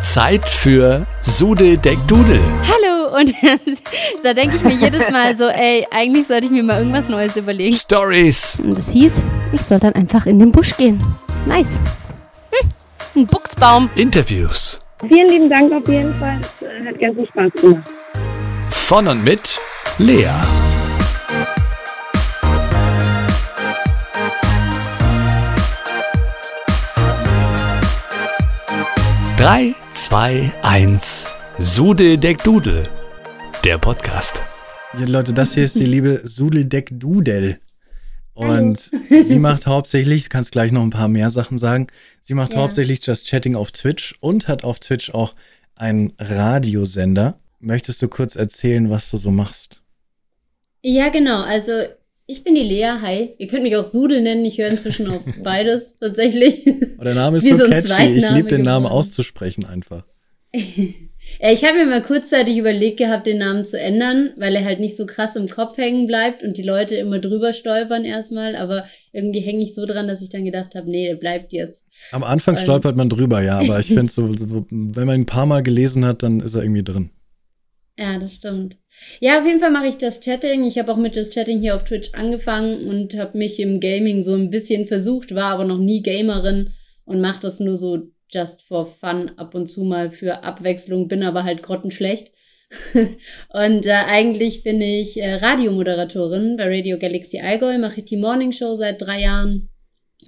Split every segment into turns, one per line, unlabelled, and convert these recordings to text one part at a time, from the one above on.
Zeit für Sude Deck Dudel.
Hallo und da denke ich mir jedes Mal so, ey, eigentlich sollte ich mir mal irgendwas Neues überlegen.
Stories.
Und das hieß, ich soll dann einfach in den Busch gehen. Nice. Hm, ein Buchsbaum.
Interviews.
Vielen lieben Dank auf jeden Fall. Es hat ganz viel Spaß gemacht.
Von und mit Lea. Drei, zwei, eins. Sude Deck Dudel. Der Podcast.
Ja, Leute, das hier ist die liebe Sudeldeck Dudel. Und sie macht hauptsächlich, du kannst gleich noch ein paar mehr Sachen sagen, sie macht
Ja.
hauptsächlich Just Chatting auf Twitch und hat auf Twitch auch einen Radiosender. Möchtest du kurz erzählen, was du so machst?
Ja, genau. Also ich bin die Lea. Hi. Ihr könnt mich auch Sudel nennen. Ich höre inzwischen auf beides tatsächlich.
Oh, der Name ist so catchy. Ich liebe den Namen auszusprechen einfach.
Ja, ich habe mir mal kurzzeitig überlegt gehabt, den Namen zu ändern, weil er halt nicht so krass im Kopf hängen bleibt und die Leute immer drüber stolpern erstmal. Aber irgendwie hänge ich so dran, dass ich dann gedacht habe, nee, der bleibt jetzt.
Am Anfang
Ähm.
stolpert man drüber, ja, aber ich finde so, so, wenn man ihn ein paar Mal gelesen hat, dann ist er irgendwie drin.
Ja, das stimmt. Ja, auf jeden Fall mache ich das Chatting. Ich habe auch mit das Chatting hier auf Twitch angefangen und habe mich im Gaming so ein bisschen versucht, war aber noch nie Gamerin und mache das nur so just for fun ab und zu mal für Abwechslung, bin aber halt grottenschlecht. und äh, eigentlich bin ich äh, Radiomoderatorin bei Radio Galaxy Allgäu, mache ich die Morning Show seit drei Jahren.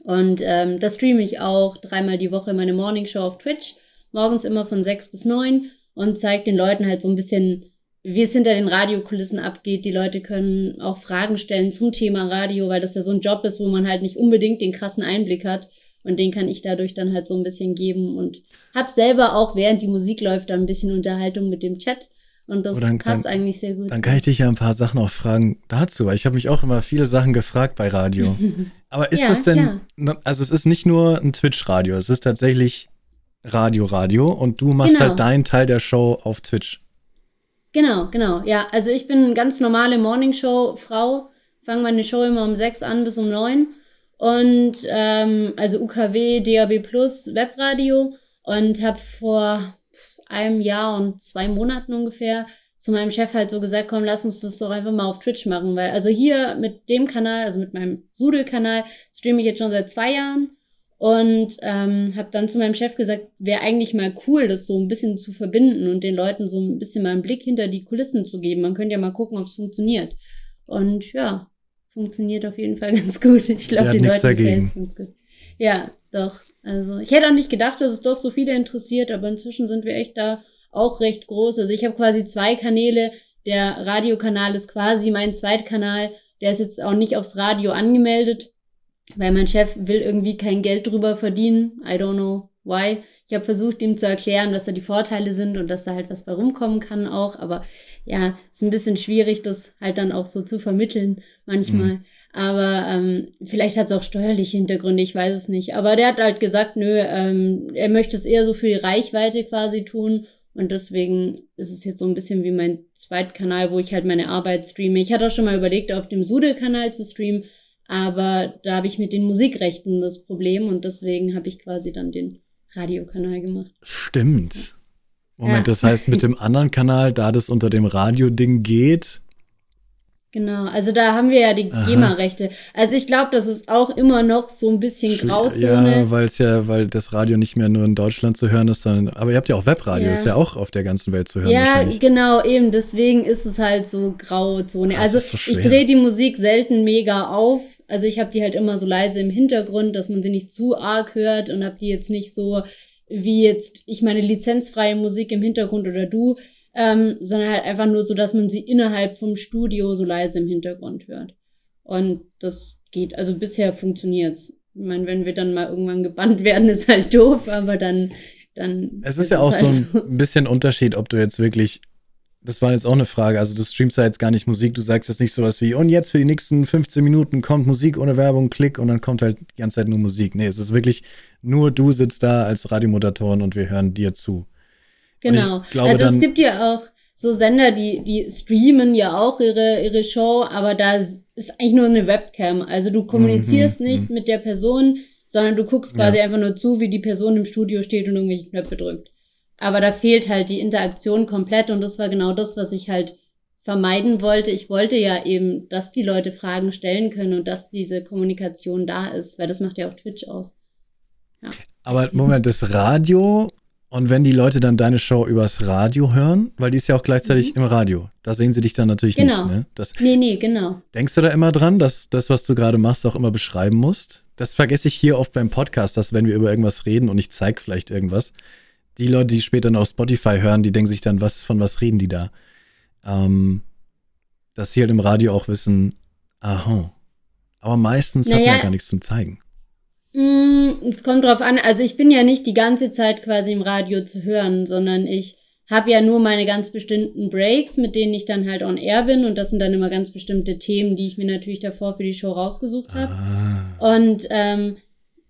Und ähm, da streame ich auch dreimal die Woche meine Morning Show auf Twitch, morgens immer von sechs bis neun und zeige den Leuten halt so ein bisschen, wie es hinter den Radiokulissen abgeht. Die Leute können auch Fragen stellen zum Thema Radio, weil das ja so ein Job ist, wo man halt nicht unbedingt den krassen Einblick hat. Und den kann ich dadurch dann halt so ein bisschen geben und hab selber auch, während die Musik läuft, dann ein bisschen Unterhaltung mit dem Chat. Und das
Oh, dann-
passt
dann-
eigentlich sehr gut.
Dann kann ich dich ja ein paar Sachen auch fragen dazu, weil ich habe mich auch immer viele Sachen gefragt bei Radio. Aber ist
Ja,
das denn, ne, also es ist nicht nur ein Twitch-Radio, es ist tatsächlich Radio-Radio und du machst
Genau.
halt deinen Teil der Show auf Twitch.
Genau, genau. Ja, also ich bin ganz normale Morningshow-Frau. Fange meine Show immer um sechs an bis um neun. Und ähm, also UKW, DAB Plus, Webradio. Und habe vor einem Jahr und zwei Monaten ungefähr zu meinem Chef halt so gesagt, komm, lass uns das doch einfach mal auf Twitch machen. Weil also hier mit dem Kanal, also mit meinem Sudel-Kanal, streame ich jetzt schon seit zwei Jahren. Und ähm, habe dann zu meinem Chef gesagt, wäre eigentlich mal cool, das so ein bisschen zu verbinden und den Leuten so ein bisschen mal einen Blick hinter die Kulissen zu geben. Man könnte ja mal gucken, ob es funktioniert. Und ja, funktioniert auf jeden Fall ganz gut. Ich glaube, den
nichts
Leuten
dagegen.
gefällt's ganz gut. Ja, doch. Also ich hätte auch nicht gedacht, dass es doch so viele interessiert, aber inzwischen sind wir echt da auch recht groß. Also ich habe quasi zwei Kanäle. Der Radiokanal ist quasi mein Zweitkanal. Der ist jetzt auch nicht aufs Radio angemeldet, weil mein Chef will irgendwie kein Geld drüber verdienen. I don't know why. Ich habe versucht, ihm zu erklären, was da die Vorteile sind und dass da halt was bei rumkommen kann auch. Aber ja, ist ein bisschen schwierig, das halt dann auch so zu vermitteln manchmal. Aber ähm, vielleicht hat es auch steuerliche Hintergründe, ich weiß es nicht. Aber der hat halt gesagt, nö, ähm, er möchte es eher so für die Reichweite quasi tun. Und deswegen ist es jetzt so ein bisschen wie mein Zweitkanal, wo ich halt meine Arbeit streame. Ich hatte auch schon mal überlegt, auf dem Sudel-Kanal zu streamen, aber da habe ich mit den Musikrechten das Problem und deswegen habe ich quasi dann den Radiokanal gemacht.
Stimmt. Moment,
Ja.
das heißt mit dem anderen Kanal, da das unter dem Radio-Ding geht,
Genau, also da haben wir ja die. GEMA-Rechte. Also ich glaube, das ist auch immer noch so ein bisschen Grauzone.
Ja, weil es ja, weil das Radio nicht mehr nur in Deutschland zu hören ist, sondern, aber ihr habt ja auch Webradio,
Ja.
ist ja auch auf der ganzen Welt zu hören
Ja, genau, eben. Deswegen ist es halt so Grauzone.
Ah,
Also
so
ich drehe die Musik selten mega auf. Also ich habe die halt immer so leise im Hintergrund, dass man sie nicht zu arg hört und habe die jetzt nicht so wie jetzt ich meine lizenzfreie Musik im Hintergrund oder du, ähm, sondern halt einfach nur so, dass man sie innerhalb vom Studio so leise im Hintergrund hört. Und das geht, also bisher funktioniert's. Ich meine, wenn wir dann mal irgendwann gebannt werden, ist halt doof, aber dann, dann.
Es ist ja auch so ein bisschen Unterschied, ob du jetzt wirklich, das war jetzt auch eine Frage, also du streamst ja jetzt gar nicht Musik, du sagst jetzt nicht sowas wie, und jetzt für die nächsten 15 Minuten kommt Musik ohne Werbung, Klick und dann kommt halt die ganze Zeit nur Musik. Nee, es ist wirklich nur du sitzt da als Radiomoderatorin und wir hören dir zu.
Genau.
glaube
also es gibt ja auch so Sender, die, die streamen ja auch ihre, ihre Show, aber da ist eigentlich nur eine Webcam. Also du kommunizierst
Mhm,
nicht mit der Person, sondern du guckst quasi
Ja.
einfach nur zu, wie die Person im Studio steht und irgendwelche Knöpfe drückt. Aber da fehlt halt die Interaktion komplett und das war genau das, was ich halt vermeiden wollte. Ich wollte ja eben, dass die Leute Fragen stellen können und dass diese Kommunikation da ist, weil das macht ja auch Twitch aus. Ja.
Aber Moment, das Radio und wenn die Leute dann deine Show übers Radio hören, weil die ist ja auch gleichzeitig mhm. im Radio, da sehen sie dich dann natürlich
genau.
nicht. Ne? Das,
nee, nee, genau.
Denkst du da immer dran, dass das, was du gerade machst, auch immer beschreiben musst? Das vergesse ich hier oft beim Podcast, dass wenn wir über irgendwas reden und ich zeige vielleicht irgendwas, die Leute, die später noch auf Spotify hören, die denken sich dann, was, von was reden die da? Ähm, dass sie halt im Radio auch wissen, aha. Aber meistens naja, hat man ja gar nichts zum Zeigen.
Mm, es kommt drauf an. Also ich bin ja nicht die ganze Zeit quasi im Radio zu hören, sondern ich habe ja nur meine ganz bestimmten Breaks, mit denen ich dann halt on air bin. Und das sind dann immer ganz bestimmte Themen, die ich mir natürlich davor für die Show rausgesucht habe. Ah. Und ähm,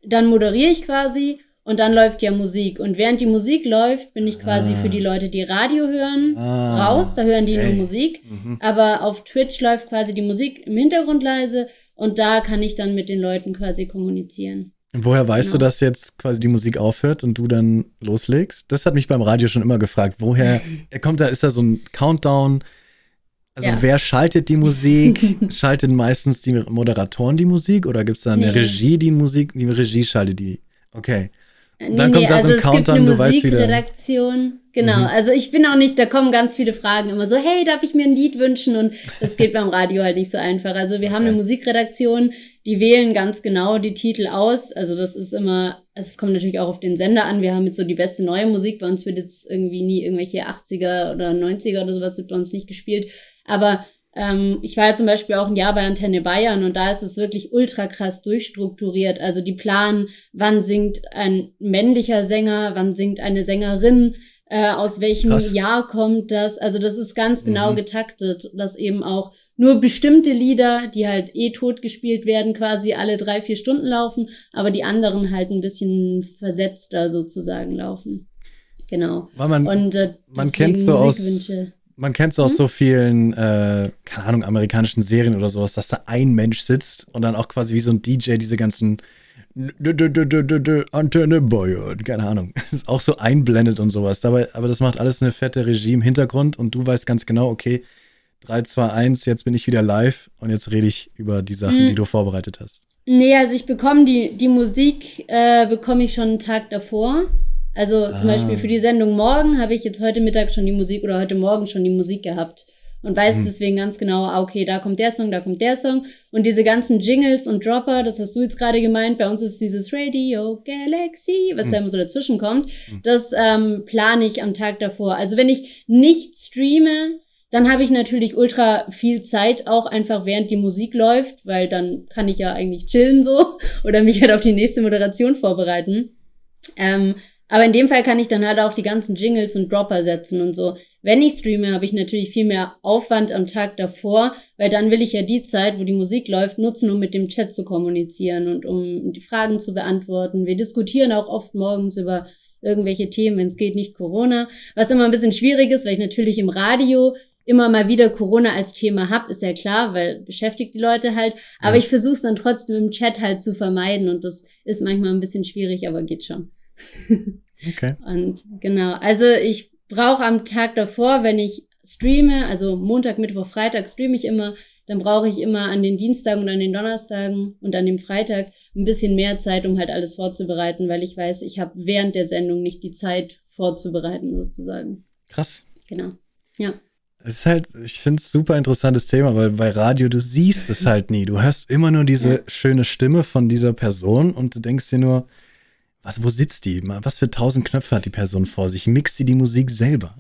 dann moderiere ich quasi und dann läuft ja Musik. Und während die Musik läuft, bin ich quasi ah. für die Leute, die Radio hören, ah. raus. Da hören die okay. nur Musik. Mhm. Aber auf Twitch läuft quasi die Musik im Hintergrund leise und da kann ich dann mit den Leuten quasi kommunizieren.
Und woher weißt genau. du, dass jetzt quasi die Musik aufhört und du dann loslegst? Das hat mich beim Radio schon immer gefragt. Woher kommt da, ist da so ein Countdown? Also ja. wer schaltet die Musik? Schalten meistens die Moderatoren die Musik oder gibt es da eine nee. Regie, die Musik, die Regie schaltet die? Okay.
Dann nee, kommt da so ein also Countdown, du weißt wieder. Redaktion. Genau, mhm. also ich bin auch nicht, da kommen ganz viele Fragen immer so, hey, darf ich mir ein Lied wünschen? Und das geht beim Radio halt nicht so einfach. Also wir okay. haben eine Musikredaktion, die wählen ganz genau die Titel aus. Also das ist immer, also es kommt natürlich auch auf den Sender an. Wir haben jetzt so die beste neue Musik. Bei uns wird jetzt irgendwie nie irgendwelche 80er oder 90er oder sowas wird bei uns nicht gespielt. Aber ähm, ich war ja zum Beispiel auch ein Jahr bei Antenne Bayern und da ist es wirklich ultra krass durchstrukturiert. Also die planen, wann singt ein männlicher Sänger, wann singt eine Sängerin, äh, aus welchem krass. Jahr kommt das. Also das ist ganz genau mhm. getaktet, dass eben auch nur bestimmte Lieder, die halt eh tot gespielt werden, quasi alle drei, vier Stunden laufen, aber die anderen halt ein bisschen versetzter sozusagen laufen. Genau.
Weil man, und äh, man kennt so aus man kennt es aus hm? so vielen, äh, keine Ahnung, amerikanischen Serien oder sowas, dass da ein Mensch sitzt und dann auch quasi wie so ein DJ diese ganzen Antenne Bayern, keine Ahnung, ist auch so einblendet und sowas. Dabei, aber das macht alles eine fette Regie im Hintergrund und du weißt ganz genau, okay, 3, 2, 1, jetzt bin ich wieder live und jetzt rede ich über die Sachen, hm. die du vorbereitet hast.
Nee, also ich bekomme die, die Musik, äh, bekomme ich schon einen Tag davor. Also zum ah. Beispiel für die Sendung morgen habe ich jetzt heute Mittag schon die Musik oder heute Morgen schon die Musik gehabt und weiß mhm. deswegen ganz genau, ah, okay, da kommt der Song, da kommt der Song. Und diese ganzen Jingles und Dropper, das hast du jetzt gerade gemeint, bei uns ist dieses Radio Galaxy, was mhm. da immer so dazwischen kommt, mhm. das ähm, plane ich am Tag davor. Also wenn ich nicht streame, dann habe ich natürlich ultra viel Zeit, auch einfach während die Musik läuft, weil dann kann ich ja eigentlich chillen so oder mich halt auf die nächste Moderation vorbereiten. Ähm, aber in dem Fall kann ich dann halt auch die ganzen Jingles und Dropper setzen und so. Wenn ich streame, habe ich natürlich viel mehr Aufwand am Tag davor, weil dann will ich ja die Zeit, wo die Musik läuft, nutzen, um mit dem Chat zu kommunizieren und um die Fragen zu beantworten. Wir diskutieren auch oft morgens über irgendwelche Themen, wenn es geht, nicht Corona. Was immer ein bisschen schwierig ist, weil ich natürlich im Radio immer mal wieder Corona als Thema hab, ist ja klar, weil beschäftigt die Leute halt. Aber ja. ich versuche es dann trotzdem im Chat halt zu vermeiden und das ist manchmal ein bisschen schwierig, aber geht schon.
Okay.
Und genau, also ich brauche am Tag davor, wenn ich streame, also Montag, Mittwoch, Freitag streame ich immer, dann brauche ich immer an den Dienstagen und an den Donnerstagen und an dem Freitag ein bisschen mehr Zeit, um halt alles vorzubereiten, weil ich weiß, ich habe während der Sendung nicht die Zeit vorzubereiten, sozusagen.
Krass.
Genau. Ja.
Es ist halt, ich finde es super interessantes Thema, weil bei Radio, du siehst es halt nie. Du hörst immer nur diese ja. schöne Stimme von dieser Person und du denkst dir nur, was, wo sitzt die? Was für tausend Knöpfe hat die Person vor sich? Mixt sie die Musik selber?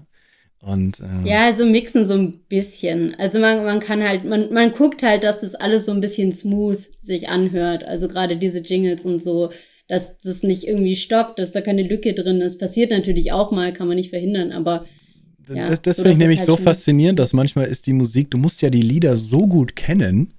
Und,
äh ja, also mixen so ein bisschen. Also man, man kann halt, man, man guckt halt, dass das alles so ein bisschen smooth sich anhört. Also gerade diese Jingles und so, dass das nicht irgendwie stockt, dass da keine Lücke drin ist. Passiert natürlich auch mal, kann man nicht verhindern, aber.
Ja, das das so, finde ich nämlich halt so faszinierend, dass manchmal ist die Musik, du musst ja die Lieder so gut kennen,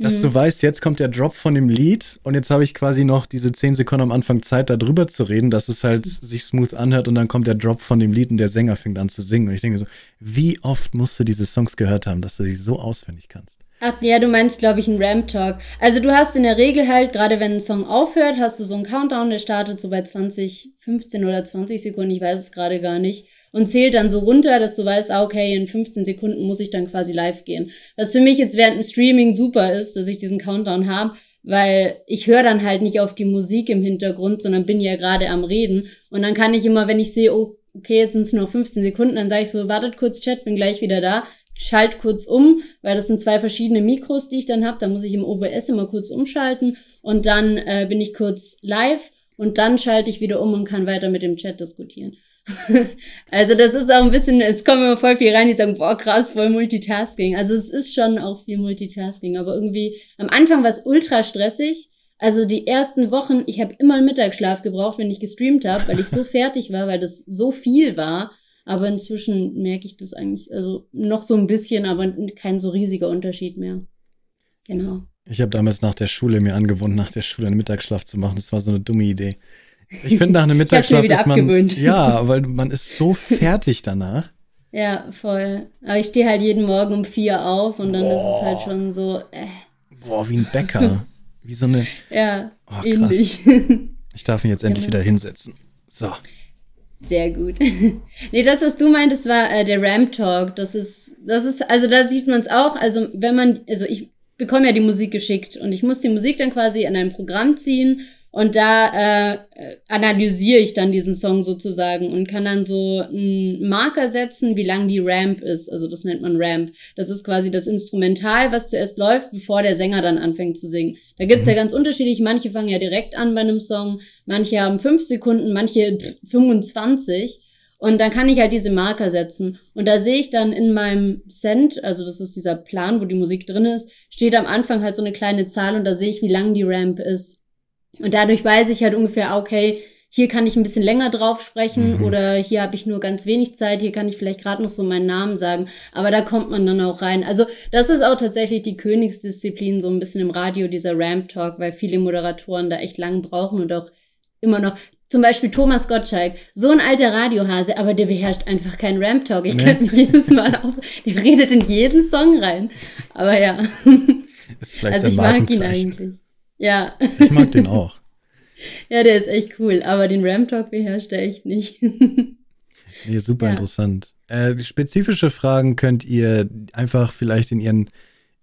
dass mhm. du weißt, jetzt kommt der Drop von dem Lied und jetzt habe ich quasi noch diese 10 Sekunden am Anfang Zeit, da drüber zu reden, dass es halt mhm. sich smooth anhört und dann kommt der Drop von dem Lied und der Sänger fängt an zu singen. Und ich denke so, wie oft musst du diese Songs gehört haben, dass du sie so auswendig kannst?
Ach ja, du meinst, glaube ich, einen Ramp-Talk. Also du hast in der Regel halt, gerade wenn ein Song aufhört, hast du so einen Countdown, der startet so bei 20, 15 oder 20 Sekunden, ich weiß es gerade gar nicht, und zählt dann so runter, dass du weißt, ah, okay, in 15 Sekunden muss ich dann quasi live gehen. Was für mich jetzt während dem Streaming super ist, dass ich diesen Countdown habe, weil ich höre dann halt nicht auf die Musik im Hintergrund, sondern bin ja gerade am Reden. Und dann kann ich immer, wenn ich sehe, oh, okay, jetzt sind es nur 15 Sekunden, dann sage ich so, wartet kurz, Chat, bin gleich wieder da schalt kurz um, weil das sind zwei verschiedene Mikros, die ich dann habe. Da muss ich im OBS immer kurz umschalten und dann äh, bin ich kurz live und dann schalte ich wieder um und kann weiter mit dem Chat diskutieren. Also das ist auch ein bisschen, es kommen immer voll viel rein, die sagen, boah, krass, voll Multitasking. Also es ist schon auch viel Multitasking, aber irgendwie am Anfang war es ultra stressig. Also die ersten Wochen, ich habe immer einen Mittagsschlaf gebraucht, wenn ich gestreamt habe, weil ich so fertig war, weil das so viel war. Aber inzwischen merke ich das eigentlich, also noch so ein bisschen, aber kein so riesiger Unterschied mehr. Genau.
Ich habe damals nach der Schule mir angewohnt, nach der Schule einen Mittagsschlaf zu machen. Das war so eine dumme Idee. Ich finde, nach einem Mittagsschlaf ist man. Abgewöhnt. Ja, weil man ist so fertig danach.
Ja, voll. Aber ich stehe halt jeden Morgen um vier auf und dann Boah. ist es halt schon so. Äh.
Boah, wie ein Bäcker. wie so eine.
Ja, oh, ähnlich.
Ich darf mich jetzt endlich genau. wieder hinsetzen. So.
Sehr gut. nee, das, was du meintest, war äh, der Ramp Talk. Das ist, das ist, also da sieht man es auch. Also, wenn man, also ich bekomme ja die Musik geschickt und ich muss die Musik dann quasi in ein Programm ziehen und da äh, analysiere ich dann diesen Song sozusagen und kann dann so einen Marker setzen, wie lang die Ramp ist. Also das nennt man Ramp. Das ist quasi das Instrumental, was zuerst läuft, bevor der Sänger dann anfängt zu singen. Da gibt's ja mhm. ganz unterschiedlich. Manche fangen ja direkt an bei einem Song, manche haben fünf Sekunden, manche 25. Und dann kann ich halt diese Marker setzen. Und da sehe ich dann in meinem Cent, also das ist dieser Plan, wo die Musik drin ist, steht am Anfang halt so eine kleine Zahl und da sehe ich, wie lang die Ramp ist. Und dadurch weiß ich halt ungefähr, okay, hier kann ich ein bisschen länger drauf sprechen mhm. oder hier habe ich nur ganz wenig Zeit, hier kann ich vielleicht gerade noch so meinen Namen sagen, aber da kommt man dann auch rein. Also das ist auch tatsächlich die Königsdisziplin so ein bisschen im Radio, dieser Ramp Talk, weil viele Moderatoren da echt lang brauchen und auch immer noch. Zum Beispiel Thomas Gottschalk, so ein alter Radiohase, aber der beherrscht einfach keinen Ramp Talk. Ich nee. könnte mich jedes Mal auf, der redet in jeden Song rein. Aber ja.
Ist vielleicht also ich mag ihn eigentlich.
Ja.
Ich mag den auch.
ja, der ist echt cool, aber den Ram Talk beherrscht er echt nicht.
nee, super ja. interessant. Äh, spezifische Fragen könnt ihr einfach vielleicht in ihren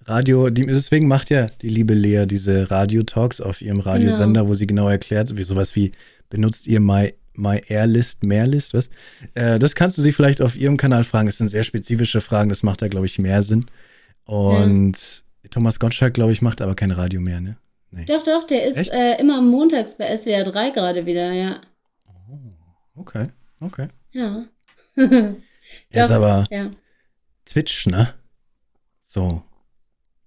Radio, deswegen macht ja die liebe Lea diese Radio-Talks auf ihrem Radiosender, genau. wo sie genau erklärt, wie sowas wie benutzt ihr My, My Airlist, Mehrlist, was? Äh, das kannst du sie vielleicht auf ihrem Kanal fragen. Das sind sehr spezifische Fragen, das macht da, glaube ich, mehr Sinn. Und ja. Thomas Gottschalk, glaube ich, macht aber kein Radio mehr, ne?
Nee. Doch, doch, der ist äh, immer montags bei SWR 3 gerade wieder, ja.
Oh, okay, okay.
Ja.
Jetzt aber ja. Twitch, ne? So,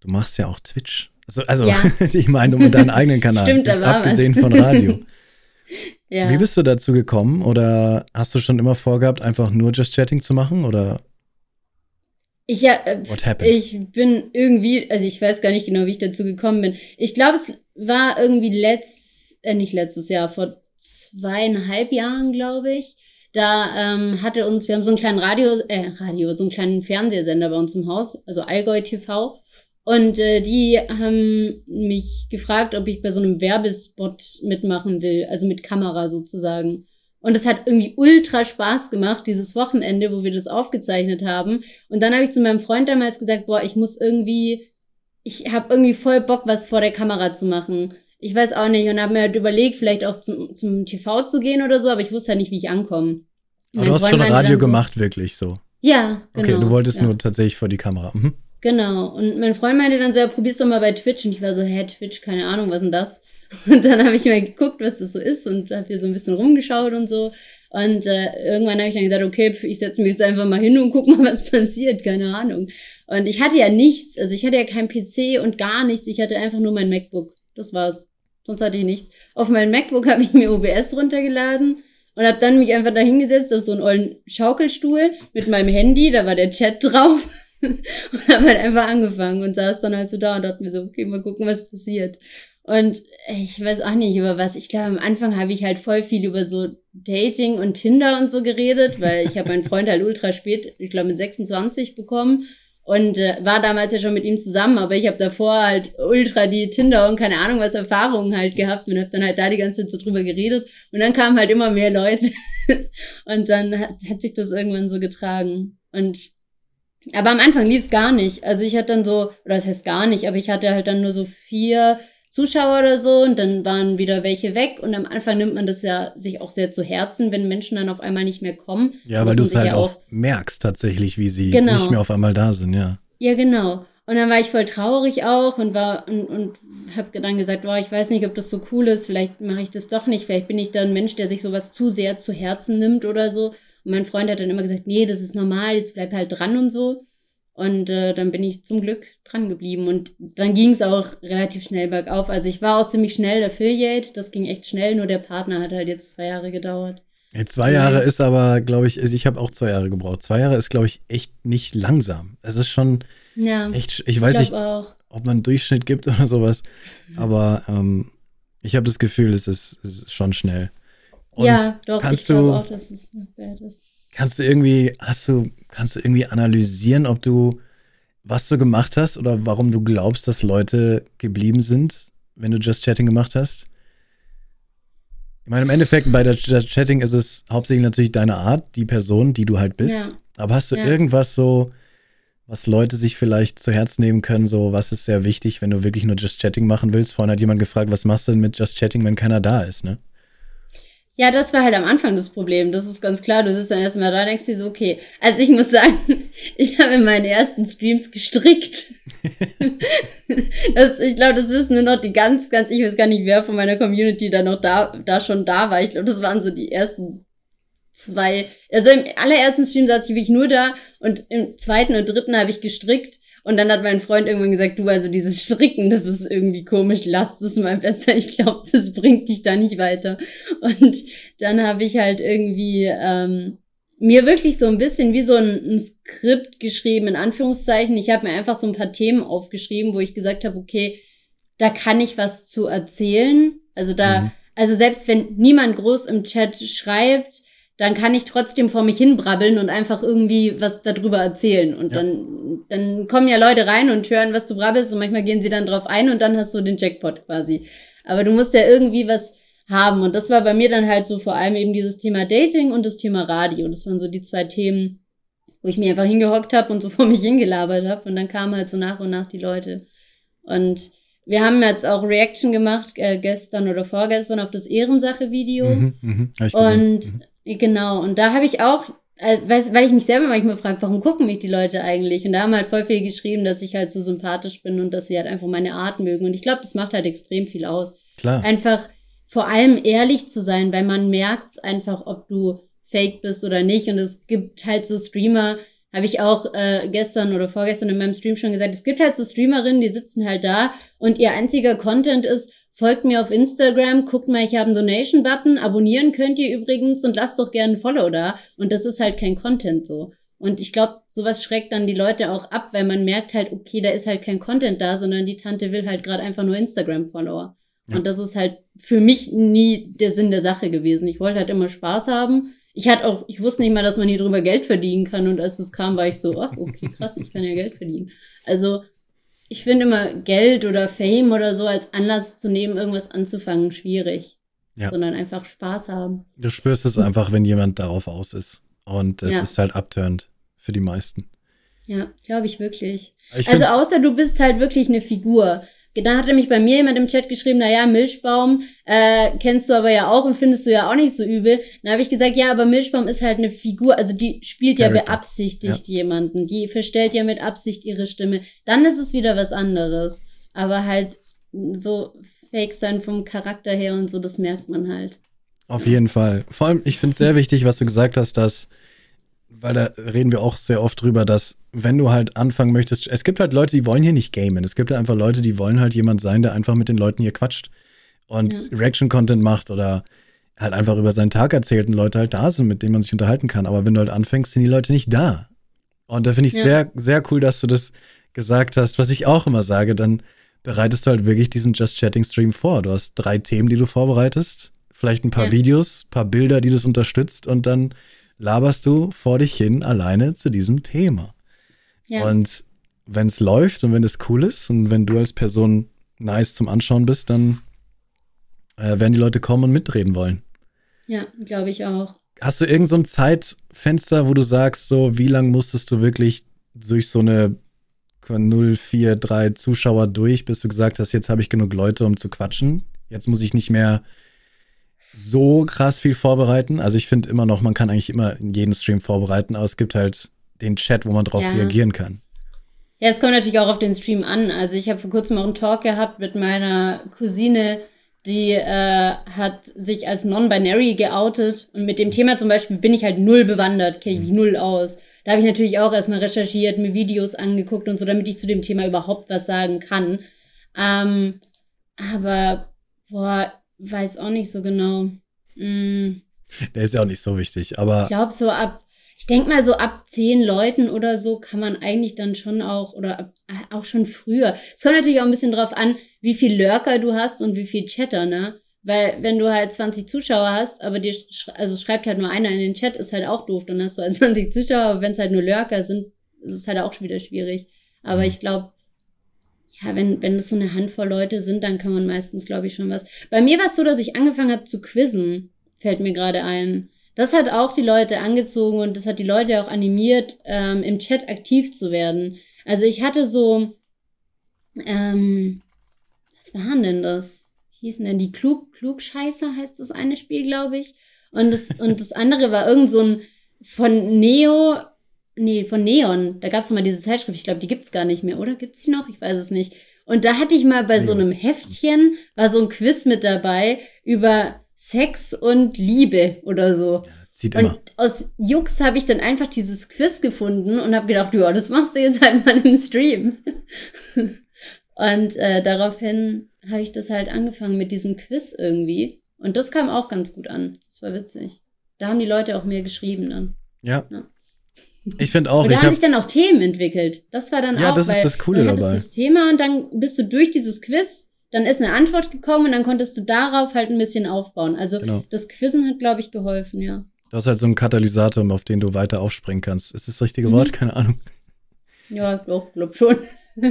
du machst ja auch Twitch. Also, also ja. ich meine um deinen eigenen Kanal,
Stimmt,
jetzt abgesehen
was.
von Radio. ja. Wie bist du dazu gekommen? Oder hast du schon immer vorgehabt, einfach nur Just Chatting zu machen? Oder
ich, äh, ich bin irgendwie, also ich weiß gar nicht genau, wie ich dazu gekommen bin. Ich glaube, es war irgendwie letzt, äh, nicht letztes Jahr, vor zweieinhalb Jahren, glaube ich. Da ähm, hatte uns, wir haben so einen kleinen Radio, äh, Radio, so einen kleinen Fernsehsender bei uns im Haus, also Allgäu TV. Und äh, die haben mich gefragt, ob ich bei so einem Werbespot mitmachen will, also mit Kamera sozusagen. Und es hat irgendwie ultra Spaß gemacht, dieses Wochenende, wo wir das aufgezeichnet haben. Und dann habe ich zu meinem Freund damals gesagt, boah, ich muss irgendwie, ich habe irgendwie voll Bock, was vor der Kamera zu machen. Ich weiß auch nicht und habe mir halt überlegt, vielleicht auch zum, zum TV zu gehen oder so, aber ich wusste halt nicht, wie ich ankomme.
Aber du hast schon Radio so, gemacht, wirklich so.
Ja,
genau. Okay, du wolltest ja. nur tatsächlich vor die Kamera. Mhm.
Genau. Und mein Freund meinte dann so, ja, probier's doch mal bei Twitch. Und ich war so, hä, Twitch, keine Ahnung, was denn das? Und dann habe ich mal geguckt, was das so ist und habe hier so ein bisschen rumgeschaut und so. Und äh, irgendwann habe ich dann gesagt, okay, ich setze mich jetzt einfach mal hin und guck mal, was passiert, keine Ahnung. Und ich hatte ja nichts, also ich hatte ja kein PC und gar nichts, ich hatte einfach nur mein MacBook. Das war's. Sonst hatte ich nichts. Auf mein MacBook habe ich mir OBS runtergeladen und habe dann mich einfach da hingesetzt auf so einen ollen Schaukelstuhl mit meinem Handy, da war der Chat drauf und habe halt einfach angefangen und saß dann halt so da und dachte mir so, okay, mal gucken, was passiert. Und ich weiß auch nicht über was. Ich glaube, am Anfang habe ich halt voll viel über so Dating und Tinder und so geredet, weil ich habe meinen Freund halt ultra spät, ich glaube mit 26 bekommen. und äh, war damals ja schon mit ihm zusammen, aber ich habe davor halt ultra die Tinder und keine Ahnung was Erfahrungen halt gehabt und habe dann halt da die ganze Zeit so drüber geredet und dann kamen halt immer mehr Leute und dann hat, hat sich das irgendwann so getragen und aber am Anfang lief es gar nicht. Also ich hatte dann so, oder das heißt gar nicht, aber ich hatte halt dann nur so vier Zuschauer oder so und dann waren wieder welche weg und am Anfang nimmt man das ja sich auch sehr zu Herzen, wenn Menschen dann auf einmal nicht mehr kommen.
Ja, weil du es halt ja auch merkst tatsächlich, wie sie
Genau.
nicht mehr auf einmal da sind, ja.
Ja, genau. Und dann war ich voll traurig auch und war und, und habe dann gesagt, boah, ich weiß nicht, ob das so cool ist, vielleicht mache ich das doch nicht, vielleicht bin ich da ein Mensch, der sich sowas zu sehr zu Herzen nimmt oder so. Und mein Freund hat dann immer gesagt, nee, das ist normal, jetzt bleib halt dran und so. Und äh, dann bin ich zum Glück dran geblieben. Und dann ging es auch relativ schnell bergauf. Also ich war auch ziemlich schnell Affiliate. Das ging echt schnell, nur der Partner hat halt jetzt zwei Jahre gedauert.
Hey, zwei Jahre ist aber, glaube ich, also ich habe auch zwei Jahre gebraucht. Zwei Jahre ist, glaube ich, echt nicht langsam. Es ist schon
Ja,
echt, ich weiß
ich
nicht,
auch.
ob man einen Durchschnitt gibt oder sowas, aber ähm, ich habe das Gefühl, es ist, es ist schon schnell. Und
ja, doch,
kannst
ich glaube auch, dass es noch bad ist.
Kannst du irgendwie, hast du, kannst du irgendwie analysieren, ob du, was du gemacht hast oder warum du glaubst, dass Leute geblieben sind, wenn du Just Chatting gemacht hast? Ich meine, im Endeffekt bei der Just Chatting ist es hauptsächlich natürlich deine Art, die Person, die du halt bist.
Ja.
Aber hast du
Ja.
irgendwas so, was Leute sich vielleicht zu Herz nehmen können, so was ist sehr wichtig, wenn du wirklich nur Just Chatting machen willst? Vorhin hat jemand gefragt, was machst du denn mit Just Chatting, wenn keiner da ist, ne?
Ja, das war halt am Anfang das Problem. Das ist ganz klar. Du sitzt dann erstmal da, denkst dir so, okay. Also ich muss sagen, ich habe in meinen ersten Streams gestrickt. das, ich glaube, das wissen nur noch die ganz, ganz, ich weiß gar nicht, wer von meiner Community da noch da, da schon da war. Ich glaube, das waren so die ersten zwei. Also im allerersten Stream saß ich wirklich nur da und im zweiten und dritten habe ich gestrickt. Und dann hat mein Freund irgendwann gesagt, du, also dieses Stricken, das ist irgendwie komisch, lass das mal besser. Ich glaube, das bringt dich da nicht weiter. Und dann habe ich halt irgendwie ähm, mir wirklich so ein bisschen wie so ein, ein Skript geschrieben, in Anführungszeichen. Ich habe mir einfach so ein paar Themen aufgeschrieben, wo ich gesagt habe, okay, da kann ich was zu erzählen. Also da,
Mhm.
also selbst wenn niemand groß im Chat schreibt, dann kann ich trotzdem vor mich hinbrabbeln und einfach irgendwie was darüber erzählen. Und
Ja.
dann, dann kommen ja Leute rein und hören, was du brabbelst und manchmal gehen sie dann drauf ein und dann hast du den Jackpot quasi. Aber du musst ja irgendwie was haben. Und das war bei mir dann halt so vor allem eben dieses Thema Dating und das Thema Radio. Das waren so die zwei Themen, wo ich mir einfach hingehockt habe und so vor mich hingelabert habe. Und dann kamen halt so nach und nach die Leute. Und wir haben jetzt auch Reaction gemacht, äh, gestern oder vorgestern auf das Ehrensache-Video.
Mhm, gesehen.
Und
Mhm.
Genau, und da habe ich auch, äh, weil ich mich selber manchmal frage, warum gucken mich die Leute eigentlich? Und da haben halt voll viel geschrieben, dass ich halt so sympathisch bin und dass sie halt einfach meine Art mögen. Und ich glaube, das macht halt extrem viel aus.
Klar.
Einfach vor allem ehrlich zu sein, weil man merkt einfach, ob du fake bist oder nicht. Und es gibt halt so Streamer, habe ich auch äh, gestern oder vorgestern in meinem Stream schon gesagt, es gibt halt so Streamerinnen, die sitzen halt da und ihr einziger Content ist, folgt mir auf Instagram, guckt mal, ich habe einen Donation-Button, abonnieren könnt ihr übrigens und lasst doch gerne ein Follow da. Und das ist halt kein Content so. Und ich glaube, sowas schreckt dann die Leute auch ab, weil man merkt halt, okay, da ist halt kein Content da, sondern die Tante will halt gerade einfach nur Instagram-Follower.
Ja.
Und das ist halt für mich nie der Sinn der Sache gewesen. Ich wollte halt immer Spaß haben. Ich hatte auch, ich wusste nicht mal, dass man hier drüber Geld verdienen kann. Und als es kam, war ich so, ach, okay, krass, ich kann ja Geld verdienen. Also, ich finde immer Geld oder Fame oder so als Anlass zu nehmen, irgendwas anzufangen, schwierig.
Ja.
Sondern einfach Spaß haben.
Du spürst es einfach, wenn jemand darauf aus ist. Und es
Ja.
ist halt abturnt für die meisten.
Ja, glaube ich wirklich.
Ich
also außer du bist halt wirklich eine Figur. Da hat nämlich bei mir jemand im Chat geschrieben, na ja, Milchbaum äh, kennst du aber ja auch und findest du ja auch nicht so übel. Dann habe ich gesagt, ja, aber Milchbaum ist halt eine Figur, also die spielt ja
Character.
beabsichtigt jemanden, die verstellt ja mit Absicht ihre Stimme. Dann ist es wieder was anderes. Aber halt so fake sein vom Charakter her und so, das merkt man halt.
Auf jeden Fall. Vor allem, ich finde es sehr wichtig, was du gesagt hast, dass, weil da reden wir auch sehr oft drüber, dass wenn du halt anfangen möchtest, es gibt halt Leute, die wollen hier nicht gamen. Es gibt halt einfach Leute, die wollen halt jemand sein, der einfach mit den Leuten hier quatscht und
Ja.
Reaction-Content macht oder halt einfach über seinen Tag erzählt und Leute halt da sind, mit denen man sich unterhalten kann. Aber wenn du halt anfängst, sind die Leute nicht da. Und da finde ich
Ja.
sehr, sehr cool, dass du das gesagt hast, was ich auch immer sage, dann bereitest du halt wirklich diesen Just Chatting Stream vor. Du hast drei Themen, die du vorbereitest, vielleicht ein paar
Ja.
Videos, paar Bilder, die das unterstützt und dann laberst du vor dich hin alleine zu diesem Thema.
Ja.
Und wenn es läuft und wenn es cool ist und wenn du als Person nice zum Anschauen bist, dann äh, werden die Leute kommen und mitreden wollen.
Ja, glaube ich auch.
Hast du irgend so ein Zeitfenster, wo du sagst, so wie lange musstest du wirklich durch so eine 0, 4, 3 Zuschauer durch, bis du gesagt hast, jetzt habe ich genug Leute, um zu quatschen? Jetzt muss ich nicht mehr so krass viel vorbereiten. Also ich finde immer noch, man kann eigentlich immer jeden Stream vorbereiten, aber es gibt halt den Chat, wo man drauf
Ja.
reagieren kann.
Ja, es kommt natürlich auch auf den Stream an. Also ich habe vor kurzem auch einen Talk gehabt mit meiner Cousine, die äh, hat sich als non-binary geoutet. Und mit dem Thema zum Beispiel bin ich halt null bewandert, kenne ich mich null aus. Da habe ich natürlich auch erstmal recherchiert, mir Videos angeguckt und so, damit ich zu dem Thema überhaupt was sagen kann. Ähm, aber, boah, weiß auch nicht so genau. Mm.
Der ist ja auch nicht so wichtig,
Ich
aber
glaube, so ab, ich denke mal, so ab zehn Leuten oder so kann man eigentlich dann schon auch, oder ab, äh, auch schon früher. Es kommt natürlich auch ein bisschen drauf an, wie viel Lurker du hast und wie viel Chatter, ne? Weil, wenn du halt 20 Zuschauer hast, aber dir, sch- also schreibt halt nur einer in den Chat, ist halt auch doof. Dann hast du halt 20 Zuschauer, aber wenn es halt nur Lurker sind, ist es halt auch schon wieder schwierig. Aber
Mhm.
ich glaube, ja, wenn, wenn es so eine Handvoll Leute sind, dann kann man meistens, glaube ich, schon was. Bei mir war es so, dass ich angefangen habe zu quizzen, fällt mir gerade ein. Das hat auch die Leute angezogen und das hat die Leute auch animiert, ähm, im Chat aktiv zu werden. Also ich hatte so, ähm, was waren denn das? Wie hießen denn die Klug, Klugscheißer heißt das eine Spiel, glaube ich. Und das, und das andere war irgend so ein von Neo, nee, von Neon. Da gab es mal diese Zeitschrift, ich glaube, die gibt's gar nicht mehr, oder? Gibt's die noch? Ich weiß es nicht. Und da hatte ich mal bei so
Neon.
einem Heftchen, war so ein Quiz mit dabei über Sex und Liebe oder so.
zieht immer.
Und aus Jux habe ich dann einfach dieses Quiz gefunden und habe gedacht, ja, das machst du jetzt halt mal im Stream. und äh, daraufhin habe ich das halt angefangen mit diesem Quiz irgendwie. Und das kam auch ganz gut an. Das war witzig. Da haben die Leute auch mehr geschrieben dann.
Ja.
Ja.
Ich finde auch,
und da haben
habe
sich dann auch Themen entwickelt. Das war dann
Ja,
auch,
das ist das Coole
man
dabei.
das Thema und dann bist du durch dieses Quiz, dann ist eine Antwort gekommen und dann konntest du darauf halt ein bisschen aufbauen. Also
Genau.
das Quizzen hat, glaube ich, geholfen, ja.
Du hast halt so einen Katalysator, auf den du weiter aufspringen kannst. Ist das das richtige
Mhm.
Wort? Keine Ahnung.
Ja, glaub schon.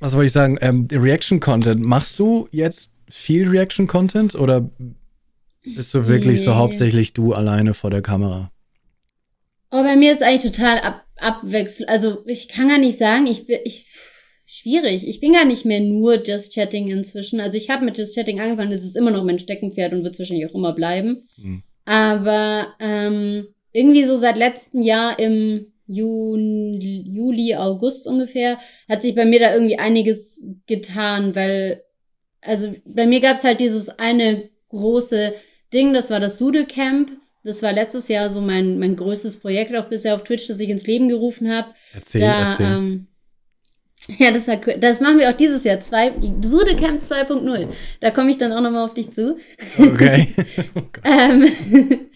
Was wollte ich sagen? Ähm, Reaction-Content. Machst du jetzt viel Reaction-Content oder bist du wirklich so
Nee.
hauptsächlich du alleine vor der Kamera?
Aber bei mir ist eigentlich total ab, abwechselnd. Also ich kann gar nicht sagen, ich bin ich schwierig. Ich bin gar nicht mehr nur Just Chatting inzwischen. Also ich habe mit Just Chatting angefangen, das ist immer noch mein Steckenpferd und wird wahrscheinlich auch immer bleiben.
Hm.
Aber ähm, irgendwie so seit letztem Jahr im Juni, Juli, August ungefähr, hat sich bei mir da irgendwie einiges getan, weil, also bei mir gab es halt dieses eine große Ding, das war das Sudelcamp. Das war letztes Jahr so mein, mein größtes Projekt, auch bisher auf Twitch, das ich ins Leben gerufen habe.
Erzähl,
Da,
erzähl.
ähm, ja, das, war, das machen wir auch dieses Jahr. Zwei, Sudelcamp 2.0. Da komme ich dann auch nochmal auf dich zu.
okay.
Ähm,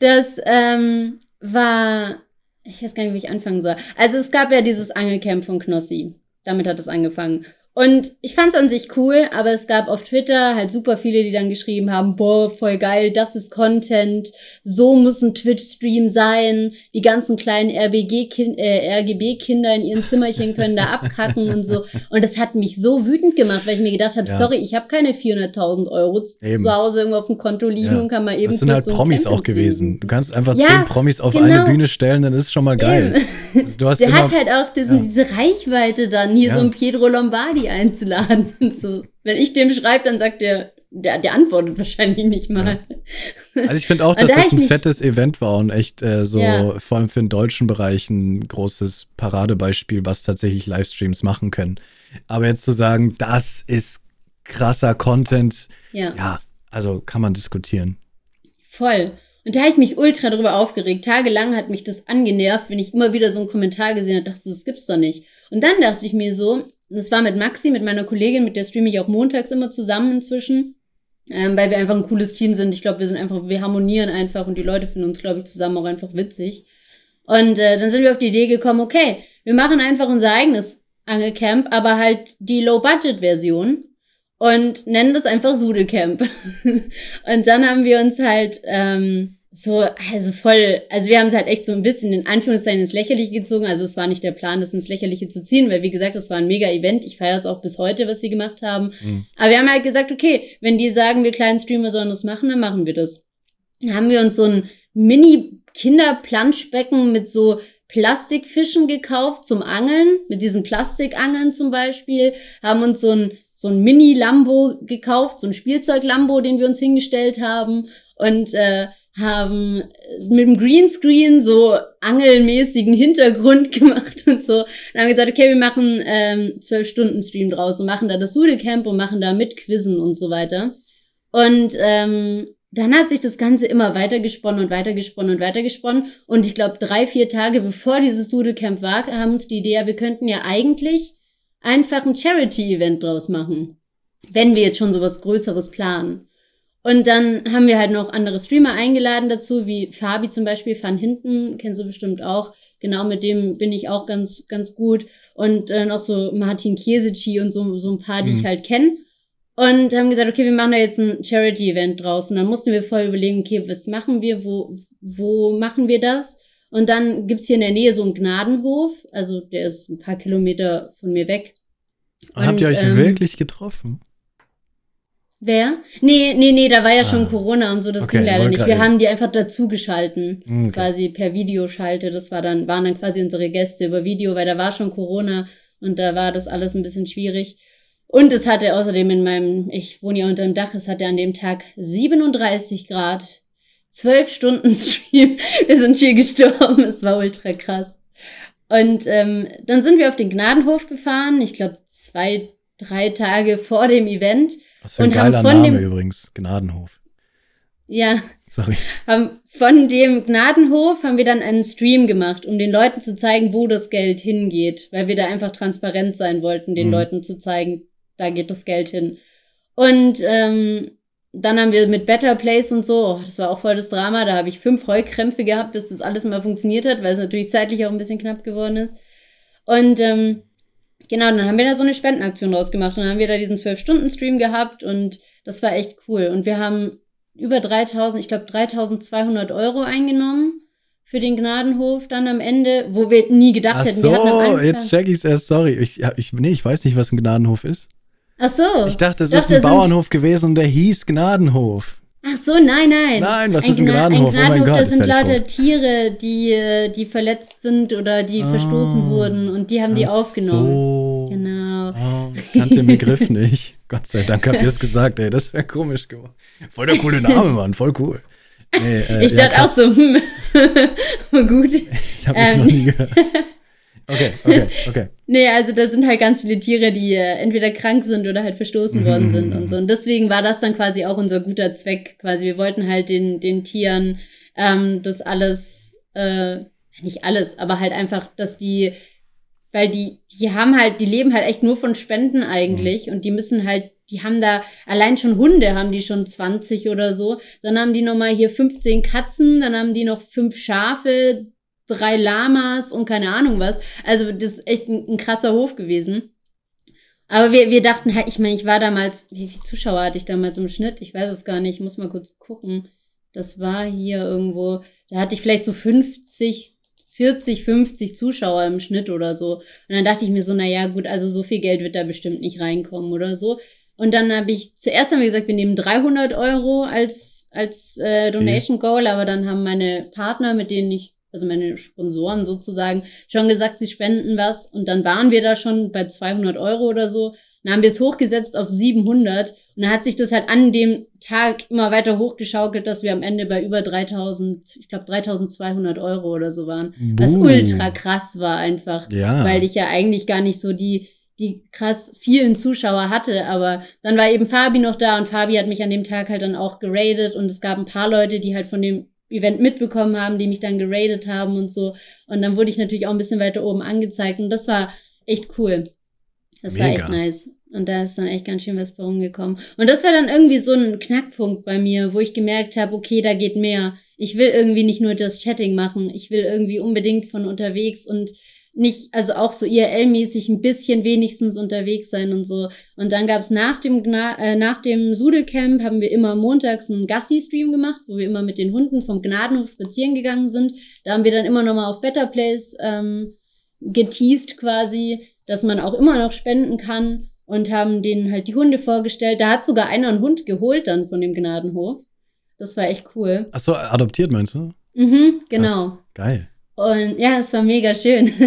das ähm, war, ich weiß gar nicht, wie ich anfangen soll. Also es gab ja dieses Angelcamp von Knossi. Damit hat es angefangen. Und ich fand es an sich cool, aber es gab auf Twitter halt super viele, die dann geschrieben haben, boah, voll geil, das ist Content, so muss ein Twitch-Stream sein, die ganzen kleinen RBG-Kin äh, RGB-Kinder in ihren Zimmerchen können da abkacken und so. Und das hat mich so wütend gemacht, weil ich mir gedacht habe,
Ja.
sorry, ich habe keine 400.000 Euro zu
Eben.
Hause irgendwo auf dem Konto liegen
Ja.
und kann mal eben
Das sind halt
so ein
Promis auch gewesen. Du kannst einfach
Ja,
zehn Promis auf
genau.
eine Bühne stellen, dann ist es schon mal geil. Also du hast
Der
immer,
hat halt auch diesen, diese Reichweite dann, hier so einen Pietro Lombardi einzuladen. Und so. Wenn ich dem schreibe, dann sagt der, der, der antwortet wahrscheinlich nicht mal.
Also ich finde auch, dass
da
das ein fettes Event war und echt äh, so,
Ja.
vor allem für den deutschen Bereich, ein großes Paradebeispiel, was tatsächlich Livestreams machen können. Aber jetzt zu sagen, das ist krasser Content,
Ja,
ja, also kann man diskutieren.
voll. Und da habe ich mich ultra drüber aufgeregt. Tagelang hat mich das angenervt, wenn ich immer wieder so einen Kommentar gesehen habe, dachte, das gibt's doch nicht. Und dann dachte ich mir so, das war mit Maxi, mit meiner Kollegin, mit der streame ich auch montags immer zusammen inzwischen. Ähm, weil wir einfach ein cooles Team sind. Ich glaube, wir sind einfach, wir harmonieren einfach und die Leute finden uns, glaube ich, zusammen auch einfach witzig. Und äh, dann sind wir auf die Idee gekommen, okay, wir machen einfach unser eigenes Angelcamp, aber halt die Low-Budget-Version und nennen das einfach Sudelcamp. und dann haben wir uns halt ähm, so, also voll, also wir haben es halt echt so ein bisschen in Anführungszeichen ins Lächerliche gezogen. Also es war nicht der Plan, das ins Lächerliche zu ziehen, weil wie gesagt, das war ein mega Event. Ich feiere es auch bis heute, was sie gemacht haben.
Mhm.
Aber wir haben halt gesagt, okay, wenn die sagen, wir kleinen Streamer sollen das machen, dann machen wir das. Dann haben wir uns so ein Mini-Kinder-Planschbecken mit so Plastikfischen gekauft zum Angeln, mit diesen Plastikangeln zum Beispiel, haben uns so ein, so ein Mini-Lambo gekauft, so ein Spielzeug-Lambo, den wir uns hingestellt haben und äh, haben mit dem Greenscreen so angelmäßigen Hintergrund gemacht und so. Dann haben gesagt, okay, wir machen ähm, zwölf Stunden Stream draus und machen da das Sudelcamp und machen da mit Quizzen und so weiter. Und ähm, dann hat sich das Ganze immer weitergesponnen und weitergesponnen und weitergesponnen. Und ich glaube, drei, vier Tage bevor dieses Sudelcamp war, haben uns die Idee, ja, wir könnten ja eigentlich einfach ein Charity-Event draus machen. Wenn wir jetzt schon sowas Größeres planen. Und dann haben wir halt noch andere Streamer eingeladen dazu, wie Fabi zum Beispiel, Van Hinten, kennst du bestimmt auch. Genau, mit dem bin ich auch ganz, ganz gut. Und äh, noch so Martin Kiesici und so, so ein paar, die
Mhm.
ich halt kenne. Und haben gesagt, okay, wir machen da jetzt ein Charity-Event draus. Und dann mussten wir voll überlegen, okay, was machen wir, wo, wo machen wir das? Und dann gibt's hier in der Nähe so einen Gnadenhof, also der ist ein paar Kilometer von mir weg.
Und habt ihr euch
ähm,
wirklich getroffen?
Wer? Nee, nee, nee, da war ja
Ah.
schon Corona und so, das
Okay,
ging leider nicht. Wir haben die einfach dazu geschalten,
Okay.
quasi per Videoschalte. Das war dann, waren dann quasi unsere Gäste über Video, weil da war schon Corona und da war das alles ein bisschen schwierig. Und es hatte außerdem in meinem, ich wohne ja unter dem Dach, es hatte an dem Tag 37 Grad, 12 Stunden Stream. Wir sind hier gestorben, es war ultra krass. Und ähm, dann sind wir auf den Gnadenhof gefahren, ich glaube zwei, drei Tage vor dem Event.
Was für ein
und haben
geiler
von
Name
dem-
übrigens. Gnadenhof.
Ja,
Sorry.
haben von dem Gnadenhof haben wir dann einen Stream gemacht, um den Leuten zu zeigen, wo das Geld hingeht, weil wir da einfach transparent sein wollten, den
Mhm.
Leuten zu zeigen, da geht das Geld hin. Und ähm, dann haben wir mit Better Place und so, oh, das war auch voll das Drama, da habe ich fünf Heulkrämpfe gehabt, bis das alles mal funktioniert hat, weil es natürlich zeitlich auch ein bisschen knapp geworden ist. Und ähm, genau, dann haben wir da so eine Spendenaktion draus gemacht und dann haben wir da diesen 12-Stunden-Stream gehabt und das war echt cool. Und wir haben über 3000, ich glaube 3200 Euro eingenommen für den Gnadenhof dann am Ende, wo wir nie gedacht
Ach
hätten. wir hatten
so, jetzt check ich's erst. Sorry. Ich, ich, nee, ich weiß nicht, was ein Gnadenhof ist.
Ach so.
Ich dachte, es ist ein Bauernhof gewesen und der hieß Gnadenhof.
Ach so, nein, nein.
Nein, was ist ein
Gna-
Gnadenhof? Oh mein
Gnadenhof,
Gott,
das sind lauter Tiere, die, äh, die verletzt sind oder die
Ah.
verstoßen wurden und die haben die aufgenommen.
So.
Genau.
Oh, ich kannte den Begriff nicht. Gott sei Dank habt ihr es gesagt, ey. Das wäre komisch geworden. Voll der coole Name, Mann. Voll cool. Nee, äh,
ich
ja,
dachte auch
krass.
so, hm, gut.
Ich habe das
ähm.
noch nie gehört. Okay, okay, okay.
Nee, also da sind halt ganz viele Tiere, die äh, entweder krank sind oder halt verstoßen
Mhm,
worden
mhm,
sind und
mhm.
so. Und deswegen war das dann quasi auch unser guter Zweck. Quasi, wir wollten halt den, den Tieren ähm, das alles, äh, nicht alles, aber halt einfach, dass die, weil die, die haben halt, die leben halt echt nur von Spenden eigentlich und die müssen halt, die haben da, allein schon Hunde haben die schon 20 oder so. Dann haben die nochmal hier 15 Katzen, dann haben die noch fünf Schafe, drei Lamas und keine Ahnung was. Also das ist echt ein, ein krasser Hof gewesen. Aber wir, wir dachten halt, ich meine, ich war damals, wie viele Zuschauer hatte ich damals im Schnitt? Ich weiß es gar nicht, ich muss mal kurz gucken. Das war hier irgendwo, da hatte ich vielleicht so 50, 40, 50 Zuschauer im Schnitt oder so. Und dann dachte ich mir so, naja, gut, also so viel Geld wird da bestimmt nicht reinkommen oder so. Und dann habe ich, zuerst haben wir gesagt, wir nehmen 300 Euro als, als äh, Donation Goal, aber dann haben meine Partner, mit denen ich, also meine Sponsoren sozusagen, schon gesagt, sie spenden was. Und dann waren wir da schon bei 200 Euro oder so. Dann haben wir es hochgesetzt auf 700. Und dann hat sich das halt an dem Tag immer weiter hochgeschaukelt, dass wir am Ende bei über 3000, ich glaube 3200 Euro oder so waren. Was
Buh.
ultra krass war einfach
Ja.
weil ich ja eigentlich gar nicht so die, die krass vielen Zuschauer hatte. Aber dann war eben Fabi noch da und Fabi hat mich an dem Tag halt dann auch geradet und es gab ein paar Leute, die halt von dem Event mitbekommen haben, die mich dann geradet haben und so. Und dann wurde ich natürlich auch ein bisschen weiter oben angezeigt und das war echt cool. Das war
Mega.
echt nice. Und da ist dann echt ganz schön was bei rumgekommen. Und das war dann irgendwie so ein Knackpunkt bei mir, wo ich gemerkt habe, okay, da geht mehr. Ich will irgendwie nicht nur das Chatting machen. Ich will irgendwie unbedingt von unterwegs und nicht, also auch so IRL-mäßig ein bisschen wenigstens unterwegs sein und so. Und dann gab's nach dem Gna äh, nach dem Sudelcamp haben wir immer montags einen Gassi-Stream gemacht, wo wir immer mit den Hunden vom Gnadenhof spazieren gegangen sind. Da haben wir dann immer noch mal auf Better Place ähm, geteased quasi, dass man auch immer noch spenden kann und haben denen halt die Hunde vorgestellt. Da hat sogar einer einen Hund geholt dann von dem Gnadenhof. Das war echt cool.
Ach so, adoptiert meinst du?
Mhm, genau.
Krass. Geil.
Und ja, es war mega schön.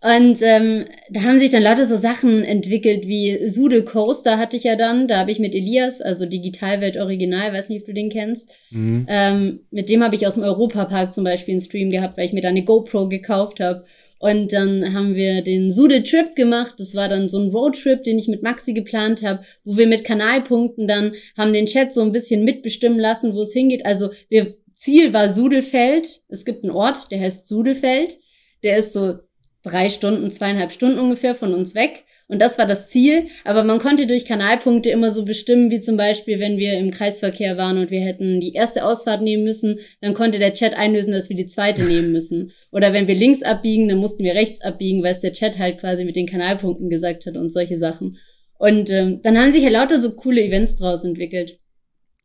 Und ähm, da haben sich dann lauter so Sachen entwickelt wie Sudel Coaster hatte ich ja dann. Da habe ich mit Elias, also Digitalwelt Original, weiß nicht, ob du den kennst.
Mhm.
Ähm, mit dem habe ich aus dem Europapark zum Beispiel einen Stream gehabt, weil ich mir da eine GoPro gekauft habe. Und dann haben wir den Sudel Trip gemacht. Das war dann so ein Roadtrip, den ich mit Maxi geplant habe, wo wir mit Kanalpunkten dann haben den Chat so ein bisschen mitbestimmen lassen, wo es hingeht. Also wir Ziel war Sudelfeld. Es gibt einen Ort, der heißt Sudelfeld. Der ist so drei Stunden, zweieinhalb Stunden ungefähr von uns weg. Und das war das Ziel. Aber man konnte durch Kanalpunkte immer so bestimmen, wie zum Beispiel, wenn wir im Kreisverkehr waren und wir hätten die erste Ausfahrt nehmen müssen, dann konnte der Chat einlösen, dass wir die zweite nehmen müssen. Oder wenn wir links abbiegen, dann mussten wir rechts abbiegen, weil es der Chat halt quasi mit den Kanalpunkten gesagt hat und solche Sachen. Und ähm, dann haben sich ja lauter so coole Events draus entwickelt.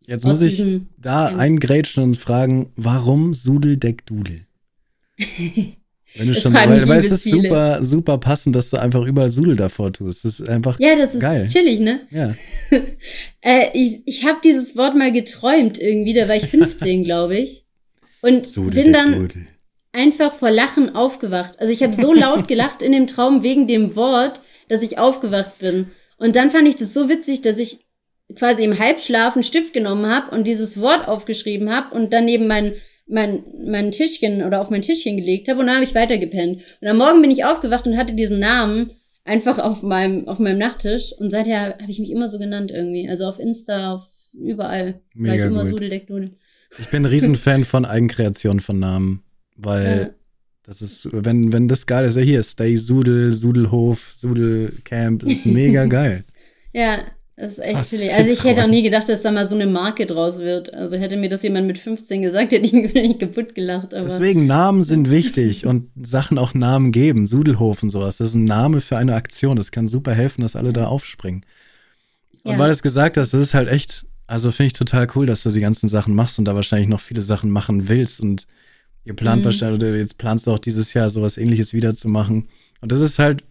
Jetzt muss ich da eingrätschen und fragen, warum Sudeldeckdudel? Wenn du schon, weil, weil es ist super, super passend, dass du einfach überall Sudel davor tust. Das ist einfach,
Ja, das ist
Geil.
chillig, ne?
ja.
Äh, ich ich habe dieses Wort mal geträumt irgendwie, da war ich 15, glaube ich. Und bin dann einfach vor Lachen aufgewacht. Also ich habe so laut gelacht in dem Traum wegen dem Wort, dass ich aufgewacht bin. Und dann fand ich das so witzig, dass ich quasi im Halbschlaf einen Stift genommen habe und dieses Wort aufgeschrieben habe und dann neben mein, mein, mein Tischchen oder auf mein Tischchen gelegt habe und dann habe ich weitergepennt. Und am Morgen bin ich aufgewacht und hatte diesen Namen einfach auf meinem, auf meinem Nachttisch und seither habe ich mich immer so genannt irgendwie. Also auf Insta, auf überall. war
Mega
ich immer
gut.
Sudeldecknudel.
Ich bin ein Riesenfan von Eigenkreation von Namen, weil
Ja.
das ist, wenn, wenn das geil ist, ja hier, Stay Sudel, Sudelhof, Sudelcamp, ist mega geil.
Ja, das ist echt
Was
silly. Also ich hätte auch nie gedacht, dass da mal so eine Marke draus wird. Also hätte mir das jemand mit 15 gesagt, hätte ich mich kaputt gelacht. Aber
Deswegen, Namen sind wichtig und Sachen auch Namen geben. Sudelhof und sowas. Das ist ein Name für eine Aktion. Das kann super helfen, dass alle da aufspringen. Und
Ja.
weil du es gesagt hast, das ist halt echt, also finde ich total cool, dass du die ganzen Sachen machst und da wahrscheinlich noch viele Sachen machen willst. Und ihr plant
Mhm.
wahrscheinlich, oder jetzt planst du auch dieses Jahr sowas ähnliches wieder zu machen. Und das ist halt,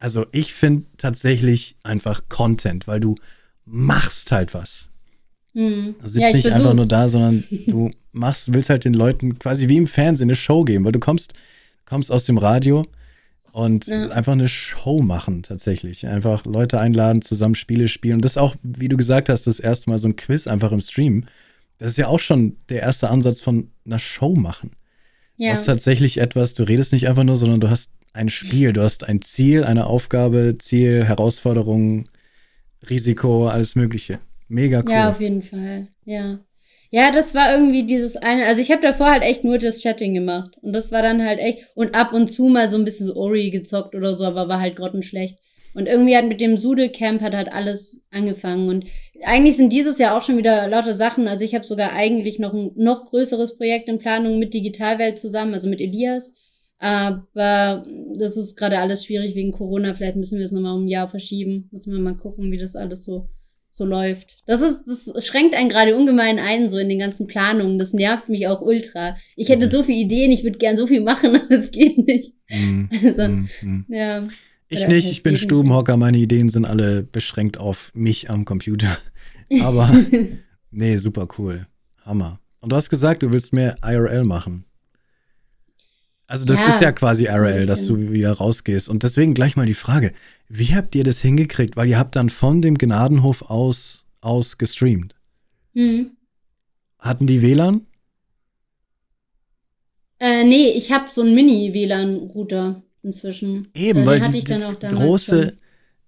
also ich finde tatsächlich einfach Content, weil du machst halt was.
hm.
Du sitzt
ja, ich
nicht einfach nur
versuch's.
da, sondern du machst, willst halt den Leuten quasi wie im Fernsehen eine Show geben, weil du kommst, kommst aus dem Radio und
Ja.
einfach eine Show machen tatsächlich. Einfach Leute einladen, zusammen Spiele spielen. Und das auch, wie du gesagt hast, das erste Mal so ein Quiz einfach im Stream. Das ist ja auch schon der erste Ansatz von einer Show machen. Du
Ja.
hast tatsächlich etwas, du redest nicht einfach nur, sondern du hast ein Spiel, du hast ein Ziel, eine Aufgabe, Ziel, Herausforderung, Risiko, alles Mögliche. Mega cool.
ja, auf jeden Fall. Ja. Ja, das war irgendwie dieses eine. Also ich habe davor halt echt nur das Chatting gemacht. Und das war dann halt echt. Und ab und zu mal so ein bisschen so Ori gezockt oder so, aber war halt grottenschlecht. Und irgendwie hat mit dem Sudelcamp hat halt alles angefangen. Und eigentlich sind dieses Jahr auch schon wieder lauter Sachen. Also ich habe sogar eigentlich noch ein noch größeres Projekt in Planung mit Digitalwelt zusammen, also mit Elias. Aber das ist gerade alles schwierig wegen Corona. Vielleicht müssen wir es nochmal um ein Jahr verschieben. Müssen wir mal gucken, wie das alles so, so läuft. Das ist, das schränkt einen gerade ungemein ein, so in den ganzen Planungen. Das nervt mich auch ultra. Ich hätte so viele Ideen, ich würde gern so viel machen, aber es geht nicht.
Mm,
Also,
mm, mm.
ja.
Ich
Oder
nicht,
halt
ich bin Stubenhocker, meine Ideen sind alle beschränkt auf mich am Computer. Aber nee, super cool. Hammer. Und du hast gesagt, du willst mehr IRL machen. Also das
Ja,
ist ja quasi IRL, dass du wieder rausgehst. Und deswegen gleich mal die Frage, wie habt ihr das hingekriegt? Weil ihr habt dann von dem Gnadenhof aus, aus gestreamt.
Hm.
Hatten die WLAN?
Äh, nee, ich habe so einen Mini-WLAN-Router inzwischen.
Eben,
Äh,
weil die, große,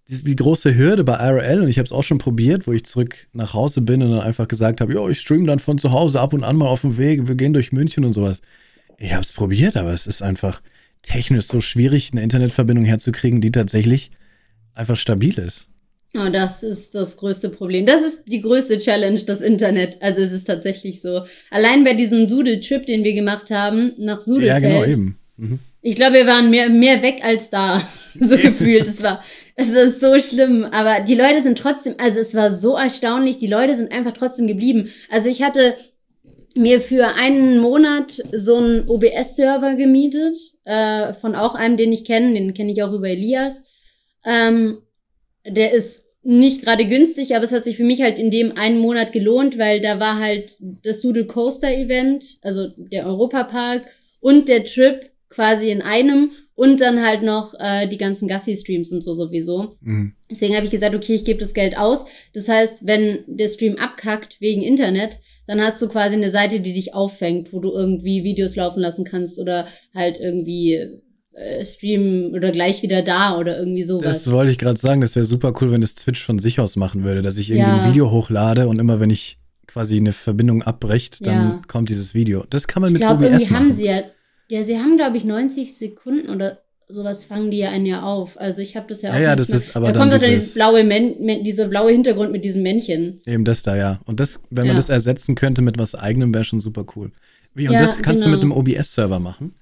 die, die große Hürde bei IRL, und ich habe es auch schon probiert, wo ich zurück nach Hause bin und dann einfach gesagt habe, jo, ich stream dann von zu Hause ab und an mal auf dem Weg, wir gehen durch München und sowas. Ich habe es probiert, aber es ist einfach technisch so schwierig, eine Internetverbindung herzukriegen, die tatsächlich einfach stabil ist.
Oh, das ist das größte Problem. Das ist die größte Challenge, das Internet. Also es ist tatsächlich so. Allein bei diesem Sudel-Trip, den wir gemacht haben, nach
Ja,
Sudelfeld,
genau, eben. Mhm.
Ich glaube, wir waren mehr, mehr weg als da, so gefühlt. Es war, es ist so schlimm. Aber die Leute sind trotzdem, also es war so erstaunlich, die Leute sind einfach trotzdem geblieben. Also ich hatte mir für einen Monat so einen OBS-Server gemietet, äh, von auch einem, den ich kenne, den kenne ich auch über Elias. Ähm, der ist nicht gerade günstig, aber es hat sich für mich halt in dem einen Monat gelohnt, weil da war halt das Doodle Coaster Event, also der Europapark und der Trip quasi in einem und dann halt noch äh, die ganzen Gassi-Streams und so sowieso.
Mhm.
Deswegen habe ich gesagt, okay, ich gebe das Geld aus. Das heißt, wenn der Stream abkackt wegen Internet, dann hast du quasi eine Seite, die dich auffängt, wo du irgendwie Videos laufen lassen kannst oder halt irgendwie äh, streamen oder gleich wieder da oder irgendwie sowas.
Das wollte ich gerade sagen, das wäre super cool, wenn das Twitch von sich aus machen würde, dass ich irgendwie
Ja.
ein Video hochlade und immer wenn ich quasi eine Verbindung abbricht, dann
Ja.
kommt dieses Video. Das kann man
ich
mit
glaube,
OBS
irgendwie
machen.
haben sie ja, ja, sie haben, glaube ich, 90 Sekunden oder sowas fangen die ja einen ja auf. Also ich habe das ja auch
Ja, ja, das ist aber
da
dann
kommt doch dann
dieses-
dieses blaue, Men dieser blaue Hintergrund mit diesem Männchen.
Eben das da, ja. Und das, wenn man
Ja.
das ersetzen könnte mit was eigenem, wäre schon super cool. Wie, und
Ja,
das kannst
genau.
du mit einem OBS-Server machen?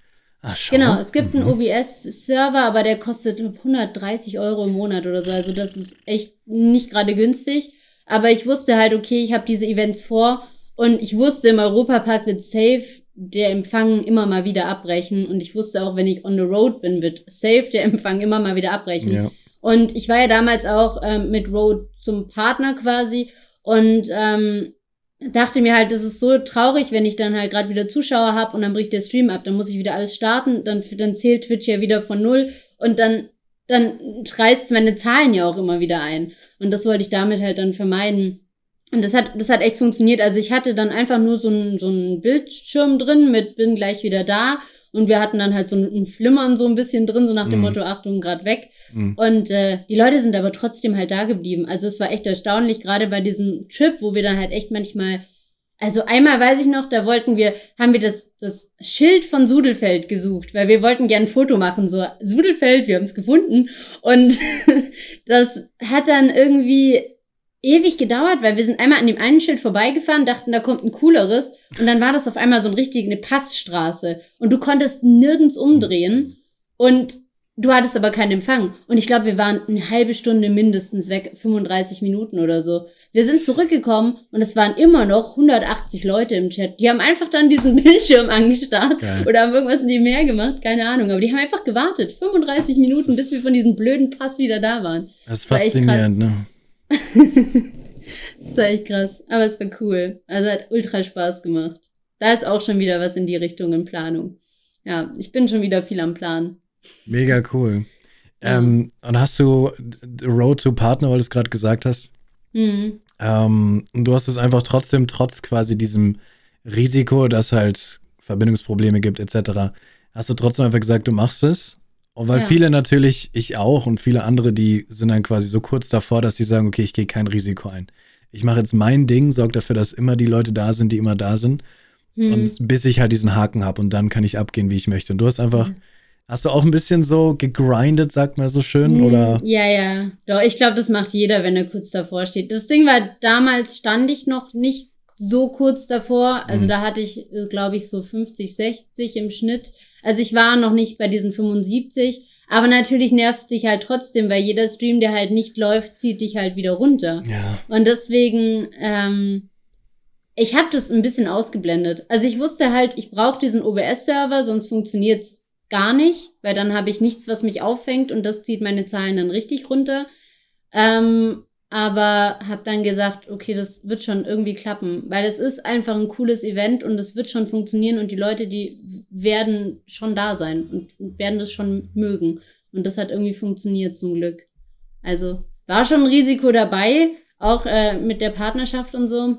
Ah, schau.
Genau, es gibt einen
Mhm.
OBS-Server, aber der kostet 130 Euro im Monat oder so. Also das ist echt nicht gerade günstig. Aber ich wusste halt, okay, ich habe diese Events vor und ich wusste, im Europapark wird safe der Empfang immer mal wieder abbrechen. Und ich wusste auch, wenn ich on the road bin, wird safe der Empfang immer mal wieder abbrechen.
Ja.
Und ich war ja damals auch ähm, mit Road zum Partner quasi und ähm, dachte mir halt, das ist so traurig, wenn ich dann halt gerade wieder Zuschauer habe und dann bricht der Stream ab, dann muss ich wieder alles starten, dann, dann zählt Twitch ja wieder von null und dann, dann reißt meine Zahlen ja auch immer wieder ein. Und das wollte ich damit halt dann vermeiden. Und das hat, das hat echt funktioniert. Also ich hatte dann einfach nur so einen, so einen Bildschirm drin mit bin gleich wieder da. Und wir hatten dann halt so ein Flimmern so ein bisschen drin, so nach dem
Mhm.
Motto, Achtung, grad weg.
Mhm.
Und äh, die Leute sind aber trotzdem halt da geblieben. Also es war echt erstaunlich, gerade bei diesem Trip, wo wir dann halt echt manchmal, also einmal weiß ich noch, da wollten wir, haben wir das, das Schild von Sudelfeld gesucht, weil wir wollten gern ein Foto machen, so Sudelfeld, wir haben es gefunden. Und das hat dann irgendwie ewig gedauert, weil wir sind einmal an dem einen Schild vorbeigefahren, dachten, da kommt ein cooleres. Und dann war das auf einmal so ein richtig, eine Passstraße. Und du konntest nirgends umdrehen. Und du hattest aber keinen Empfang. Und ich glaube, wir waren eine halbe Stunde mindestens weg, 35 Minuten oder so. Wir sind zurückgekommen und es waren immer noch 180 Leute im Chat. Die haben einfach dann diesen Bildschirm angestarrt
Geil.
oder haben irgendwas in die Meer gemacht, keine Ahnung. Aber die haben einfach gewartet, 35 Minuten, bis wir von diesem blöden Pass wieder da waren.
Das ist
war
faszinierend, ne?
Das war echt krass. Aber es war cool. Also hat ultra Spaß gemacht. Da ist auch schon wieder was in die Richtung in Planung. Ja, ich bin schon wieder viel am Plan.
Mega cool. Ähm, und hast du d- Road to Partner, weil du es gerade gesagt hast,
Mhm.
ähm, und du hast es einfach trotzdem, trotz quasi diesem Risiko, dass halt Verbindungsprobleme gibt, etc., hast du trotzdem einfach gesagt, du machst es. Und weil
Ja.
viele natürlich, ich auch und viele andere, die sind dann quasi so kurz davor, dass sie sagen, okay, ich gehe kein Risiko ein. Ich mache jetzt mein Ding, sorge dafür, dass immer die Leute da sind, die immer da sind.
Mhm.
Und bis ich halt diesen Haken habe und dann kann ich abgehen, wie ich möchte. Und du hast einfach,
Mhm.
hast du auch ein bisschen so gegrindet, sagt man so schön,
Hm,
oder?
Ja, ja. Doch, ich glaube, das macht jeder, wenn er kurz davor steht. Das Ding war, damals stand ich noch nicht so kurz davor. Also
Mhm.
da hatte ich, glaube ich, so 50, 60 im Schnitt. Also ich war noch nicht bei diesen 75. Aber natürlich nervst dich halt trotzdem, weil jeder Stream, der halt nicht läuft, zieht dich halt wieder runter.
Ja.
Und deswegen, ähm, ich habe das ein bisschen ausgeblendet. Also ich wusste halt, ich brauche diesen OBS-Server, sonst funktioniert's gar nicht, weil dann habe ich nichts, was mich auffängt und das zieht meine Zahlen dann richtig runter. Ähm, aber habe dann gesagt, okay, das wird schon irgendwie klappen, weil es ist einfach ein cooles Event und es wird schon funktionieren und die Leute, die werden schon da sein und, werden das schon mögen. Und das hat irgendwie funktioniert zum Glück. Also war schon ein Risiko dabei, auch äh, mit der Partnerschaft und so.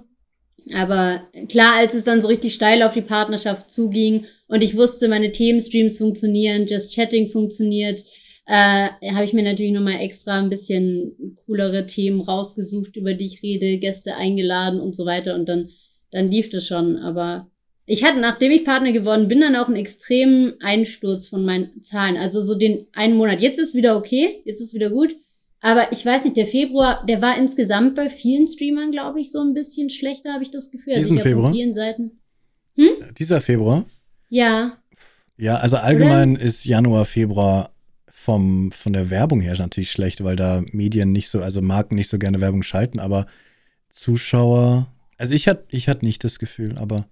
Aber klar, als es dann so richtig steil auf die Partnerschaft zuging und ich wusste, meine Themenstreams funktionieren, Just Chatting funktioniert, äh, habe ich mir natürlich nochmal extra ein bisschen coolere Themen rausgesucht, über die ich rede, Gäste eingeladen und so weiter und dann, dann lief das schon. Aber ich hatte, nachdem ich Partner geworden bin, dann auch einen extremen Einsturz von meinen Zahlen. Also so den einen Monat. Jetzt ist wieder okay, jetzt ist wieder gut. Aber ich weiß nicht, der Februar, der war insgesamt bei vielen Streamern, glaube ich, so ein bisschen schlechter, habe ich das Gefühl.
Diesen
also ich hab
Februar?
Von vielen Seiten.
Dieser Februar?
Ja,
Ja, also allgemein ist Januar, Februar vom, von der Werbung her natürlich schlecht, weil da Medien nicht so, also Marken nicht so gerne Werbung schalten, aber Zuschauer, also ich hatte ich hatte nicht das Gefühl, aber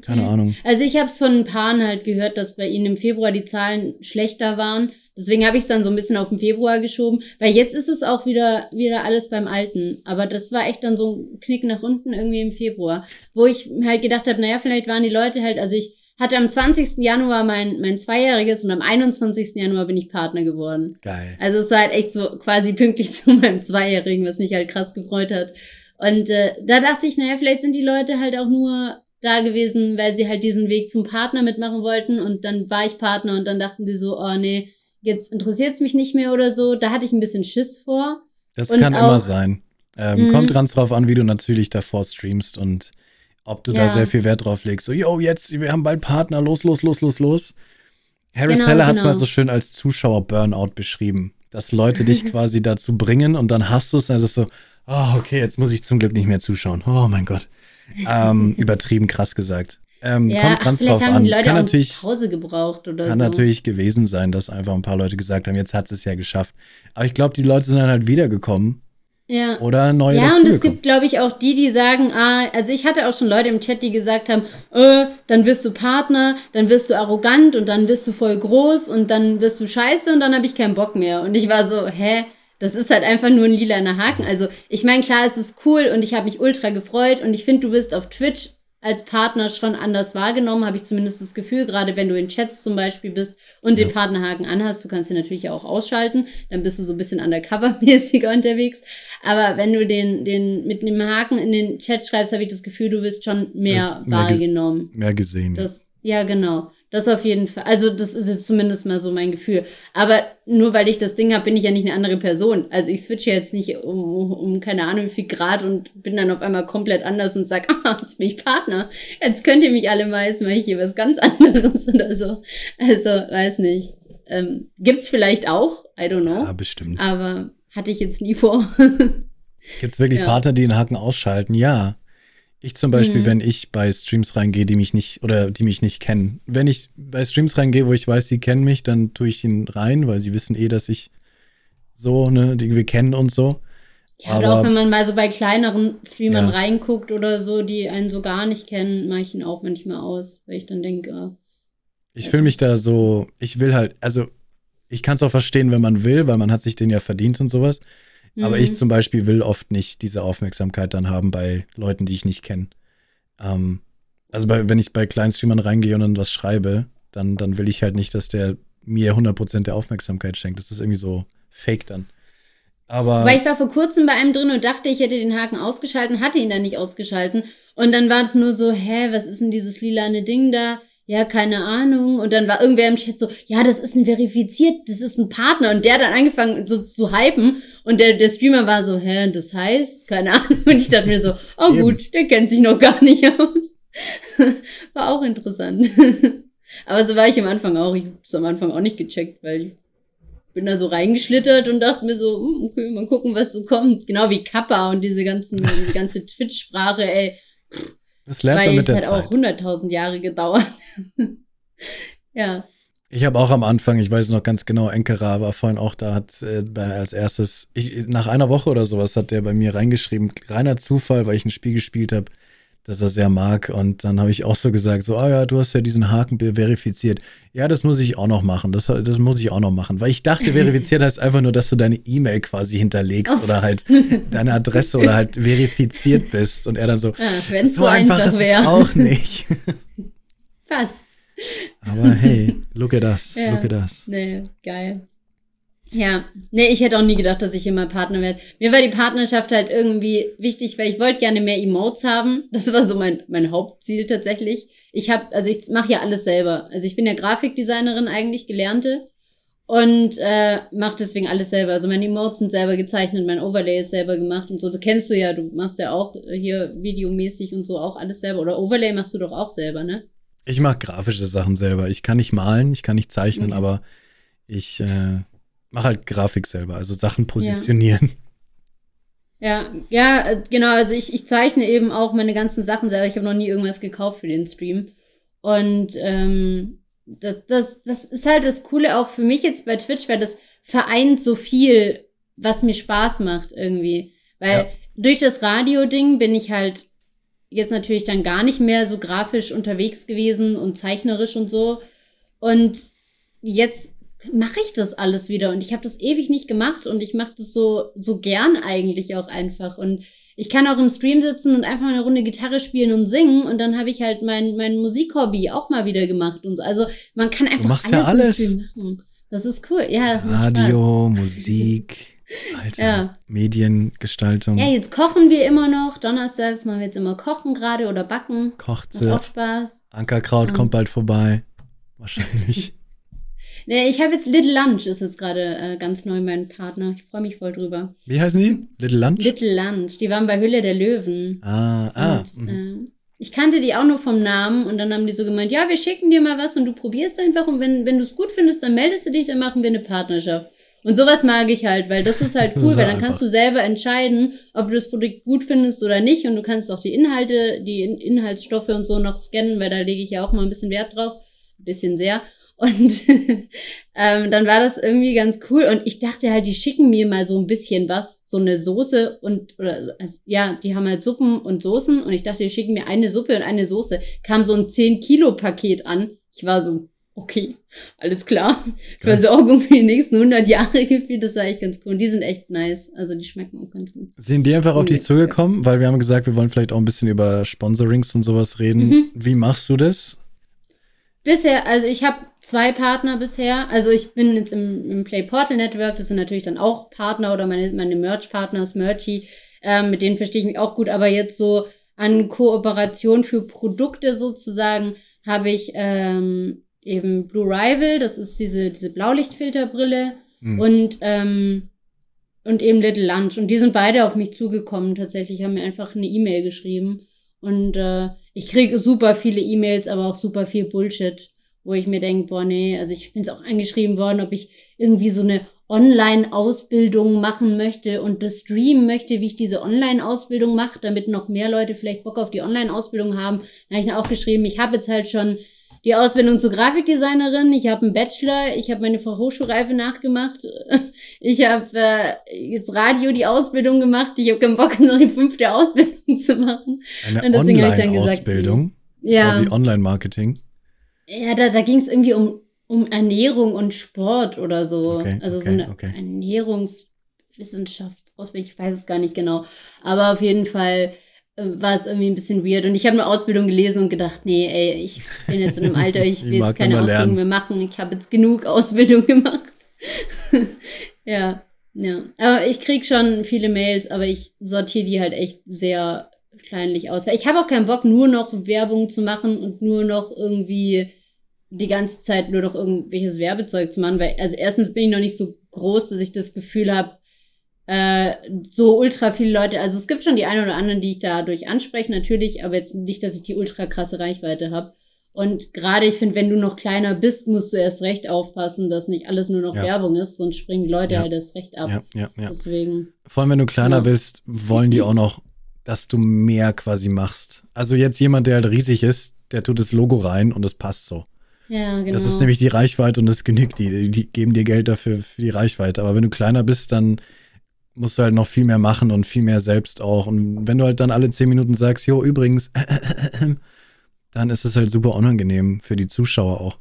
keine Ahnung.
Also ich habe es von ein paar halt gehört, dass bei ihnen im Februar die Zahlen schlechter waren. Deswegen habe ich es dann so ein bisschen auf den Februar geschoben, weil jetzt ist es auch wieder, wieder alles beim Alten. Aber das war echt dann so ein Knick nach unten irgendwie im Februar, wo ich halt gedacht habe, naja, vielleicht waren die Leute halt, also ich hatte am 20. Januar mein, mein Zweijähriges und am 21. Januar bin ich Partner geworden.
Geil.
Also es war halt echt so quasi pünktlich zu meinem Zweijährigen, was mich halt krass gefreut hat. Und äh, da dachte ich, naja, vielleicht sind die Leute halt auch nur da gewesen, weil sie halt diesen Weg zum Partner mitmachen wollten und dann war ich Partner und dann dachten sie so, oh nee, jetzt interessiert es mich nicht mehr oder so. Da hatte ich ein bisschen Schiss vor.
Das
Und
kann
auch-
immer sein. Ähm,
Mhm.
Kommt ganz drauf an, wie du natürlich davor streamst und ob du da
Ja.
sehr viel Wert drauf legst. So, yo, jetzt, wir haben bald Partner, los, los, los, los, los. Harris
Genau,
Heller hat es
genau.
mal so schön als Zuschauer-Burnout beschrieben. Dass Leute dich quasi dazu bringen und dann hast du es, es so, oh, okay, jetzt muss ich zum Glück nicht mehr zuschauen. Oh mein Gott. Ähm, übertrieben krass gesagt. Ähm,
Ja,
kommt ganz drauf an. Es kann natürlich,
Pause gebraucht oder
kann
so.
natürlich gewesen sein, dass einfach ein paar Leute gesagt haben, jetzt hat es ja geschafft. Aber ich glaube, die Leute sind dann halt wiedergekommen
Ja.
oder neue
Ja, und es gibt, glaube ich, auch die, die sagen, ah, also ich hatte auch schon Leute im Chat, die gesagt haben, äh, dann wirst du Partner, dann wirst du arrogant und dann wirst du voll groß und dann wirst du scheiße und dann habe ich keinen Bock mehr. Und ich war so, hä? Das ist halt einfach nur ein lilaner Haken. Also, ich meine, klar, es ist cool und ich habe mich ultra gefreut und ich finde, du wirst auf Twitch als Partner schon anders wahrgenommen, habe ich zumindest das Gefühl, gerade wenn du in Chats zum Beispiel bist und den
Ja.
Partnerhaken anhast, du kannst ihn natürlich auch ausschalten, dann bist du so ein bisschen undercover-mäßiger unterwegs. Aber wenn du den, den mit einem Haken in den Chat schreibst, habe ich das Gefühl, du wirst schon mehr
Das- mehr ges-
wahrgenommen.
mehr gesehen. ja.
Das, ja, genau. Das auf jeden Fall. Also, das ist jetzt zumindest mal so mein Gefühl. Aber nur weil ich das Ding habe, bin ich ja nicht eine andere Person. Also, ich switche jetzt nicht um, um keine Ahnung wie viel Grad und bin dann auf einmal komplett anders und sag, ah, jetzt bin ich Partner. Jetzt könnt ihr mich alle mal, jetzt mache ich hier was ganz anderes oder so. Also, weiß nicht. Ähm, gibt's vielleicht auch, I don't know.
Ja, bestimmt.
Aber hatte ich jetzt nie vor.
Gibt es wirklich
ja.
Partner, die den Haken ausschalten? Ja. Ich zum Beispiel,
Mhm.
wenn ich bei Streams reingehe, die mich nicht oder die mich nicht kennen. Wenn ich bei Streams reingehe, wo ich weiß, sie kennen mich, dann tue ich ihn rein, weil sie wissen eh, dass ich so, ne, die wir kennen und so.
Ja, oder
Aber-
auch wenn man mal so bei kleineren Streamern
Ja.
reinguckt oder so, die einen so gar nicht kennen, mache ich ihn auch manchmal aus, weil ich dann denke, ah,
Ich fühle mich da so, ich will halt, also ich kann es auch verstehen, wenn man will, weil man hat sich den ja verdient und sowas. Aber
mhm.
ich zum Beispiel will oft nicht diese Aufmerksamkeit dann haben bei Leuten, die ich nicht kenne. Ähm, also bei, wenn ich bei kleinen Streamern reingehe und dann was schreibe, dann, dann will ich halt nicht, dass der mir 100% der Aufmerksamkeit schenkt. Das ist irgendwie so fake dann. Aber
Weil ich war vor kurzem bei einem drin und dachte, ich hätte den Haken ausgeschalten, hatte ihn dann nicht ausgeschalten. Und dann war es nur so, hä, was ist denn dieses lilane Ding da? Ja, keine Ahnung. Und dann war irgendwer im Chat so, ja, das ist ein verifiziert, das ist ein Partner. Und der hat dann angefangen so zu hypen. Und der, der Streamer war so, hä, das heißt, keine Ahnung. Und ich dachte mir so, oh
Eben.
gut, der kennt sich noch gar nicht aus. war auch interessant. Aber so war ich am Anfang auch. Ich habe es am Anfang auch nicht gecheckt, weil ich bin da so reingeschlittert und dachte mir so, hm, okay, mal gucken, was so kommt. Genau wie Kappa und diese ganzen, diese ganze Twitch-Sprache, ey.
das lernt man mit der
hat
Zeit.
auch 100.000 Jahre gedauert. ja.
Ich habe auch am Anfang, ich weiß noch ganz genau, Enkera war vorhin auch da, hat äh, als erstes, ich, nach einer Woche oder sowas hat der bei mir reingeschrieben, reiner Zufall, weil ich ein Spiel gespielt habe, das er sehr mag. Und dann habe ich auch so gesagt, so, ah ja, du hast ja diesen Haken verifiziert. Ja, das muss ich auch noch machen. Das, das muss ich auch noch machen. Weil ich dachte, verifiziert heißt einfach nur, dass du deine E-Mail quasi hinterlegst
Ach.
oder halt deine Adresse oder halt verifiziert bist. Und er dann so,
es
so, einfach,
einfach wäre.
auch nicht.
Fast.
Aber hey, look at us,
Ja.
look at us.
Nee, geil. Ja, nee, ich hätte auch nie gedacht, dass ich immer Partner werde. Mir war die Partnerschaft halt irgendwie wichtig, weil ich wollte gerne mehr Emotes haben. Das war so mein, mein Hauptziel tatsächlich. Ich habe, also ich mache ja alles selber. Also ich bin ja Grafikdesignerin eigentlich, gelernte. Und äh, mache deswegen alles selber. Also meine Emotes sind selber gezeichnet, mein Overlay ist selber gemacht und so. Das kennst du ja, du machst ja auch äh, hier videomäßig und so auch alles selber. Oder Overlay machst du doch auch selber, ne?
Ich mache grafische Sachen selber. Ich kann nicht malen, ich kann nicht zeichnen,
Mhm.
aber ich äh, mache halt Grafik selber, also Sachen positionieren.
Ja, ja, äh, genau. Also ich, ich zeichne eben auch meine ganzen Sachen selber. Ich habe noch nie irgendwas gekauft für den Stream. Und ähm, das, das, das ist halt das Coole auch für mich jetzt bei Twitch, weil das vereint so viel, was mir Spaß macht irgendwie. Weil
Ja.
durch das Radio-Ding bin ich halt jetzt natürlich dann gar nicht mehr so grafisch unterwegs gewesen und zeichnerisch und so. Und jetzt mache ich das alles wieder und ich habe das ewig nicht gemacht und ich mache das so so gern eigentlich auch einfach und ich kann auch im Stream sitzen und einfach eine Runde Gitarre spielen und singen und dann habe ich halt mein mein Musikhobby auch mal wieder gemacht und so. Also man kann einfach
machst ja
alles, im
alles.
Stream machen. Das ist cool. Ja.
Radio, Musik, Alter,
Ja.
Mediengestaltung,
Ja, jetzt kochen wir immer noch. Donnerstags machen wir jetzt immer kochen gerade oder backen.
kocht
Macht
sie.
auch Spaß.
Ankerkraut
Ja.
kommt bald vorbei. Wahrscheinlich.
Nee, ich habe jetzt Little Lunch ist jetzt gerade äh, ganz neu mein Partner. Ich freue mich voll drüber.
Wie heißen die? Little Lunch?
Little Lunch, die waren bei Hülle der Löwen.
ah, ah.
Und, äh, ich kannte die auch nur vom Namen und dann haben die so gemeint, ja, wir schicken dir mal was und du probierst einfach und wenn, wenn du es gut findest, dann meldest du dich, dann machen wir eine Partnerschaft. Und sowas mag ich halt, weil das ist halt cool, weil dann kannst du selber entscheiden, ob du das Produkt gut findest oder nicht und du kannst auch die Inhalte, die In Inhaltsstoffe und so noch scannen, weil da lege ich ja auch mal ein bisschen Wert drauf. Ein bisschen sehr. Und ähm, dann war das irgendwie ganz cool. Und ich dachte halt, die schicken mir mal so ein bisschen was, so eine Soße und, oder, also, ja, die haben halt Suppen und Soßen. Und ich dachte, die schicken mir eine Suppe und eine Soße. Kam so ein 10-Kilo-Paket an. Ich war so, okay, alles klar.
Geil.
Versorgung für die nächsten 100 Jahre gefühlt. Das war echt ganz cool. Und die sind echt nice. Also die schmecken auch ganz gut.
Sind die einfach auf dich zugekommen? Weil wir haben gesagt, wir wollen vielleicht auch ein bisschen über Sponsorings und sowas reden.
Mhm.
Wie machst du das?
Bisher, also ich habe zwei Partner bisher. Also ich bin jetzt im, im Play Portal Network, das sind natürlich dann auch Partner oder meine, meine Merch-Partner, Smerchy, ähm, mit denen verstehe ich mich auch gut. Aber jetzt so an Kooperation für Produkte sozusagen habe ich ähm, eben Blue Rival, das ist diese, diese Blaulichtfilterbrille
Hm.
und, ähm, und eben Little Lunch. Und die sind beide auf mich zugekommen tatsächlich, haben mir einfach eine E-Mail geschrieben. Und äh, ich kriege super viele E-Mails, aber auch super viel Bullshit, wo ich mir denke, boah, nee, also ich bin jetzt auch angeschrieben worden, ob ich irgendwie so eine Online-Ausbildung machen möchte und das streamen möchte, wie ich diese Online-Ausbildung mache, damit noch mehr Leute vielleicht Bock auf die Online-Ausbildung haben. Da habe ich auch geschrieben, ich habe jetzt halt schon die Ausbildung zur Grafikdesignerin, ich habe einen Bachelor, ich habe meine Hochschulreife nachgemacht, ich habe äh, jetzt Radio die Ausbildung gemacht, ich habe keinen Bock, so eine fünfte Ausbildung zu machen.
Eine Online-Ausbildung,
Ja,
quasi Online-Marketing.
ja da, da ging es irgendwie um, um Ernährung und Sport oder so.
Okay,
also so
okay,
eine
okay.
Ernährungswissenschaftsausbildung, ich weiß es gar nicht genau. Aber auf jeden Fall war es irgendwie ein bisschen weird. Und ich habe eine Ausbildung gelesen und gedacht, nee, ey, ich bin jetzt in einem Alter, ich will jetzt keine
nur
Ausbildung
lernen.
mehr machen. Ich habe jetzt genug Ausbildung gemacht. ja, ja. Aber ich krieg schon viele Mails, aber ich sortiere die halt echt sehr kleinlich aus. Weil ich habe auch keinen Bock, nur noch Werbung zu machen und nur noch irgendwie die ganze Zeit nur noch irgendwelches Werbezeug zu machen. Weil, also erstens bin ich noch nicht so groß, dass ich das Gefühl habe, äh, so ultra viele Leute, also es gibt schon die einen oder anderen, die ich dadurch anspreche, natürlich, aber jetzt nicht, dass ich die ultra krasse Reichweite habe. Und gerade ich finde, wenn du noch kleiner bist, musst du erst recht aufpassen, dass nicht alles nur noch
Ja.
Werbung ist, sonst springen die Leute
Ja.
halt erst recht ab.
Ja, ja, ja.
Deswegen.
Vor allem, wenn du kleiner
Ja.
willst, wollen die auch noch, dass du mehr quasi machst. Also jetzt jemand, der halt riesig ist, der tut das Logo rein und das passt so.
Ja, genau.
Das ist nämlich die Reichweite und das genügt die. Die geben dir Geld dafür für die Reichweite. Aber wenn du kleiner bist, dann musst du halt noch viel mehr machen und viel mehr selbst auch. Und wenn du halt dann alle zehn Minuten sagst, jo, übrigens, dann ist es halt super unangenehm für die Zuschauer auch.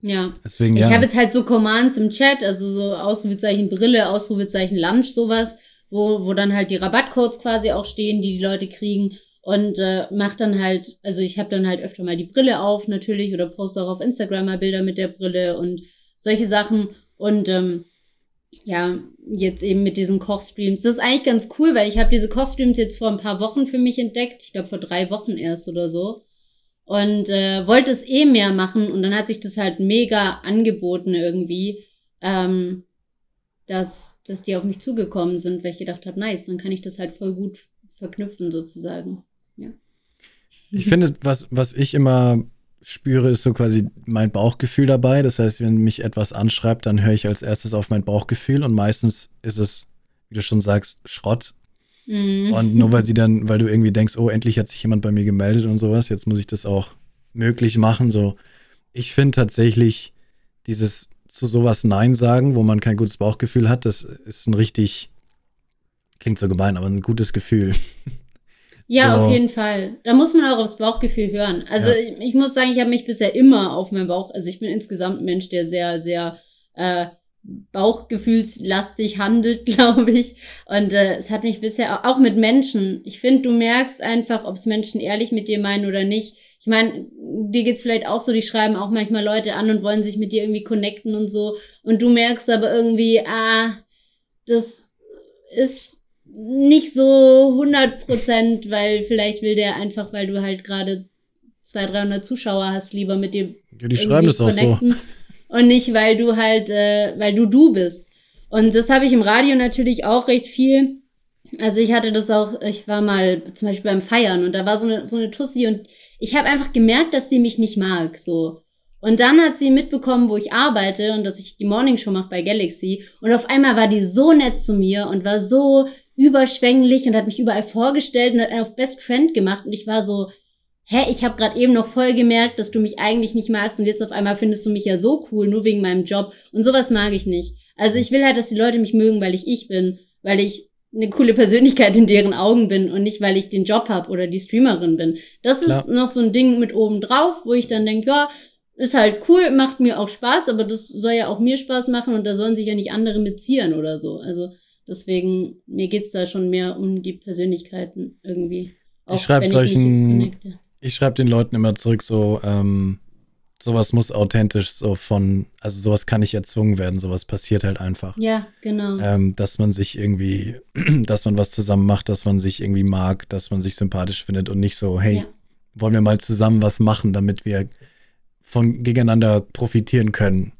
ja.
Deswegen,
Ich
ja.
habe jetzt halt so Commands im Chat, also so Ausrufezeichen Brille, Ausrufezeichen Lunch, sowas, wo, wo dann halt die Rabattcodes quasi auch stehen, die die Leute kriegen. Und äh, mach dann halt, also ich habe dann halt öfter mal die Brille auf natürlich oder poste auch auf Instagram mal Bilder mit der Brille und solche Sachen. Und ähm, ja, jetzt eben mit diesen Kochstreams. Das ist eigentlich ganz cool, weil ich habe diese Kochstreams jetzt vor ein paar Wochen für mich entdeckt. Ich glaube vor drei Wochen erst oder so. Und äh, wollte es eh mehr machen und dann hat sich das halt mega angeboten irgendwie, ähm, dass, dass die auf mich zugekommen sind, weil ich gedacht habe, nice, dann kann ich das halt voll gut verknüpfen sozusagen.
Ich finde, was, was ich immer spüre, ist so quasi mein Bauchgefühl dabei. Das heißt, wenn mich etwas anschreibt, dann höre ich als erstes auf mein Bauchgefühl und meistens ist es, wie du schon sagst, Schrott.
Mhm.
Und nur weil sie dann, weil du irgendwie denkst, oh, endlich hat sich jemand bei mir gemeldet und sowas, jetzt muss ich das auch möglich machen, so. ich finde tatsächlich dieses zu sowas Nein sagen, wo man kein gutes Bauchgefühl hat, das ist ein richtig, klingt so gemein, aber ein gutes Gefühl.
Ja,
So.
auf jeden Fall. Da muss man auch aufs Bauchgefühl hören. Also
Ja.
ich, ich muss sagen, ich habe mich bisher immer auf meinen Bauch, also ich bin insgesamt ein Mensch, der sehr, sehr äh, bauchgefühlslastig handelt, glaube ich. Und äh, es hat mich bisher auch mit Menschen. Ich finde, du merkst einfach, ob es Menschen ehrlich mit dir meinen oder nicht. Ich meine, dir geht's vielleicht auch so, die schreiben auch manchmal Leute an und wollen sich mit dir irgendwie connecten und so. Und du merkst aber irgendwie, ah, das ist nicht so 100 Prozent, weil vielleicht will der einfach, weil du halt gerade 200, 300 Zuschauer hast, lieber mit dir
Ja, die schreiben das auch so.
Und nicht, weil du halt, äh, weil du du bist. Und das habe ich im Radio natürlich auch recht viel. Also ich hatte das auch, ich war mal zum Beispiel beim Feiern und da war so eine, so eine Tussi und ich habe einfach gemerkt, dass die mich nicht mag, so. Und dann hat sie mitbekommen, wo ich arbeite und dass ich die Morning Show mache bei Galaxy. Und auf einmal war die so nett zu mir und war so überschwänglich und hat mich überall vorgestellt und hat einen auf Best Friend gemacht. Und ich war so, hä, ich habe gerade eben noch voll gemerkt, dass du mich eigentlich nicht magst und jetzt auf einmal findest du mich ja so cool, nur wegen meinem Job. Und sowas mag ich nicht. Also ich will halt, dass die Leute mich mögen, weil ich ich bin, weil ich eine coole Persönlichkeit in deren Augen bin und nicht, weil ich den Job hab oder die Streamerin bin. Das ist
Klar.
noch so ein Ding mit oben drauf, wo ich dann denke, ja, ist halt cool, macht mir auch Spaß, aber das soll ja auch mir Spaß machen und da sollen sich ja nicht andere mitziehen oder so. Also deswegen, mir geht's da schon mehr um die Persönlichkeiten irgendwie. Auch ich
solchen-
jetzt connecte.
Ich schreibe den Leuten immer zurück, so, ähm, sowas muss authentisch so von, also sowas kann nicht erzwungen werden, sowas passiert halt einfach.
Ja, genau.
Ähm, dass man sich irgendwie, dass man was zusammen macht, dass man sich irgendwie mag, dass man sich sympathisch findet und nicht so, hey,
Ja.
wollen wir mal zusammen was machen, damit wir von gegeneinander profitieren können.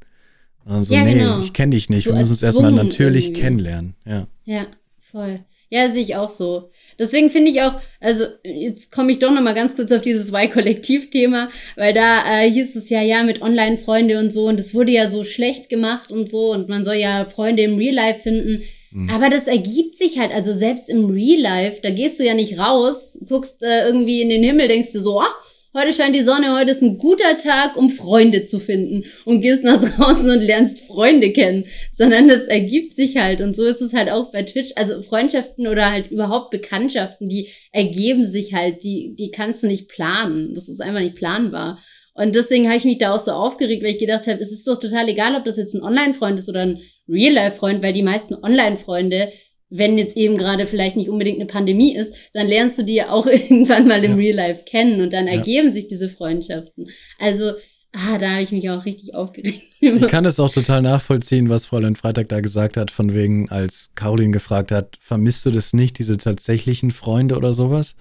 Also,
Ja,
nee,
genau.
ich kenne dich nicht.
So
wir müssen uns erstmal natürlich
irgendwie.
kennenlernen. Ja.
Ja, voll. Ja, sehe ich auch so. Deswegen finde ich auch, also jetzt komme ich doch noch mal ganz kurz auf dieses Y-Kollektiv-Thema, weil da äh, hieß es ja, ja, mit Online-Freunde und so und es wurde ja so schlecht gemacht und so und man soll ja Freunde im Real Life finden.
Mhm.
Aber das ergibt sich halt, also selbst im Real Life, da gehst du ja nicht raus, guckst äh, irgendwie in den Himmel, denkst du so, ah, heute scheint die Sonne, heute ist ein guter Tag, um Freunde zu finden. Und gehst nach draußen und lernst Freunde kennen, sondern das ergibt sich halt. Und so ist es halt auch bei Twitch, also Freundschaften oder halt überhaupt Bekanntschaften, die ergeben sich halt, die, die kannst du nicht planen, das ist einfach nicht planbar. Und deswegen habe ich mich da auch so aufgeregt, weil ich gedacht habe, es ist doch total egal, ob das jetzt ein Online-Freund ist oder ein Real-Life-Freund, weil die meisten Online-Freunde, wenn jetzt eben gerade vielleicht nicht unbedingt eine Pandemie ist, dann lernst du die ja auch irgendwann mal im
Ja.
Real-Life kennen und dann
Ja.
ergeben sich diese Freundschaften. Also, ah, da habe ich mich auch richtig aufgeregt.
Ich kann es auch total nachvollziehen, was Fräulein Freitag da gesagt hat, von wegen, als Caroline gefragt hat, vermisst du das nicht, diese tatsächlichen Freunde oder sowas?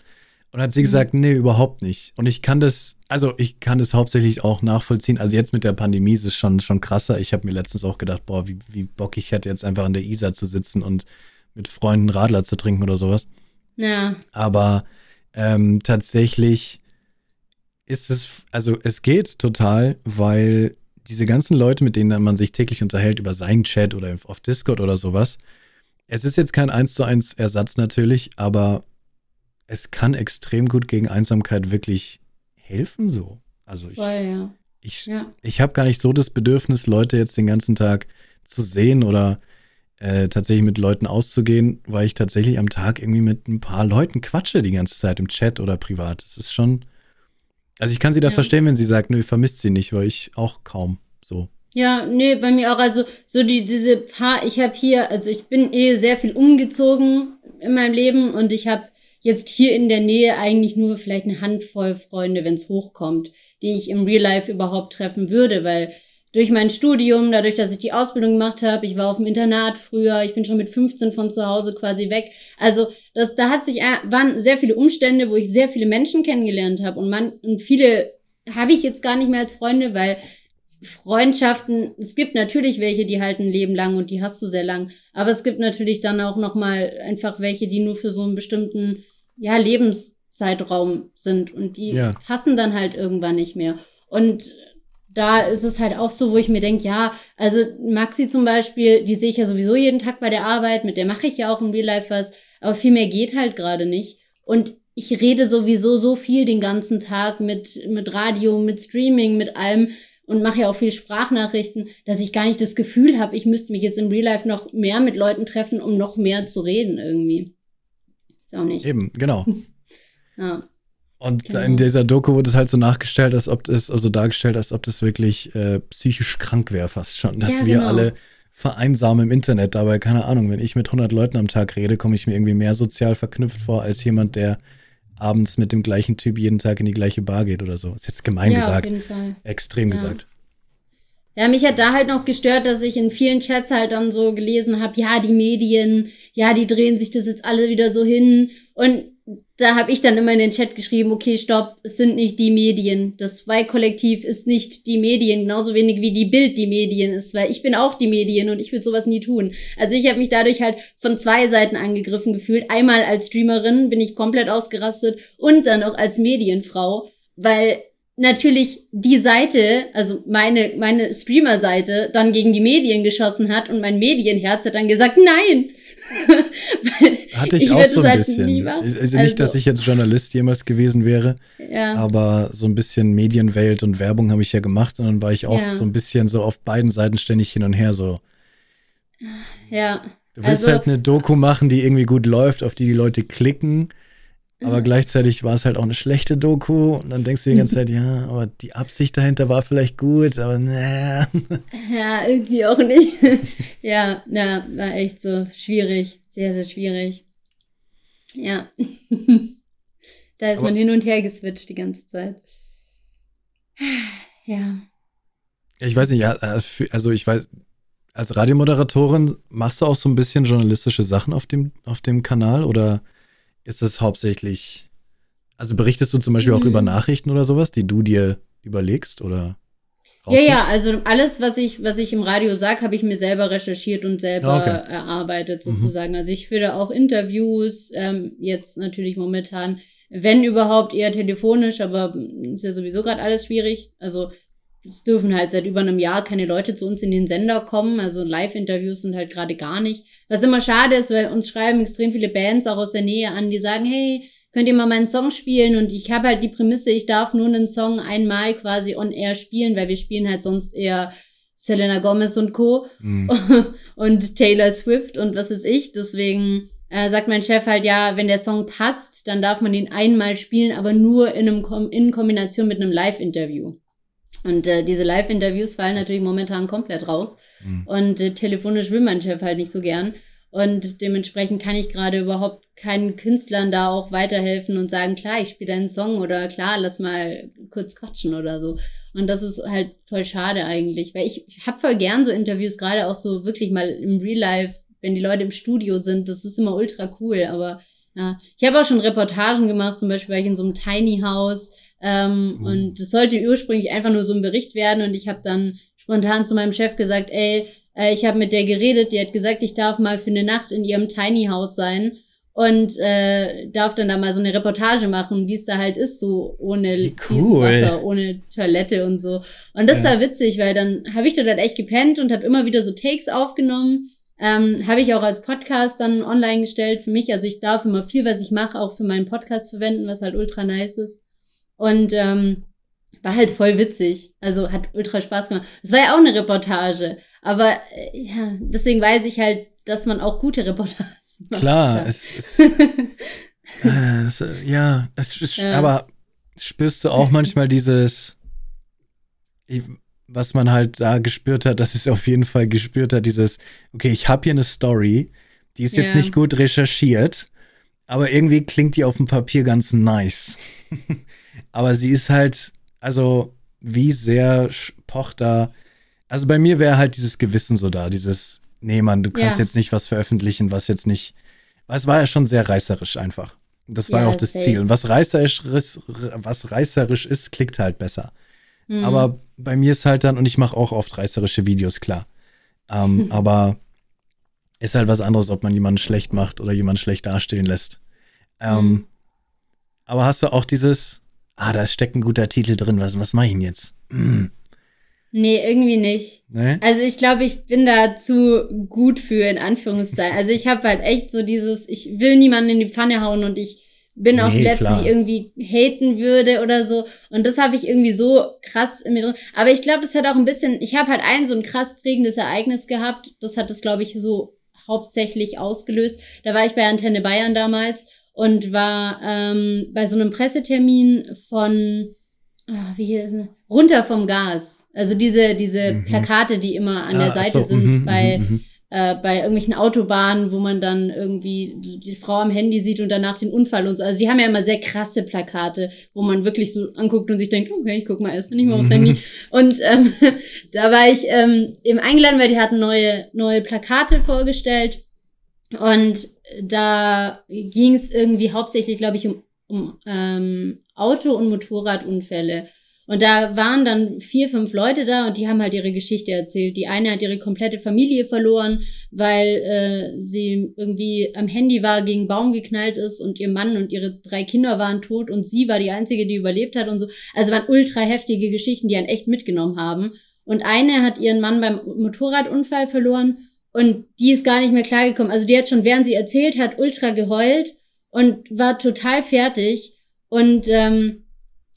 Und hat sie
Mhm.
gesagt, nee, überhaupt nicht. Und ich kann das, also ich kann das hauptsächlich auch nachvollziehen. Also jetzt mit der Pandemie ist es schon, schon krasser. Ich habe mir letztens auch gedacht, boah, wie, wie Bock ich hätte, jetzt einfach an der Isar zu sitzen und mit Freunden Radler zu trinken oder sowas.
ja,
Aber ähm, tatsächlich ist es, also es geht total, weil diese ganzen Leute, mit denen man sich täglich unterhält über seinen Chat oder auf Discord oder sowas, es ist jetzt kein 1 zu 1 Ersatz natürlich, aber es kann extrem gut gegen Einsamkeit wirklich helfen so. Also ich,
voll, ja.
ich,
Ja,
ich habe gar nicht so das Bedürfnis, Leute jetzt den ganzen Tag zu sehen oder äh, tatsächlich mit Leuten auszugehen, weil ich tatsächlich am Tag irgendwie mit ein paar Leuten quatsche die ganze Zeit im Chat oder privat. Das ist schon. Also ich kann sie da
Ja.
verstehen, wenn sie sagt, nö, vermisst sie nicht, weil ich auch kaum so.
Ja, nee, bei mir auch. Also so die diese paar, ich habe hier, also ich bin eh sehr viel umgezogen in meinem Leben und ich habe jetzt hier in der Nähe eigentlich nur vielleicht eine Handvoll Freunde, wenn es hochkommt, die ich im Real Life überhaupt treffen würde, weil durch mein Studium, dadurch, dass ich die Ausbildung gemacht habe, ich war auf dem Internat früher, ich bin schon mit 15 von zu Hause quasi weg. Also das, da hat sich äh, waren sehr viele Umstände, wo ich sehr viele Menschen kennengelernt habe und man und viele habe ich jetzt gar nicht mehr als Freunde, weil Freundschaften, es gibt natürlich welche, die halten ein Leben lang und die hast du sehr lang, aber es gibt natürlich dann auch noch mal einfach welche, die nur für so einen bestimmten ja Lebenszeitraum sind und die
Ja.
passen dann halt irgendwann nicht mehr. Und da ist es halt auch so, wo ich mir denke, ja, also Maxi zum Beispiel, die sehe ich ja sowieso jeden Tag bei der Arbeit, mit der mache ich ja auch im Real Life was, aber viel mehr geht halt gerade nicht. Und ich rede sowieso so viel den ganzen Tag mit, mit Radio, mit Streaming, mit allem. und mache ja auch viel Sprachnachrichten, dass ich gar nicht das Gefühl habe, ich müsste mich jetzt im Real Life noch mehr mit Leuten treffen, um noch mehr zu reden irgendwie. Ist auch nicht.
Eben, genau.
Ja.
Und
Genau.
in dieser Doku wurde es halt so nachgestellt, als ob das, also dargestellt, als ob das wirklich äh, psychisch krank wäre fast schon, dass
Ja,
wir
genau.
alle vereinsamen im Internet. Dabei, keine Ahnung, wenn ich mit 100 Leuten am Tag rede, komme ich mir irgendwie mehr sozial verknüpft vor, als jemand, der abends mit dem gleichen Typ jeden Tag in die gleiche Bar geht oder so. Ist jetzt gemein
ja, auf
gesagt.
jeden Fall.
Extrem
Ja.
gesagt.
Ja, mich hat da halt noch gestört, dass ich in vielen Chats halt dann so gelesen habe, ja, die Medien, ja, die drehen sich das jetzt alle wieder so hin. Und da habe ich dann immer in den Chat geschrieben, okay, stopp, es sind nicht die Medien. Das Y-Kollektiv ist nicht die Medien, genauso wenig wie die Bild die Medien ist, weil ich bin auch die Medien und ich würde sowas nie tun. Also ich habe mich dadurch halt von zwei Seiten angegriffen gefühlt. Einmal als Streamerin bin ich komplett ausgerastet und dann auch als Medienfrau, weil natürlich die Seite, also meine, meine Streamer-Seite, dann gegen die Medien geschossen hat und mein Medienherz hat dann gesagt, nein.
Hatte ich,
ich
auch so ein
halt
bisschen.
lieber-
Also nicht, dass
also-
ich jetzt Journalist jemals gewesen wäre,
ja,
aber so ein bisschen Medienwelt und Werbung habe ich ja gemacht und dann war ich auch
Ja.
so ein bisschen so auf beiden Seiten ständig hin und her so.
ja.
Du willst
Also-
halt eine Doku machen, die irgendwie gut läuft, auf die die Leute klicken, aber gleichzeitig war es halt auch eine schlechte Doku und dann denkst du die ganze Zeit, ja, aber die Absicht dahinter war vielleicht gut, aber naja.
Ja, irgendwie auch nicht. ja, ja, war echt so schwierig. Sehr, sehr schwierig. Ja. da ist
Aber-
man hin und her geswitcht die ganze Zeit. Ja.
Ich weiß nicht, ja, äh, also ich weiß, als Radiomoderatorin machst du auch so ein bisschen journalistische Sachen auf dem, auf dem Kanal oder ist es hauptsächlich, also berichtest du zum Beispiel auch
Mhm.
über Nachrichten oder sowas, die du dir überlegst oder
Ja, ja, also alles, was ich, was ich im Radio sage, habe ich mir selber recherchiert und selber
Ah, okay.
erarbeitet
Mhm.
sozusagen. Also ich führe auch Interviews, ähm, jetzt natürlich momentan, wenn überhaupt eher telefonisch, aber ist ja sowieso gerade alles schwierig. Also es dürfen halt seit über einem Jahr keine Leute zu uns in den Sender kommen. Also Live-Interviews sind halt gerade gar nicht. Was immer schade ist, weil uns schreiben extrem viele Bands auch aus der Nähe an, die sagen, hey, könnt ihr mal meinen Song spielen? Und ich habe halt die Prämisse, ich darf nur einen Song einmal quasi on air spielen, weil wir spielen halt sonst eher Selena Gomez und Co.
Hm.
und Taylor Swift und was ist ich. Deswegen äh, sagt mein Chef halt, ja, wenn der Song passt, dann darf man ihn einmal spielen, aber nur in, einem Kom in Kombination mit einem Live-Interview. Und äh, diese Live-Interviews fallen natürlich momentan komplett raus.
Hm.
Und äh, telefonisch will mein Chef halt nicht so gern. Und dementsprechend kann ich gerade überhaupt keinen Künstlern da auch weiterhelfen und sagen, klar, ich spiele einen Song oder klar, lass mal kurz quatschen oder so. Und das ist halt voll schade eigentlich, weil ich, ich habe voll gern so Interviews, gerade auch so wirklich mal im Real Life, wenn die Leute im Studio sind, das ist immer ultra cool. Aber ja, ich habe auch schon Reportagen gemacht, zum Beispiel war ich in so einem Tiny House ähm,
Mhm.
und das sollte ursprünglich einfach nur so ein Bericht werden und ich habe dann spontan zu meinem Chef gesagt, ey, äh, ich habe mit der geredet, die hat gesagt, ich darf mal für eine Nacht in ihrem Tiny House sein und äh, darf dann da mal so eine Reportage machen, wie es da halt ist, so ohne
cool.
Wasser, ohne Toilette und so. Und das
Ja.
war witzig, weil dann habe ich dort halt echt gepennt und habe immer wieder so Takes aufgenommen. Ähm, habe ich auch als Podcast dann online gestellt für mich. Also ich darf immer viel, was ich mache, auch für meinen Podcast verwenden, was halt ultra nice ist. Und ähm, war halt voll witzig. Also hat ultra Spaß gemacht. Es war ja auch eine Reportage. Aber äh, ja, deswegen weiß ich halt, dass man auch gute Reportagen macht.
Klar, es ist, äh, es, äh, ja, es ist,
Ja.
aber spürst du auch manchmal dieses, was man halt da gespürt hat, dass es auf jeden Fall gespürt hat, dieses, okay, ich habe hier eine Story, die ist jetzt
Ja.
nicht gut recherchiert, aber irgendwie klingt die auf dem Papier ganz nice. aber sie ist halt, also wie sehr pocht da, also bei mir wäre halt dieses Gewissen so da, dieses, nee, Mann, du kannst
Ja.
jetzt nicht was veröffentlichen, was jetzt nicht, es war ja schon sehr reißerisch einfach. Das war ja auch das
safe.
Ziel. Und was reißerisch, ist- was reißerisch ist, klickt halt besser.
Mhm.
Aber bei mir ist halt dann, und ich mache auch oft reißerische Videos, klar. Ähm, aber ist halt was anderes, ob man jemanden schlecht macht oder jemanden schlecht dastehen lässt. Ähm,
Mhm.
Aber hast du auch dieses, ah, da steckt ein guter Titel drin, was, was mache ich denn jetzt? Mm,
Nee, irgendwie nicht.
ne?
Also ich glaube, ich bin da zu gut für, in Anführungszeichen. Also ich habe halt echt so dieses, ich will niemanden in die Pfanne hauen und ich bin auch
Nee,
die Letzte, die irgendwie haten würde oder so. Und das habe ich irgendwie so krass in mir drin. Aber ich glaube, das hat auch ein bisschen, ich habe halt ein so ein krass prägendes Ereignis gehabt. Das hat das, glaube ich, so hauptsächlich ausgelöst. Da war ich bei Antenne Bayern damals und war ähm, bei so einem Pressetermin von, ah, wie hier ist es? runter vom Gas. Also diese, diese
Mhm.
Plakate, die immer an der
Ah, ach
Seite
so,
sind
mhm,
bei,
mhm, mhm.
äh, bei irgendwelchen Autobahnen, wo man dann irgendwie die Frau am Handy sieht und danach den Unfall und so. Also die haben ja immer sehr krasse Plakate, wo man wirklich so anguckt und sich denkt, okay, ich guck mal erstmal nicht mal aufs
Mhm.
Handy. Und ähm, da war ich ähm, eben eingeladen, weil die hatten neue, neue Plakate vorgestellt. Und da ging es irgendwie hauptsächlich, glaube ich, um, um ähm, Auto- und Motorradunfälle. Und da waren dann vier, fünf Leute da und die haben halt ihre Geschichte erzählt. Die eine hat ihre komplette Familie verloren, weil äh, sie irgendwie am Handy war, gegen Baum geknallt ist und ihr Mann und ihre drei Kinder waren tot und sie war die einzige, die überlebt hat und so. Also waren ultra heftige Geschichten, die einen echt mitgenommen haben. Und eine hat ihren Mann beim Motorradunfall verloren und die ist gar nicht mehr klargekommen. Also die hat schon, während sie erzählt hat, ultra geheult und war total fertig. Und ähm,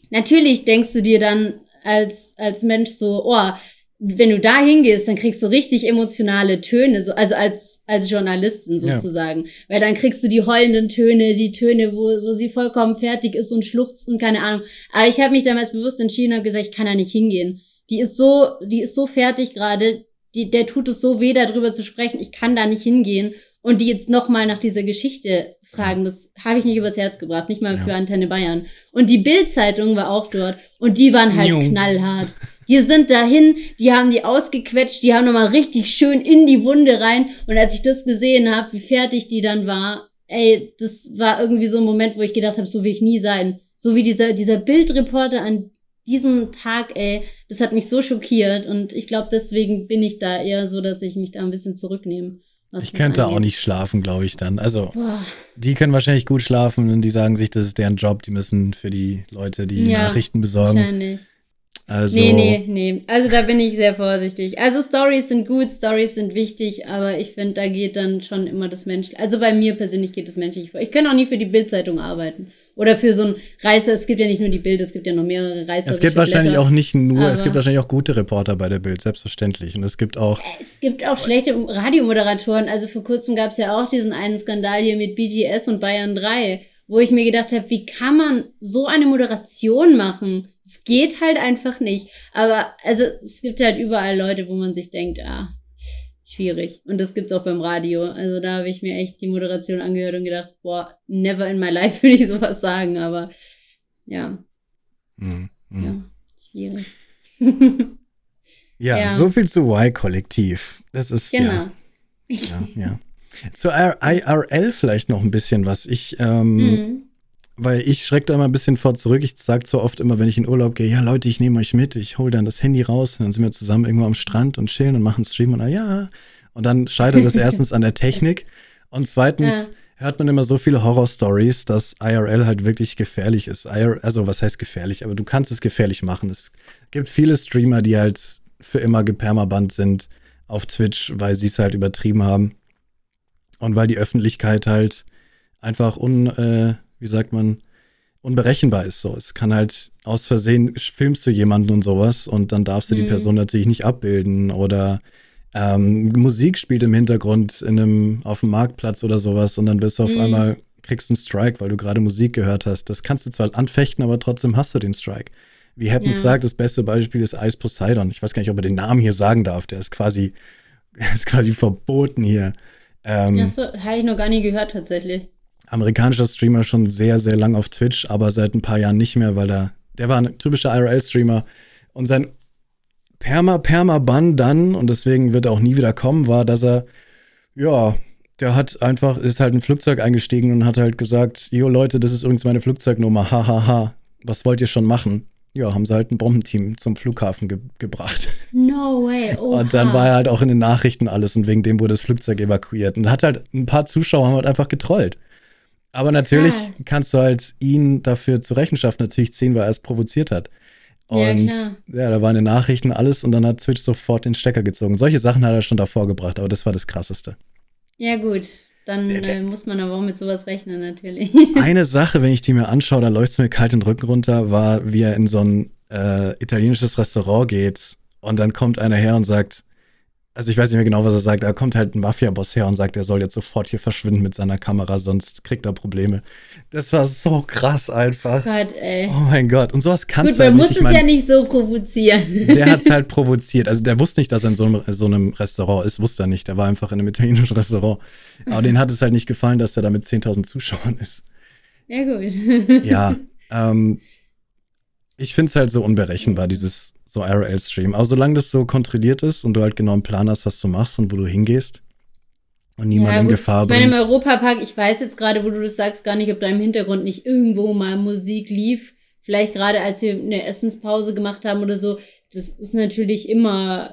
natürlich denkst du dir dann als, als Mensch so, oh, wenn du da hingehst, dann kriegst du richtig emotionale Töne, so, also als, als Journalistin
Ja.
sozusagen. Weil dann kriegst du die heulenden Töne, die Töne, wo, wo sie vollkommen fertig ist und schluchzt und keine Ahnung. Aber ich habe mich damals bewusst entschieden und gesagt, ich kann da nicht hingehen. Die ist so, die ist so fertig gerade, die, der tut es so weh, darüber zu sprechen, ich kann da nicht hingehen. Und die jetzt nochmal nach dieser Geschichte fragen, das habe ich nicht übers Herz gebracht, nicht mal
Ja.
für Antenne Bayern. Und die Bild-Zeitung war auch dort und die waren halt
Jung.
knallhart. Die sind dahin, die haben die ausgequetscht, die haben nochmal richtig schön in die Wunde rein. Und als ich das gesehen habe, wie fertig die dann war, ey, das war irgendwie so ein Moment, wo ich gedacht habe, so will ich nie sein. So wie dieser, dieser Bildreporter an diesem Tag, ey, das hat mich so schockiert. Und ich glaube, deswegen bin ich da eher so, dass ich mich da ein bisschen zurücknehme.
Ich könnte auch
angeht.
nicht schlafen, glaube ich dann. Also,
Boah.
die können wahrscheinlich gut schlafen und die sagen sich, das ist deren Job. Die müssen für die Leute die
Ja,
Nachrichten besorgen.
Wahrscheinlich.
Also,
Nee, nee, nee. Also da bin ich sehr vorsichtig. Also Stories sind gut, Stories sind wichtig, aber ich finde, da geht dann schon immer das Menschliche. Also bei mir persönlich geht das Menschliche vor. Ich kann auch nie für die Bildzeitung arbeiten. Oder für so ein Reißer. Es gibt ja nicht nur die Bild, es gibt ja noch mehrere Reißer.
es gibt wahrscheinlich auch nicht nur, es gibt wahrscheinlich auch gute Reporter bei der Bild, selbstverständlich. Und es gibt auch,
Es gibt auch schlechte Radiomoderatoren. Also vor kurzem gab es ja auch diesen einen Skandal hier mit BTS und Bayern 3, wo ich mir gedacht habe, wie kann man so eine Moderation machen? Es geht halt einfach nicht. Aber also es gibt halt überall Leute, wo man sich denkt, ah, schwierig. Und das gibt's auch beim Radio. Also da habe ich mir echt die Moderation angehört und gedacht, boah, never in my life würde ich sowas sagen. Aber ja,
Hm, hm.
ja, schwierig.
ja,
Ja.
so viel zu Y-Kollektiv. Das ist,
genau.
ja, ja, ja. Zu IRL vielleicht noch ein bisschen was. Ich, ähm,
Mhm.
Weil ich schrecke da immer ein bisschen vor zurück. Ich sage zwar oft immer, wenn ich in Urlaub gehe, ja Leute, ich nehme euch mit, ich hole dann das Handy raus und dann sind wir zusammen irgendwo am Strand und chillen und machen Stream und ah, ja. Und dann scheitert das erstens an der Technik und zweitens hört man immer so viele Horror-Stories, dass IRL halt wirklich gefährlich ist. IR, also was heißt gefährlich? Aber du kannst es gefährlich machen. Es gibt viele Streamer, die halt für immer gepermaband sind auf Twitch, weil sie es halt übertrieben haben. Und weil die Öffentlichkeit halt einfach un, äh, wie sagt man, unberechenbar ist. So, es kann halt aus Versehen filmst du jemanden und sowas und dann darfst du die
Mhm.
Person natürlich nicht abbilden oder ähm, Musik spielt im Hintergrund in einem, auf dem Marktplatz oder sowas und dann wirst du auf
Mhm.
einmal, kriegst einen Strike, weil du gerade Musik gehört hast. Das kannst du zwar anfechten, aber trotzdem hast du den Strike. Wie Happens
Ja.
sagt, das beste Beispiel ist Ice Poseidon. Ich weiß gar nicht, ob er den Namen hier sagen darf. Der ist quasi, ist quasi verboten hier. Ähm,
Ja, so, habe ich noch gar nie gehört tatsächlich.
Amerikanischer Streamer schon sehr, sehr lang auf Twitch, aber seit ein paar Jahren nicht mehr, weil er, der war ein typischer IRL-Streamer und sein Perma-Perma-Bann dann, und deswegen wird er auch nie wieder kommen, war, dass er, ja, der hat einfach, ist halt ein Flugzeug eingestiegen und hat halt gesagt, jo Leute, das ist übrigens meine Flugzeugnummer, hahaha, ha, ha. was wollt ihr schon machen? Ja, haben sie halt ein Bombenteam zum Flughafen ge gebracht.
No way. Oha.
Und dann war er halt auch in den Nachrichten alles und wegen dem wurde das Flugzeug evakuiert. Und hat halt ein paar Zuschauer haben halt einfach getrollt. Aber natürlich
Krass.
kannst du halt ihn dafür zur Rechenschaft natürlich ziehen, weil er es provoziert hat.
Ja,
Und
klar.
ja, da waren den Nachrichten alles und dann hat Twitch sofort den Stecker gezogen. Solche Sachen hat er schon davor gebracht, aber das war das Krasseste.
Ja, gut. dann
Der- der-
äh, muss man aber auch mit sowas rechnen, natürlich.
Eine Sache, wenn ich die mir anschaue, da läuft es mir kalt den Rücken runter, war, wie er in so ein äh, italienisches Restaurant geht und dann kommt einer her und sagt, also ich weiß nicht mehr genau, was er sagt, da kommt halt ein Mafia-Boss her und sagt, er soll jetzt sofort hier verschwinden mit seiner Kamera, sonst kriegt er Probleme. Das war so krass einfach.
Gott, ey.
Oh mein Gott. Und sowas kannst
Gut,
du halt
man
nicht.
muss
Ich
es ja
mein,
nicht so provozieren.
der hat es halt provoziert. Also der wusste nicht, dass er in so einem, so einem Restaurant ist, wusste er nicht. Der war einfach in einem italienischen Restaurant. Aber denen hat es halt nicht gefallen, dass er da mit 10.000 Zuschauern ist.
ja, gut.
Ja, ähm, ich finde es halt so unberechenbar, dieses so IRL-Stream. Aber solange das so kontrolliert ist und du halt genau einen Plan hast, was du machst und wo du hingehst und niemand
ja,
in. Gefahr
Ich meine, im. Europapark, ich weiß jetzt gerade, wo du das sagst, gar nicht, ob da im Hintergrund nicht irgendwo mal Musik lief. Vielleicht gerade, als wir eine Essenspause gemacht haben oder so. Das ist natürlich immer,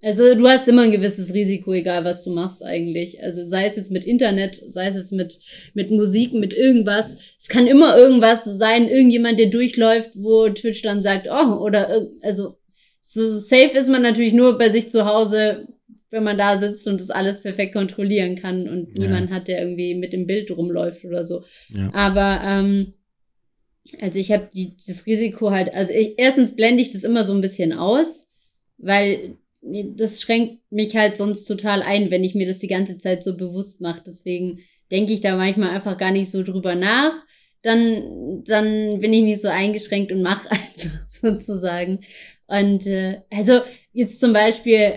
also du hast immer ein gewisses Risiko, egal was du machst eigentlich. Also sei es jetzt mit Internet, sei es jetzt mit, mit Musik, mit irgendwas. Es kann immer irgendwas sein, irgendjemand, der durchläuft, wo Twitch dann sagt, oh, oder, also, so safe ist man natürlich nur bei sich zu Hause, wenn man da sitzt und das alles perfekt kontrollieren kann und
Ja.
niemand hat, der irgendwie mit dem Bild rumläuft oder so.
Ja.
Aber ähm, also ich habe das Risiko halt, also ich, erstens blende ich das immer so ein bisschen aus, weil das schränkt mich halt sonst total ein, wenn ich mir das die ganze Zeit so bewusst mache. Deswegen denke ich da manchmal einfach gar nicht so drüber nach. Dann, dann bin ich nicht so eingeschränkt und mache einfach sozusagen. Und äh, also jetzt zum Beispiel,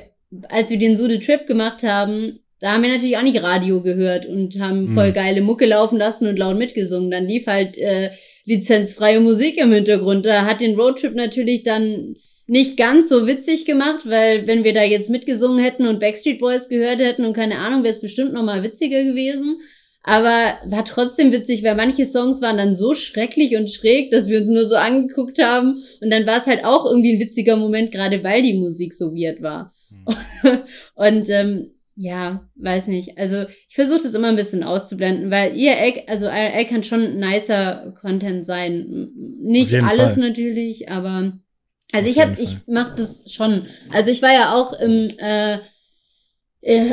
als wir den Sude Trip gemacht haben, da haben wir natürlich auch nicht Radio gehört und haben voll
Mhm.
geile Mucke laufen lassen und laut mitgesungen. Dann lief halt äh, lizenzfreie Musik im Hintergrund. Da hat den Roadtrip natürlich dann nicht ganz so witzig gemacht, weil wenn wir da jetzt mitgesungen hätten und Backstreet Boys gehört hätten und keine Ahnung, wäre es bestimmt noch mal witziger gewesen. Aber war trotzdem witzig, weil manche Songs waren dann so schrecklich und schräg, dass wir uns nur so angeguckt haben. Und dann war es halt auch irgendwie ein witziger Moment, gerade weil die Musik so weird war. und ähm, ja, weiß nicht. Also ich versuche das immer ein bisschen auszublenden, weil IRL, also IRL kann schon nicer Content sein. Nicht alles
Fall.
natürlich, aber also
Auf
ich habe, ich mache das schon. Also ich war ja auch im äh,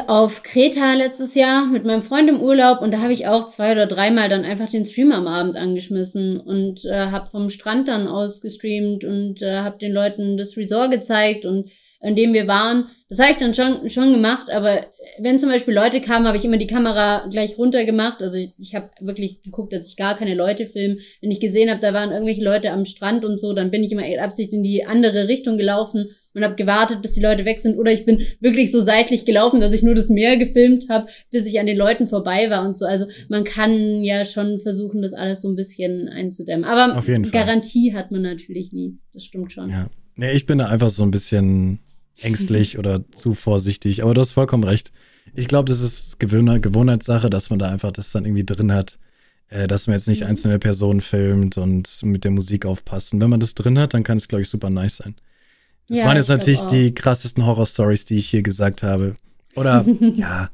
auf Kreta letztes Jahr mit meinem Freund im Urlaub und da habe ich auch zwei oder dreimal dann einfach den Stream am Abend angeschmissen und äh, habe vom Strand dann aus gestreamt und äh, habe den Leuten das Resort gezeigt und in dem wir waren. Das habe ich dann schon, schon gemacht, aber wenn zum Beispiel Leute kamen, habe ich immer die Kamera gleich runtergemacht. Also ich, ich habe wirklich geguckt, dass ich gar keine Leute filme. Wenn ich gesehen habe, da waren irgendwelche Leute am Strand und so, dann bin ich immer absichtlich in die andere Richtung gelaufen und habe gewartet, bis die Leute weg sind. Oder ich bin wirklich so seitlich gelaufen, dass ich nur das Meer gefilmt habe, bis ich an den Leuten vorbei war und so. Also man kann ja schon versuchen, das alles so ein bisschen einzudämmen. Aber
Auf jeden Fall.
Garantie hat man natürlich nie. Das stimmt schon.
Ja. Nee, ich bin da einfach so ein bisschen ängstlich oder zu vorsichtig. Aber du hast vollkommen recht. Ich glaube, das ist Gewohn Gewohnheitssache, dass man da einfach das dann irgendwie drin hat, äh, dass man jetzt nicht
Mhm.
einzelne Personen filmt und mit der Musik aufpasst. Und wenn man das drin hat, dann kann es, glaube ich, super nice sein. Das
Ja,
waren jetzt natürlich
auch.
die krassesten Horror-Stories, die ich hier gesagt habe. Oder, ja,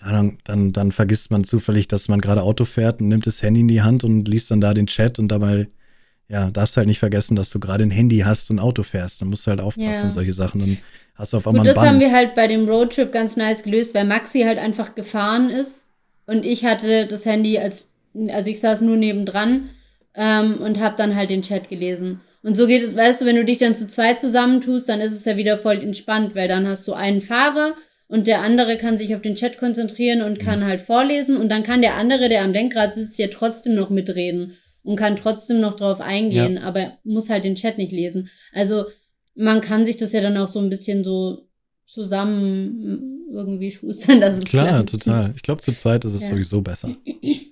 Ahnung, dann, dann vergisst man zufällig, dass man gerade Auto fährt und nimmt das Handy in die Hand und liest dann da den Chat und dabei, ja, darfst halt nicht vergessen, dass du gerade ein Handy hast und Auto fährst. Dann musst du halt aufpassen
Ja.
und solche Sachen. Dann hast du auf einmal
Gut, das haben wir halt bei dem Roadtrip ganz nice gelöst, weil Maxi halt einfach gefahren ist und ich hatte das Handy als, also ich saß nur nebendran ähm, und habe dann halt den Chat gelesen. Und so geht es, weißt du, wenn du dich dann zu zweit zusammentust, dann ist es ja wieder voll entspannt, weil dann hast du einen Fahrer und der andere kann sich auf den Chat konzentrieren und
Mhm.
kann halt vorlesen und dann kann der andere, der am Lenkrad sitzt, ja trotzdem noch mitreden und kann trotzdem noch drauf eingehen, aber muss halt den Chat nicht lesen. Also man kann sich das ja dann auch so ein bisschen so zusammen irgendwie schustern, dass es
Klar,
klappt.
total. Ich glaube, zu zweit ist es
Ja.
sowieso besser.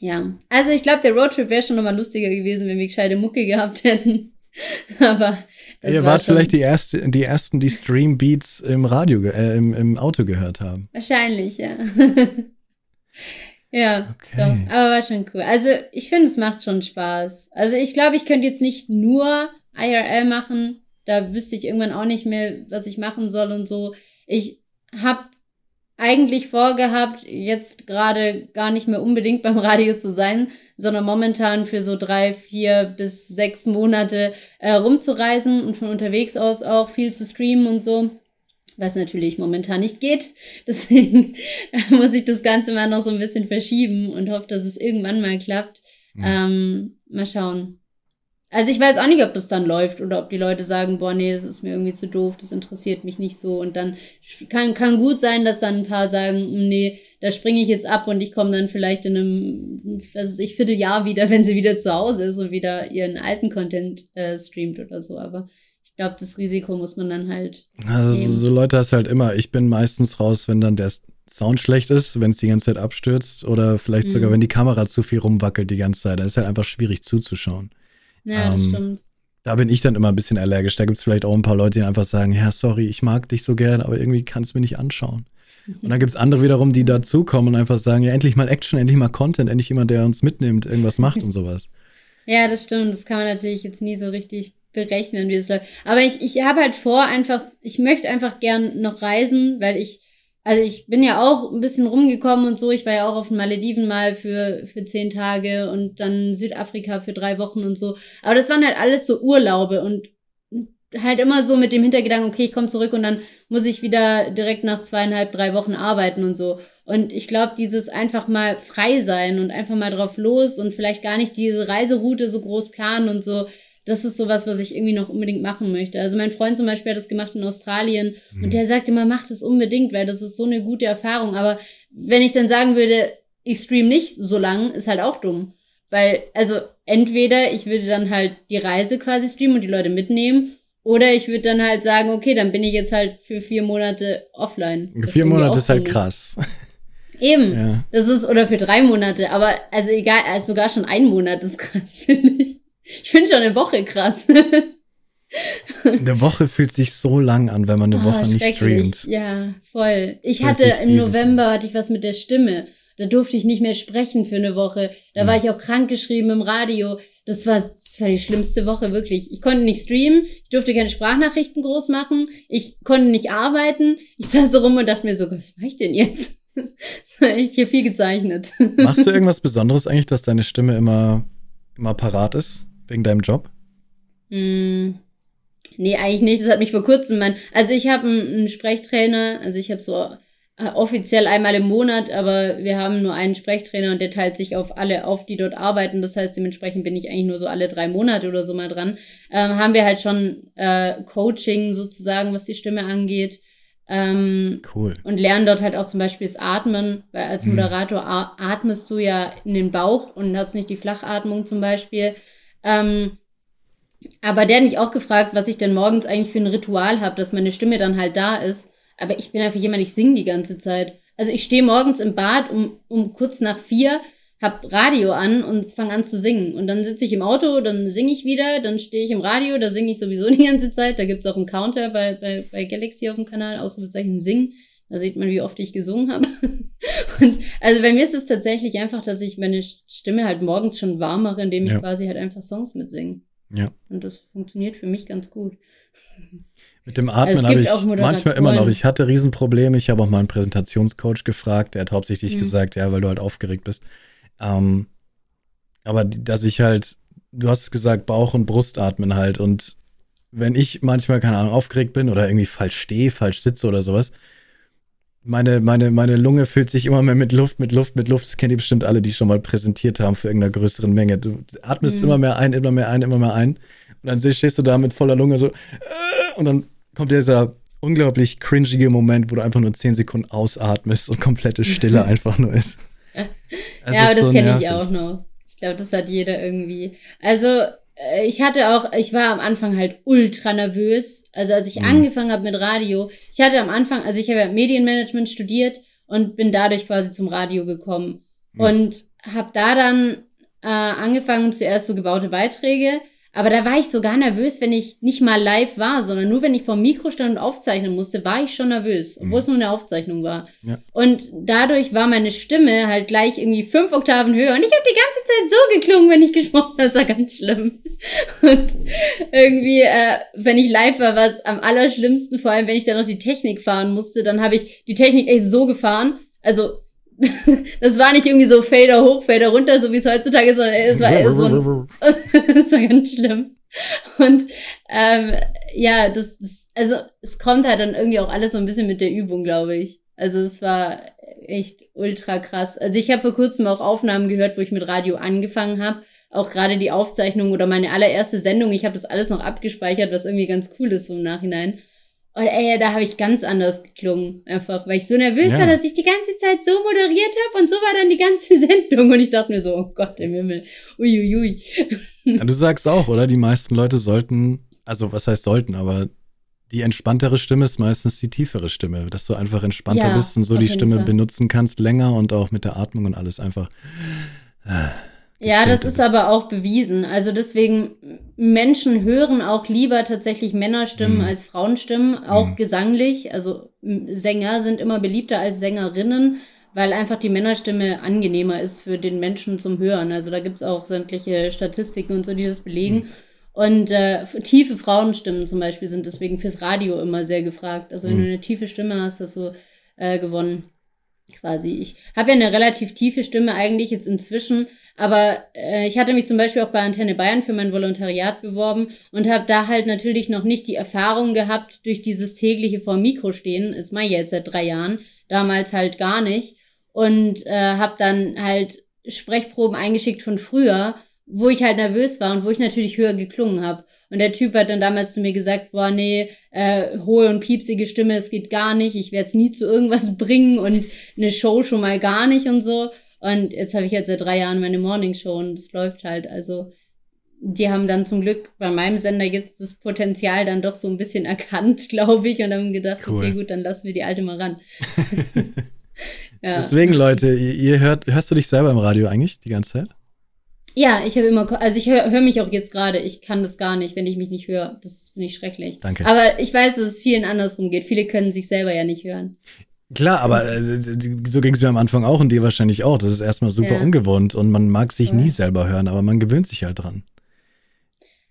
Ja, also ich glaube, der Roadtrip wäre schon nochmal lustiger gewesen, wenn wir gescheite Mucke gehabt hätten. Aber
Ihr
war
wart vielleicht die, erste, die ersten, die Stream-Beats im Radio, äh, im, im Auto gehört haben.
Wahrscheinlich, ja. ja,
Okay.
doch. Aber war schon cool. Also ich finde, es macht schon Spaß. Also ich glaube, ich könnte jetzt nicht nur IRL machen. Da wüsste ich irgendwann auch nicht mehr, was ich machen soll und so. Ich habe eigentlich vorgehabt, jetzt gerade gar nicht mehr unbedingt beim Radio zu sein, sondern momentan für so drei, vier bis sechs Monate äh, rumzureisen und von unterwegs aus auch viel zu streamen und so. was natürlich momentan nicht geht. Deswegen muss ich das Ganze mal noch so ein bisschen verschieben und hoffe, dass es irgendwann mal klappt.
Mhm.
Ähm, mal schauen. Also ich weiß auch nicht, ob das dann läuft oder ob die Leute sagen, boah, nee, das ist mir irgendwie zu doof, das interessiert mich nicht so. Und dann kann, kann gut sein, dass dann ein paar sagen, "Mm, nee, da springe ich jetzt ab und ich komme dann vielleicht in einem, was weiß ich, Vierteljahr wieder, wenn sie wieder zu Hause ist und wieder ihren alten Content äh, streamt oder so. Aber ich glaube, das Risiko muss man dann halt.
Also so,
Eben.
so Leute hast halt immer. Ich bin meistens raus, wenn dann der Sound schlecht ist, wenn es die ganze Zeit abstürzt oder vielleicht sogar,
Mhm.
wenn die Kamera zu viel rumwackelt die ganze Zeit. Da ist halt einfach schwierig zuzuschauen.
Ja, das
Ähm,
stimmt.
Da bin ich dann immer ein bisschen allergisch. Da gibt es vielleicht auch ein paar Leute, die einfach sagen, ja, sorry, ich mag dich so gern, aber irgendwie kann es mir nicht anschauen. Und dann gibt es andere wiederum, die dazukommen und einfach sagen, ja, endlich mal Action, endlich mal Content, endlich jemand, der uns mitnimmt, irgendwas macht und sowas.
Ja, das stimmt. Das kann man natürlich jetzt nie so richtig berechnen, wie es läuft. Aber ich, ich habe halt vor, einfach, ich möchte einfach gern noch reisen, weil ich, also ich bin ja auch ein bisschen rumgekommen und so. Ich war ja auch auf den Malediven mal für, für zehn Tage und dann Südafrika für drei Wochen und so. Aber das waren halt alles so Urlaube und halt immer so mit dem Hintergedanken, okay, ich komme zurück und dann muss ich wieder direkt nach zweieinhalb, drei Wochen arbeiten und so. Und ich glaube, dieses einfach mal frei sein und einfach mal drauf los und vielleicht gar nicht diese Reiseroute so groß planen und so, das ist sowas, was ich irgendwie noch unbedingt machen möchte. Also mein Freund zum Beispiel hat das gemacht in Australien
Mhm.
und der sagt immer, mach das unbedingt, weil das ist so eine gute Erfahrung. Aber wenn ich dann sagen würde, ich stream nicht so lang, ist halt auch dumm. Weil, also entweder ich würde dann halt die Reise quasi streamen und die Leute mitnehmen, oder ich würde dann halt sagen, okay, dann bin ich jetzt halt für vier Monate offline. Das
Vier Monate ist halt krass.
Eben.
ja.
Das ist, oder für drei Monate, aber also egal, also sogar schon ein Monat ist krass, finde ich. Ich finde schon eine Woche krass.
Eine Woche fühlt sich so lang an, wenn man eine
Ah,
Woche nicht streamt.
Ja, voll. Ich
Fühlt
hatte im November hatte ich was mit der Stimme. Da durfte ich nicht mehr sprechen für eine Woche. Da war
Hm.
ich auch krank geschrieben im Radio. Das war, das war die schlimmste Woche, wirklich. Ich konnte nicht streamen, ich durfte keine Sprachnachrichten groß machen, ich konnte nicht arbeiten. Ich saß so rum und dachte mir so, was mache ich denn jetzt? Das war echt hier viel gezeichnet.
Machst du irgendwas Besonderes eigentlich, dass deine Stimme immer, immer parat ist, wegen deinem Job?
Mm, Nee, eigentlich nicht. Das hat mich vor kurzem mein. Also ich habe einen, einen Sprechtrainer, also ich habe so äh, offiziell einmal im Monat, aber wir haben nur einen Sprechtrainer und der teilt sich auf alle auf, die dort arbeiten. Das heißt, dementsprechend bin ich eigentlich nur so alle drei Monate oder so mal dran. Ähm, haben wir halt schon äh, Coaching sozusagen, was die Stimme angeht. Ähm,
Cool.
und lernen dort halt auch zum Beispiel das Atmen, weil als
Mhm.
Moderator atmest du ja in den Bauch und hast nicht die Flachatmung zum Beispiel. Ähm, aber der hat mich auch gefragt, was ich denn morgens eigentlich für ein Ritual habe, dass meine Stimme dann halt da ist. Aber ich bin einfach jemand, ich singe die ganze Zeit. Also ich stehe morgens im Bad um, um kurz nach vier, hab Radio an und fange an zu singen. Und dann sitze ich im Auto, dann singe ich wieder, dann stehe ich im Radio, da singe ich sowieso die ganze Zeit. Da gibt's auch einen Counter bei, bei, bei Galaxy auf dem Kanal, Ausrufezeichen Singen. Da sieht man, wie oft ich gesungen habe. Und also bei mir ist es tatsächlich einfach, dass ich meine Stimme halt morgens schon warm mache, indem ich
Ja.
quasi halt einfach Songs mitsinge.
Ja.
Und das funktioniert für mich ganz gut.
Mit dem Atmen habe ich manchmal immer noch. Ich hatte Riesenprobleme. Ich habe auch mal einen Präsentationscoach gefragt. Der hat hauptsächlich
Mhm.
gesagt, ja, weil du halt aufgeregt bist. Ähm, aber dass ich halt, du hast es gesagt, Bauch- und Brustatmen halt. Und wenn ich manchmal, keine Ahnung, aufgeregt bin oder irgendwie falsch stehe, falsch sitze oder sowas, meine, meine, meine Lunge füllt sich immer mehr mit Luft, mit Luft, mit Luft. Das kennt ihr bestimmt alle, die schon mal präsentiert haben für irgendeine größere Menge. Du atmest
Mhm.
immer mehr ein, immer mehr ein, immer mehr ein. Und dann stehst du da mit voller Lunge so, äh, und dann kommt dieser unglaublich cringige Moment, wo du einfach nur 10 Sekunden ausatmest und komplette Stille einfach nur ist.
Ja, aber das
so
kenne ich auch noch. Ich glaube, das hat jeder irgendwie. Also, ich hatte auch, ich war am Anfang halt ultra nervös. Also, als ich
Mhm.
angefangen habe mit Radio, ich hatte am Anfang, also ich habe ja Medienmanagement studiert und bin dadurch quasi zum Radio gekommen.
Mhm.
Und habe da dann äh, angefangen, zuerst so gebaute Beiträge. Aber da war ich sogar nervös, wenn ich nicht mal live war, sondern nur wenn ich vom Mikro stand und aufzeichnen musste, war ich schon nervös, obwohl
Mhm.
es nur eine Aufzeichnung war.
Ja.
Und dadurch war meine Stimme halt gleich irgendwie fünf Oktaven höher. Und ich habe die ganze Zeit so geklungen, wenn ich gesprochen habe. Das war ganz schlimm. Und irgendwie, äh, wenn ich live war, war es am allerschlimmsten, vor allem wenn ich dann noch die Technik fahren musste, dann habe ich die Technik echt so gefahren. Also, das war nicht irgendwie so Fader hoch, Fader runter, so wie es heutzutage ist, sondern es war eher so das war ganz schlimm. Und ähm, ja, das, das, also es kommt halt dann irgendwie auch alles so ein bisschen mit der Übung, glaube ich. Also es war echt ultra krass. Also ich habe vor kurzem auch Aufnahmen gehört, wo ich mit Radio angefangen habe. Auch gerade die Aufzeichnung oder meine allererste Sendung. Ich habe das alles noch abgespeichert, was irgendwie ganz cool ist so im Nachhinein. Und ey, da habe ich ganz anders geklungen. Einfach, weil ich so nervös
Ja.
war, dass ich die ganze Zeit so moderiert habe und so war dann die ganze Sendung. Und ich dachte mir so, oh Gott im Himmel. Uiuiui.
Ja, du sagst auch, oder? Die meisten Leute sollten, also was heißt sollten, aber die entspanntere Stimme ist meistens die tiefere Stimme, dass du einfach entspannter
Ja,
bist und so die Stimme
Fall.
benutzen kannst länger und auch mit der Atmung und alles einfach.
Ja, das ist
bist.
aber auch bewiesen. Also deswegen, Menschen hören auch lieber tatsächlich Männerstimmen
Mhm.
als Frauenstimmen, auch
Mhm.
gesanglich. Also Sänger sind immer beliebter als Sängerinnen, weil einfach die Männerstimme angenehmer ist für den Menschen zum Hören. Also da gibt's auch sämtliche Statistiken und so, die das belegen.
Mhm.
Und äh, tiefe Frauenstimmen zum Beispiel sind deswegen fürs Radio immer sehr gefragt. Also wenn
Mhm.
du eine tiefe Stimme hast, hast du äh, gewonnen. Quasi. Ich habe ja eine relativ tiefe Stimme eigentlich jetzt inzwischen, aber äh, ich hatte mich zum Beispiel auch bei Antenne Bayern für mein Volontariat beworben und habe da halt natürlich noch nicht die Erfahrung gehabt durch dieses tägliche vor Mikro stehen. Das mache ich jetzt seit drei Jahren, damals halt gar nicht. Und äh, habe dann halt Sprechproben eingeschickt von früher, wo ich halt nervös war und wo ich natürlich höher geklungen habe. Und der Typ hat dann damals zu mir gesagt, boah, nee, äh, hohe und piepsige Stimme, es geht gar nicht, ich werde es nie zu irgendwas bringen und eine Show schon mal gar nicht und so. Und jetzt habe ich jetzt seit drei Jahren meine Morningshow und es läuft halt. Also die haben dann zum Glück bei meinem Sender jetzt das Potenzial dann doch so ein bisschen erkannt, glaube ich, und haben gedacht,
Cool.
okay, gut, dann lassen wir die alte mal ran. ja.
Deswegen, Leute, ihr, ihr hört, hörst du dich selber im Radio eigentlich die ganze Zeit?
ja, ich habe immer, also ich höre hör mich auch jetzt gerade, ich kann das gar nicht, wenn ich mich nicht höre. Das finde ich schrecklich.
Danke.
Aber ich weiß, dass es vielen andersrum geht. Viele können sich selber ja nicht hören.
Klar, aber äh, so ging es mir am Anfang auch und dir wahrscheinlich auch. Das ist erstmal super
Ja.
ungewohnt und man mag sich
Voll.
nie selber hören, aber man gewöhnt sich halt dran.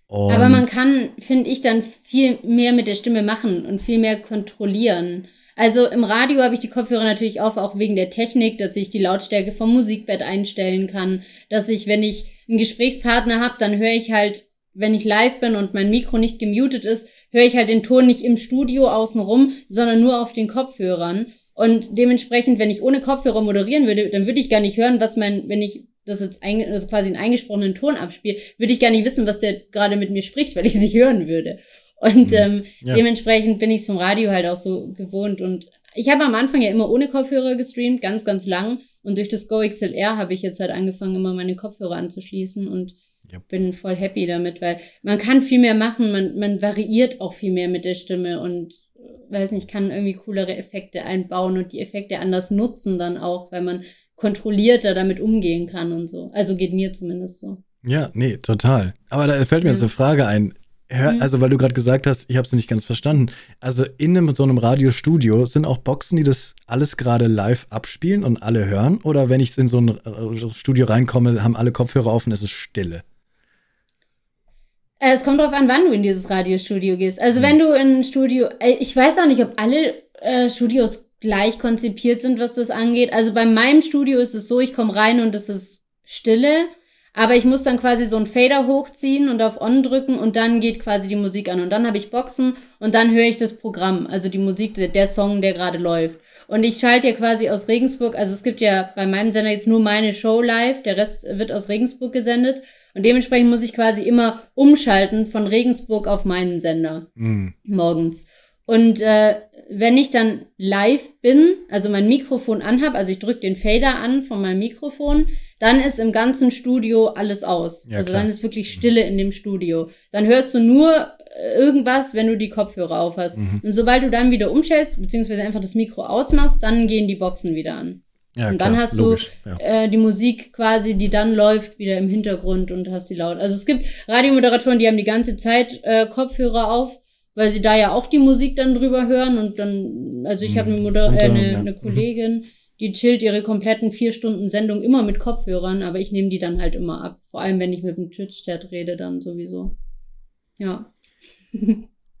Und
Aber man kann, finde ich, dann viel mehr mit der Stimme machen und viel mehr kontrollieren. Also im Radio habe ich die Kopfhörer natürlich auf, auch wegen der Technik, dass ich die Lautstärke vom Musikbett einstellen kann, dass ich, wenn ich einen Gesprächspartner habe, dann höre ich halt, wenn ich live bin und mein Mikro nicht gemutet ist, höre ich halt den Ton nicht im Studio außenrum, sondern nur auf den Kopfhörern. Und dementsprechend, wenn ich ohne Kopfhörer moderieren würde, dann würde ich gar nicht hören, was mein, wenn ich das jetzt ein, also quasi einen eingesprochenen Ton abspiele, würde ich gar nicht wissen, was der gerade mit mir spricht, weil ich es nicht hören würde. Und
Mhm.
ähm,
Ja.
dementsprechend bin ich es vom Radio halt auch so gewohnt. Und ich habe am Anfang ja immer ohne Kopfhörer gestreamt, ganz, ganz lang. Und durch das Go XLR habe ich jetzt halt angefangen, immer meine Kopfhörer anzuschließen und
Ja.
bin voll happy damit, weil man kann viel mehr machen, man, man variiert auch viel mehr mit der Stimme und weiß nicht, kann irgendwie coolere Effekte einbauen und die Effekte anders nutzen dann auch, weil man kontrollierter damit umgehen kann und so. Also geht mir zumindest so.
Ja, nee, total. Aber da fällt mir
Ja.
jetzt eine Frage ein. Hör,
Mhm.
Also, weil du gerade gesagt hast, ich habe es nicht ganz verstanden. Also, in einem, so einem Radiostudio sind auch Boxen, die das alles gerade live abspielen und alle hören? Oder wenn ich in so ein Studio reinkomme, haben alle Kopfhörer offen, es ist Stille?
Äh, Es kommt drauf an, wann du in dieses Radiostudio gehst. Also
Mhm.
wenn du in ein Studio, äh, ich weiß auch nicht, ob alle äh, Studios gleich konzipiert sind, was das angeht. Also bei meinem Studio ist es so, ich komme rein und es ist Stille, aber ich muss dann quasi so einen Fader hochziehen und auf On drücken und dann geht quasi die Musik an und dann habe ich Boxen und dann höre ich das Programm, also die Musik, der, der Song, der gerade läuft. Und ich schalte ja quasi aus Regensburg, also es gibt ja bei meinem Sender jetzt nur meine Show live, der Rest wird aus Regensburg gesendet. Und dementsprechend muss ich quasi immer umschalten von Regensburg auf meinen Sender
Hm.
morgens. Und äh, wenn ich dann live bin, also mein Mikrofon anhab, also ich drücke den Fader an von meinem Mikrofon, dann ist im ganzen Studio alles aus.
Ja,
also
klar.
dann ist wirklich Stille in dem Studio. Dann hörst du nur äh, irgendwas, wenn du die Kopfhörer auf hast.
Mhm.
Und sobald du dann wieder umstellst, beziehungsweise einfach das Mikro ausmachst, dann gehen die Boxen wieder an.
Ja,
Und dann
klar,
hast
logisch. Ja.
du äh, die Musik quasi, die dann läuft, wieder im Hintergrund und hast die laut. Also es gibt Radiomoderatoren, die haben die ganze Zeit äh, Kopfhörer auf, weil sie da ja auch die Musik dann drüber hören und dann, also ich habe eine, Moder
Und
äh, eine,
ja.
eine
Mhm.
Kollegin, die chillt ihre kompletten vier Stunden Sendung immer mit Kopfhörern, aber ich nehme die dann halt immer ab. Vor allem, wenn ich mit dem Twitch-Chat rede, dann sowieso. Ja.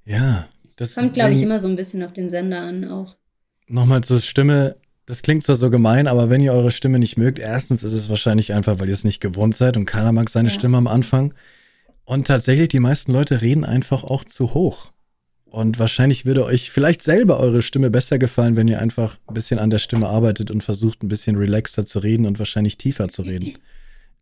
Ja, das
Kommt, glaube ich, immer so ein bisschen auf den Sender an auch.
Nochmal zur Stimme. Das klingt zwar so gemein, aber wenn ihr eure Stimme nicht mögt, erstens ist es wahrscheinlich einfach, weil ihr es nicht gewohnt seid und keiner mag seine
Ja.
Stimme am Anfang. Und tatsächlich, die meisten Leute reden einfach auch zu hoch. Und wahrscheinlich würde euch vielleicht selber eure Stimme besser gefallen, wenn ihr einfach ein bisschen an der Stimme arbeitet und versucht, ein bisschen relaxter zu reden und wahrscheinlich tiefer zu reden.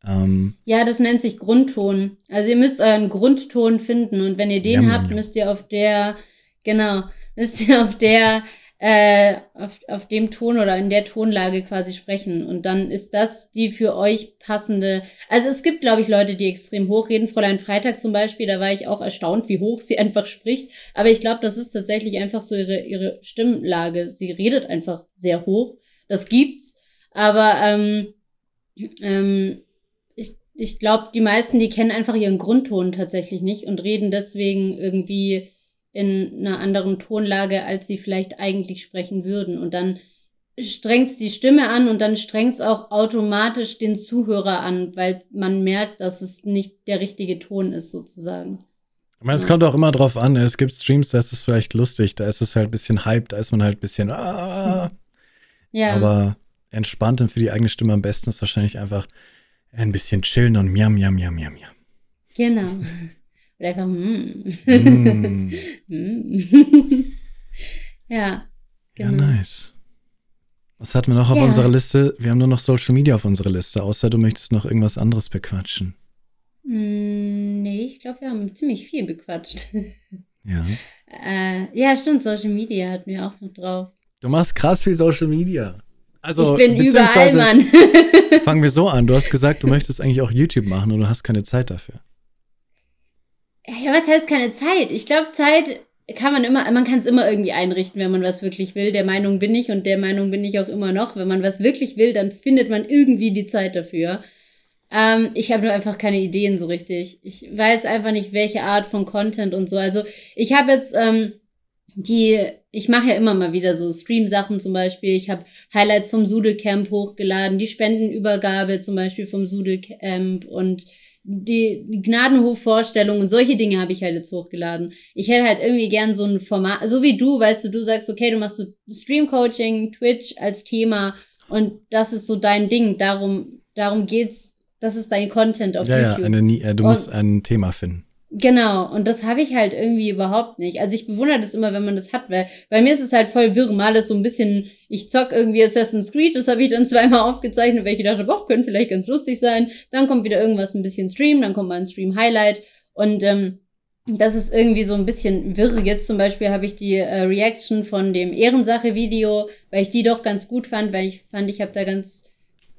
Ähm,
Ja, das nennt sich Grundton. Also ihr müsst euren Grundton finden und wenn ihr den
jam,
habt, müsst ihr auf der, genau, müsst ihr auf der, äh, auf, auf dem Ton oder in der Tonlage quasi sprechen. Und dann ist das die für euch passende. Also es gibt, glaube ich, Leute, die extrem hoch reden. Fräulein Freitag zum Beispiel, da war ich auch erstaunt, wie hoch sie einfach spricht. Aber ich glaube, das ist tatsächlich einfach so ihre, ihre Stimmlage. Sie redet einfach sehr hoch. Das gibt's. Aber ähm, ähm, ich, ich glaube, die meisten, die kennen einfach ihren Grundton tatsächlich nicht und reden deswegen irgendwie in einer anderen Tonlage, als sie vielleicht eigentlich sprechen würden. Und dann strengt's die Stimme an und dann strengt's auch automatisch den Zuhörer an, weil man merkt, dass es nicht der richtige Ton ist, sozusagen.
ich meine, es
Ja.
kommt auch immer drauf an. Es gibt Streams, da ist es vielleicht lustig, da ist es halt ein bisschen Hype, da ist man halt ein bisschen, ah,
Ja.
aber entspannt und für die eigene Stimme am besten ist wahrscheinlich einfach ein bisschen chillen und miam, miam, miam, miam, miam.
genau. Oder einfach, mm.
Mm.
Ja.
Ja,
Genau.
nice. Was hatten wir noch auf
Ja.
unserer Liste? Wir haben nur noch Social Media auf unserer Liste, außer du möchtest noch irgendwas anderes bequatschen.
Mm, Nee, ich glaube, wir haben ziemlich viel bequatscht.
Ja.
äh, ja, stimmt, Social Media hatten wir auch noch drauf.
Du machst krass viel Social Media. Also,
ich bin überall, Mann.
Fangen wir so an. Du hast gesagt, du möchtest eigentlich auch YouTube machen und du hast keine Zeit dafür.
Ja, was heißt keine Zeit? Ich glaube, Zeit kann man immer, man kann es immer irgendwie einrichten, wenn man was wirklich will. Der Meinung bin ich und der Meinung bin ich auch immer noch. Wenn man was wirklich will, dann findet man irgendwie die Zeit dafür. Ähm, ich habe nur einfach keine Ideen so richtig. Ich weiß einfach nicht, welche Art von Content und so. Also ich habe jetzt ähm, die, ich mache ja immer mal wieder so Stream-Sachen zum Beispiel. Ich habe Highlights vom Sudelcamp hochgeladen, die Spendenübergabe zum Beispiel vom Sudelcamp und die, Gnadenhof-Vorstellung und solche Dinge habe ich halt jetzt hochgeladen. Ich hätte halt irgendwie gern so ein Format, so wie du, weißt du, du sagst, okay, du machst so Stream-Coaching, Twitch als Thema und das ist so dein Ding. Darum, darum geht's. Das ist dein Content auf
ja, ja,
YouTube.
eine, Nie- äh, du
Und-
musst ein Thema finden.
Genau, und das habe ich halt irgendwie überhaupt nicht. Also ich bewundere das immer, wenn man das hat, weil bei mir ist es halt voll wirr. Mal ist so ein bisschen, ich zock irgendwie Assassin's Creed, das habe ich dann zweimal aufgezeichnet, weil ich gedacht habe, auch könnte vielleicht ganz lustig sein. Dann kommt wieder irgendwas ein bisschen Stream, dann kommt mal ein Stream-Highlight und ähm, das ist irgendwie so ein bisschen wirr. Jetzt zum Beispiel habe ich die äh, Reaction von dem Ehrensache-Video, weil ich die doch ganz gut fand, weil ich fand, ich habe da ganz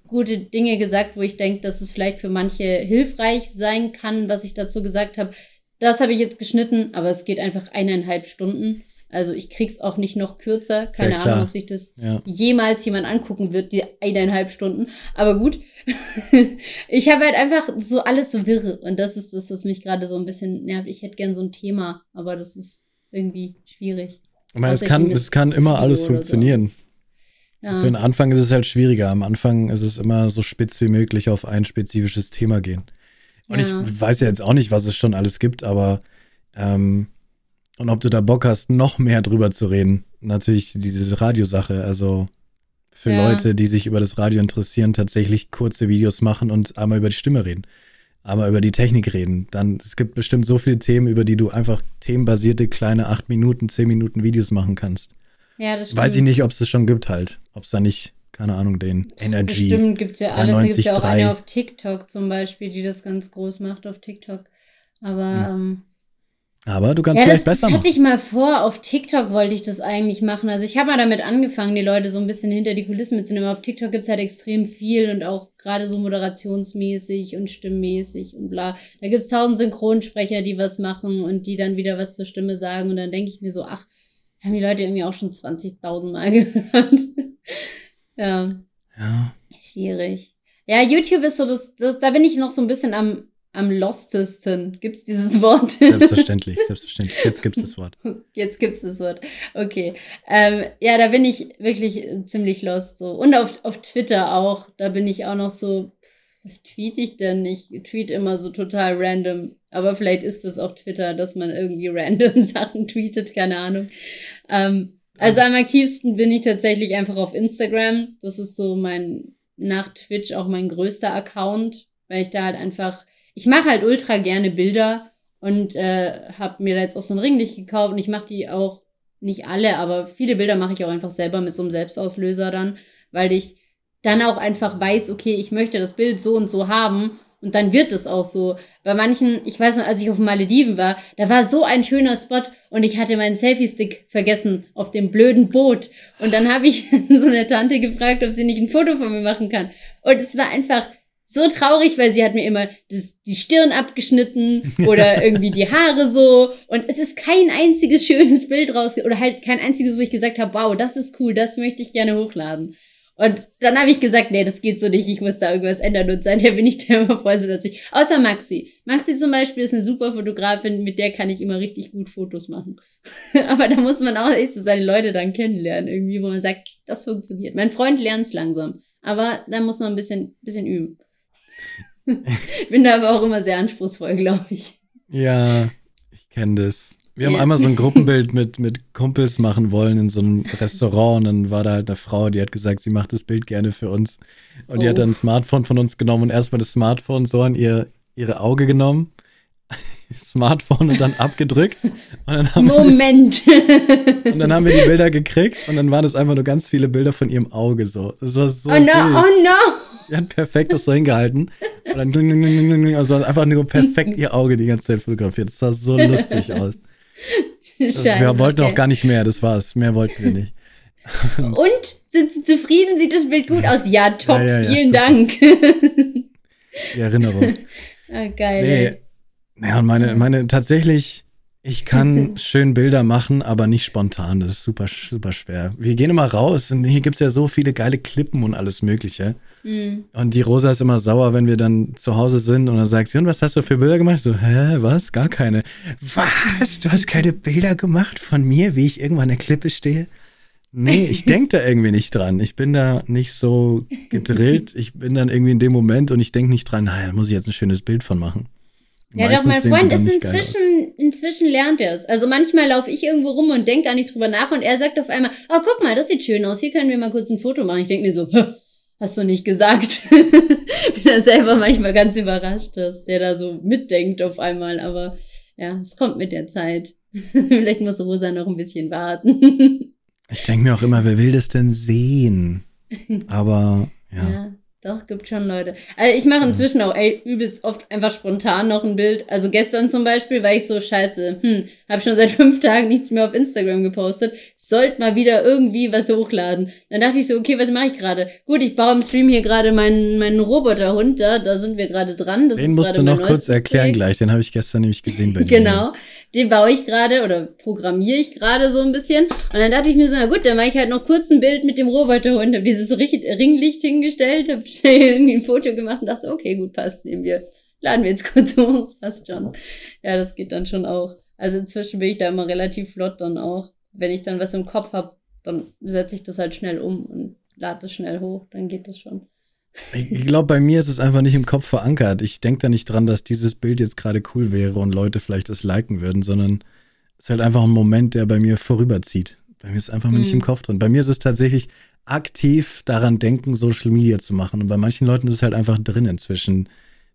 gute Dinge gesagt, wo ich denke, dass es vielleicht für manche hilfreich sein kann, was ich dazu gesagt habe. Das habe ich jetzt geschnitten, aber es geht einfach eineinhalb Stunden. Also ich krieg's auch nicht noch kürzer.
Sehr
Keine
klar.
Ahnung, ob sich das
Ja.
jemals jemand angucken wird, die eineinhalb Stunden. Aber gut. ich habe halt einfach so alles so wirre. Und das ist das, was mich gerade so ein bisschen nervt. Ich hätte gern so ein Thema, aber das ist irgendwie schwierig.
Ich meine, es kann, es kann immer alles
oder so. Ja.
Für den Anfang ist es halt schwieriger. Am Anfang ist es immer so spitz wie möglich auf ein spezifisches Thema gehen. Und
Ja.
ich weiß ja jetzt auch nicht, was es schon alles gibt, aber ähm, und ob du da Bock hast, noch mehr drüber zu reden. Natürlich diese Radiosache, also für
Ja.
Leute, die sich über das Radio interessieren, tatsächlich kurze Videos machen und einmal über die Stimme reden. Einmal über die Technik reden. Dann, es gibt bestimmt so viele Themen, über die du einfach themenbasierte kleine 8 Minuten, 10 Minuten Videos machen kannst.
Ja, das stimmt.
Weiß ich nicht, ob es das schon gibt halt. Ob es da nicht, keine Ahnung, den Energy.
Bestimmt gibt's ja alles. Da gibt's ja auch
93.3.
eine auf TikTok zum Beispiel, die das ganz groß macht auf TikTok. Aber ähm,
Aber du kannst
ja, das,
vielleicht
das
besser
hatte
machen.
ich mal vor. Auf TikTok wollte ich das eigentlich machen. Also ich habe mal damit angefangen, die Leute so ein bisschen hinter die Kulissen mitzunehmen. Auf TikTok gibt's halt extrem viel und auch gerade so moderationsmäßig und stimmmäßig und bla. Da gibt's tausend Synchronsprecher, die was machen und die dann wieder was zur Stimme sagen. Und dann denke ich mir so, ach, haben die Leute irgendwie auch schon 20.000 Mal gehört. ja.
Ja.
Schwierig. Ja, YouTube ist so das, das da bin ich noch so ein bisschen am, am lostesten. Gibt's dieses Wort?
Selbstverständlich, selbstverständlich. Jetzt gibt's das Wort.
Jetzt gibt's das Wort. Okay. Ähm, ja, da bin ich wirklich ziemlich lost so. Und auf, auf Twitter auch. Da bin ich auch noch so, was tweete ich denn? Ich tweet immer so total random. Aber vielleicht ist das auch Twitter, dass man irgendwie random Sachen tweetet, keine Ahnung. Ähm, also am aktivsten bin ich tatsächlich einfach auf Instagram. Das ist so mein, nach Twitch auch mein größter Account, weil ich da halt einfach, ich mache halt ultra gerne Bilder und äh, habe mir da jetzt auch so ein Ringlicht gekauft und ich mache die auch nicht alle, aber viele Bilder mache ich auch einfach selber mit so einem Selbstauslöser dann, weil ich dann auch einfach weiß, okay, ich möchte das Bild so und so haben und dann wird es auch so. Bei manchen, ich weiß noch, als ich auf Malediven war, da war so ein schöner Spot und ich hatte meinen Selfie-Stick vergessen auf dem blöden Boot. Und dann habe ich so eine Tante gefragt, ob sie nicht ein Foto von mir machen kann. Und es war einfach so traurig, weil sie hat mir immer das, die Stirn abgeschnitten oder irgendwie die Haare so. Und es ist kein einziges schönes Bild raus oder halt kein einziges, wo ich gesagt habe, wow, das ist cool, das möchte ich gerne hochladen. Und dann habe ich gesagt, nee, das geht so nicht, ich muss da irgendwas ändern. Und seitdem bin ich da immer froh, dass ich, außer Maxi. Maxi zum Beispiel ist eine super Fotografin, mit der kann ich immer richtig gut Fotos machen. Aber da muss man auch echt so seine Leute dann kennenlernen, irgendwie, wo man sagt, das funktioniert. Mein Freund lernt es langsam. Aber da muss man ein bisschen, bisschen üben. bin da aber auch immer sehr anspruchsvoll, glaube ich.
Ja, ich kenne das. Wir haben einmal so ein Gruppenbild mit, mit Kumpels machen wollen in so einem Restaurant und dann war da halt eine Frau, die hat gesagt, sie macht das Bild gerne für uns. Und die hat
Oh.
dann ein Smartphone von uns genommen und erstmal das Smartphone so an ihr, ihre Auge genommen, Smartphone und dann abgedrückt. Und dann, haben wir
Moment.
das, und dann haben wir die Bilder gekriegt und dann waren das einfach nur ganz viele Bilder von ihrem Auge so. Das war so
oh no,
süß.
oh no.
Die hat perfekt das so hingehalten. Und dann also einfach nur perfekt ihr Auge die ganze Zeit fotografiert. Das sah so lustig aus. Also wir wollten auch gar nicht mehr, das war's. Mehr wollten wir nicht.
Und sind Sie zufrieden? Sieht das Bild gut aus? Ja, top.
Ja, ja, ja,
Vielen
super.
Dank.
Die Erinnerung.
ah, geil.
Nee. Ja, und meine, meine, tatsächlich, ich kann schön Bilder machen, aber nicht spontan. Das ist super, super schwer. Wir gehen immer raus und hier gibt's ja so viele geile Klippen und alles Mögliche.
Hm.
Und die Rosa ist immer sauer, wenn wir dann zu Hause sind und dann sagt sie, und was hast du für Bilder gemacht? So, hä, was? Gar keine. Was? Du hast keine Bilder gemacht von mir, wie ich irgendwo an der Klippe stehe? Nee, ich denke da irgendwie nicht dran. Ich bin da nicht so gedrillt. Ich bin dann irgendwie in dem Moment und ich denke nicht dran, naja, da muss ich jetzt ein schönes Bild von machen.
Ja, doch,
Meistens
mein
sehen sie
Freund ist inzwischen, inzwischen lernt er es. Also manchmal laufe ich irgendwo rum und denke gar nicht drüber nach und er sagt auf einmal, oh, guck mal, das sieht schön aus, hier können wir mal kurz ein Foto machen. Ich denke mir so, "Hä, hast du nicht gesagt. Bin da selber manchmal ganz überrascht, dass der da so mitdenkt auf einmal, aber ja, es kommt mit der Zeit. Vielleicht muss Rosa noch ein bisschen warten.
Ich denke mir auch immer, wer will das denn sehen? Aber ja.
Ja, doch, gibt schon Leute. Also ich mache inzwischen auch ey, übelst oft einfach spontan noch ein Bild. Also gestern zum Beispiel war ich so scheiße, hm, habe schon seit fünf Tagen nichts mehr auf Instagram gepostet. Sollte mal wieder irgendwie was hochladen. Dann dachte ich so, okay, was mache ich gerade? Gut, ich baue im Stream hier gerade meinen, meinen Roboterhund da, da sind wir gerade dran. Das
Den musst du noch kurz erklären
Projekt.
gleich. Den habe ich gestern nämlich gesehen bei dir.
Genau. Den baue ich gerade oder programmiere ich gerade so ein bisschen. Und dann dachte ich mir so, na gut, dann mache ich halt noch kurz ein Bild mit dem Roboterhund. Habe dieses Ringlicht hingestellt, habe schnell irgendwie ein Foto gemacht und dachte, okay, gut, passt, nehmen wir. Laden wir jetzt kurz hoch, passt schon. Ja, das geht dann schon auch. Also inzwischen bin ich da immer relativ flott dann auch. Wenn ich dann was im Kopf habe, dann setze ich das halt schnell um und lade das schnell hoch, dann geht das schon.
Ich glaube, bei mir ist es einfach nicht im Kopf verankert. Ich denke da nicht dran, dass dieses Bild jetzt gerade cool wäre und Leute vielleicht das liken würden, sondern es ist halt einfach ein Moment, der bei mir vorüberzieht. Bei mir ist einfach mal nicht im Kopf drin. Bei mir ist es tatsächlich aktiv daran denken, Social Media zu machen. Und bei manchen Leuten ist es halt einfach drin inzwischen.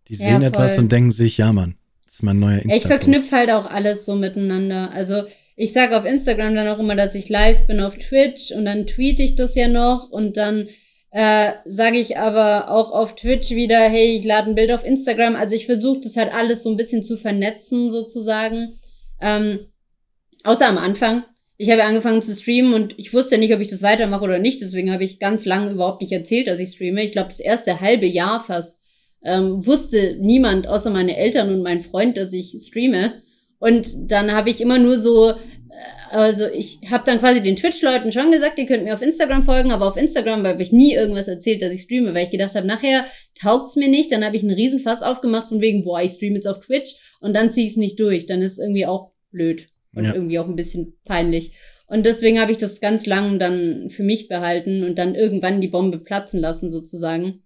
Die
Ja,
sehen etwas
voll.
und denken sich, ja Mann, das ist mein neuer Insta.
Ich verknüpfe halt auch alles so miteinander. Also ich sage auf Instagram dann auch immer, dass ich live bin auf Twitch und dann tweete ich das ja noch und dann äh, sage ich aber auch auf Twitch wieder, hey, ich lade ein Bild auf Instagram. Also ich versuche das halt alles so ein bisschen zu vernetzen sozusagen. Ähm, außer am Anfang. Ich habe angefangen zu streamen und ich wusste nicht, ob ich das weitermache oder nicht. Deswegen habe ich ganz lange überhaupt nicht erzählt, dass ich streame. Ich glaube, das erste halbe Jahr fast ähm, wusste niemand außer meine Eltern und mein Freund, dass ich streame. Und dann habe ich immer nur so, also ich habe dann quasi den Twitch-Leuten schon gesagt, ihr könnt mir auf Instagram folgen, aber auf Instagram habe ich nie irgendwas erzählt, dass ich streame, weil ich gedacht habe, nachher taugt's mir nicht. Dann habe ich einen Riesenfass aufgemacht von wegen, boah, ich streame jetzt auf Twitch und dann ziehe ich es nicht durch. Dann ist irgendwie auch blöd und
Ja.
irgendwie auch ein bisschen peinlich. Und deswegen habe ich das ganz lang dann für mich behalten und dann irgendwann die Bombe platzen lassen sozusagen.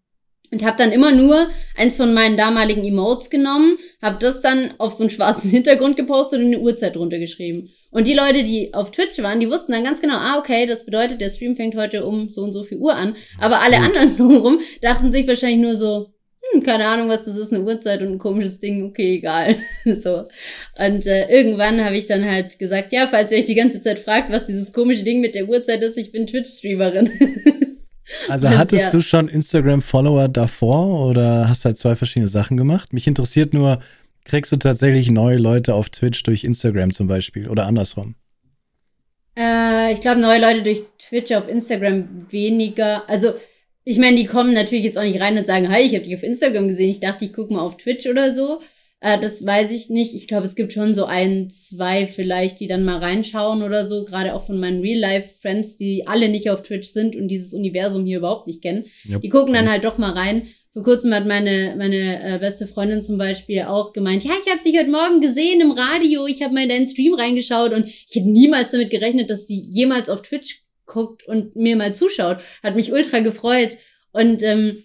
Und habe dann immer nur eins von meinen damaligen Emotes genommen, habe das dann auf so einen schwarzen Hintergrund gepostet und eine Uhrzeit drunter geschrieben. Und die Leute, die auf Twitch waren, die wussten dann ganz genau, ah, okay, das bedeutet, der Stream fängt heute um so und so viel Uhr an. Aber alle
Gut.
anderen drumherum dachten sich wahrscheinlich nur so, hm, keine Ahnung, was das ist, eine Uhrzeit und ein komisches Ding, okay, egal. so. Und äh, irgendwann habe ich dann halt gesagt, ja, falls ihr euch die ganze Zeit fragt, was dieses komische Ding mit der Uhrzeit ist, ich bin Twitch-Streamerin.
Also
Und
hattest
ja.
du schon Instagram-Follower davor oder hast halt zwei verschiedene Sachen gemacht? Mich interessiert nur, kriegst du tatsächlich neue Leute auf Twitch durch Instagram zum Beispiel oder andersrum?
Äh, ich glaube, neue Leute durch Twitch auf Instagram weniger. Also, ich meine, die kommen natürlich jetzt auch nicht rein und sagen, hi, ich habe dich auf Instagram gesehen. Ich dachte, ich gucke mal auf Twitch oder so. Äh, das weiß ich nicht. Ich glaube, es gibt schon so ein, zwei vielleicht, die dann mal reinschauen oder so. Gerade auch von meinen Real-Life-Friends, die alle nicht auf Twitch sind und dieses Universum hier überhaupt nicht kennen.
Ja,
Die gucken dann halt doch mal rein. Vor kurzem hat meine, meine äh, beste Freundin zum Beispiel auch gemeint, ja, ich habe dich heute Morgen gesehen im Radio, ich habe mal in deinen Stream reingeschaut und ich hätte niemals damit gerechnet, dass die jemals auf Twitch guckt und mir mal zuschaut. Hat mich ultra gefreut. Und ähm,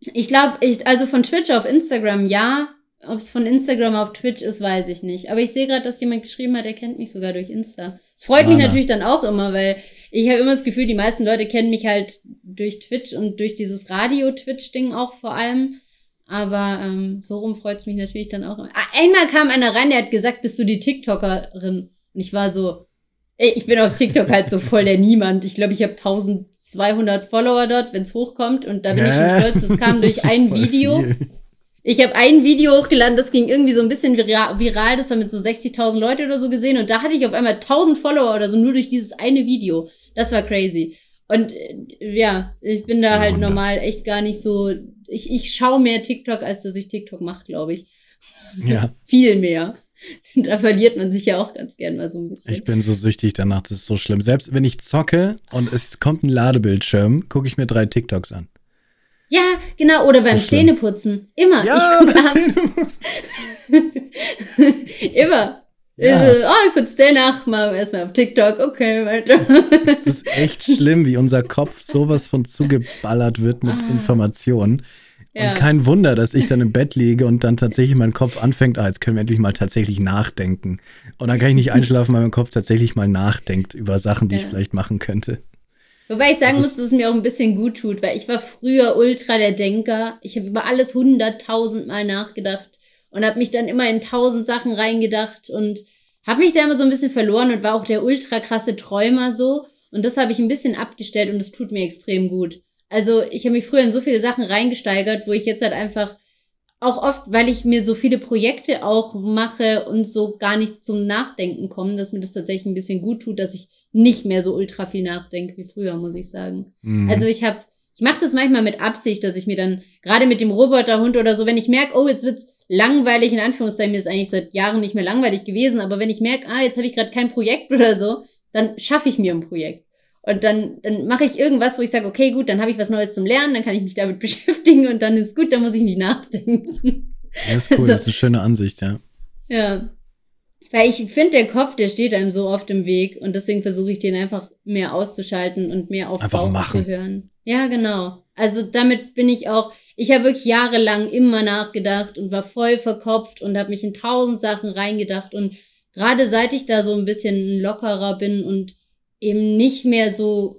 ich glaube, ich, also von Twitch auf Instagram ja. Ob es von Instagram auf Twitch ist, weiß ich nicht. Aber ich sehe gerade, dass jemand geschrieben hat, er kennt mich sogar durch Insta. Es freut mich
Lana.
natürlich dann auch immer, weil ich habe immer das Gefühl, die meisten Leute kennen mich halt durch Twitch und durch dieses Radio-Twitch-Ding auch vor allem. Aber ähm, so rum freut es mich natürlich dann auch. immer. Ah, einmal kam einer rein, der hat gesagt, bist du die TikTokerin? Und ich war so, ey, ich bin auf TikTok halt so voll der Niemand. Ich glaube, ich habe 1200 Follower dort, wenn es hochkommt. Und da bin ich schon
Ja.
stolz. Das kam durch ein Video.
viel.
Ich habe ein Video hochgeladen, das ging irgendwie so ein bisschen vira viral, das haben mit so 60.000 Leute oder so gesehen und da hatte ich auf einmal 1000 Follower oder so nur durch dieses eine Video. Das war crazy. Und äh, ja, ich bin da halt
400.
normal echt gar nicht so. Ich, ich schaue mehr TikTok, als dass ich TikTok mache, glaube ich.
Ja,
Viel mehr. Da verliert man sich ja auch ganz gern mal so ein bisschen.
ich bin so süchtig danach, das ist so schlimm. Selbst wenn ich zocke und es kommt ein Ladebildschirm, gucke ich mir drei TikToks an.
Ja, genau. Oder beim
so.
Zähneputzen. Immer.
Ja,
ich guck ab, immer.
Ja.
Äh, oh, ich putze den nach, mal erstmal auf TikTok, okay, weiter.
Es ist echt schlimm, wie unser Kopf sowas von zugeballert wird mit
Ah.
Informationen.
Ja.
Und kein Wunder, dass ich dann im Bett liege und dann tatsächlich mein Kopf anfängt, ah, jetzt können wir endlich mal tatsächlich nachdenken. Und dann kann ich nicht einschlafen, weil mein Kopf tatsächlich mal nachdenkt über Sachen, die ich
Ja.
vielleicht machen könnte.
Wobei ich sagen
Das
muss,
ist-
dass es mir auch ein bisschen gut tut, weil ich war früher ultra der Denker. Ich habe über alles hunderttausend Mal nachgedacht und habe mich dann immer in tausend Sachen reingedacht und habe mich da immer so ein bisschen verloren und war auch der ultra krasse Träumer so. Und das habe ich ein bisschen abgestellt und das tut mir extrem gut. Also ich habe mich früher in so viele Sachen reingesteigert, wo ich jetzt halt einfach auch oft, weil ich mir so viele Projekte auch mache und so gar nicht zum Nachdenken komme, dass mir das tatsächlich ein bisschen gut tut, dass ich nicht mehr so ultra viel nachdenke wie früher, muss ich sagen.
Mhm.
Also ich habe, ich mache das manchmal mit Absicht, dass ich mir dann gerade mit dem Roboterhund oder so, wenn ich merke, oh, jetzt wird's langweilig in Anführungszeichen, mir ist eigentlich seit Jahren nicht mehr langweilig gewesen, aber wenn ich merke, ah, jetzt habe ich gerade kein Projekt oder so, dann schaffe ich mir ein Projekt. Und dann, dann mache ich irgendwas, wo ich sage, okay, gut, dann habe ich was Neues zum Lernen, dann kann ich mich damit beschäftigen und dann ist gut, dann muss ich nicht nachdenken.
ja, ist cool,
so-
das ist eine schöne Ansicht, ja.
Ja. Weil ich finde, der Kopf, der steht einem so oft im Weg und deswegen versuche ich den einfach mehr auszuschalten und mehr auf
Einfach
Bauch
machen.
zu hören. Ja, genau. Also damit bin ich auch, ich habe wirklich jahrelang immer nachgedacht und war voll verkopft und habe mich in tausend Sachen reingedacht und gerade seit ich da so ein bisschen lockerer bin und eben nicht mehr so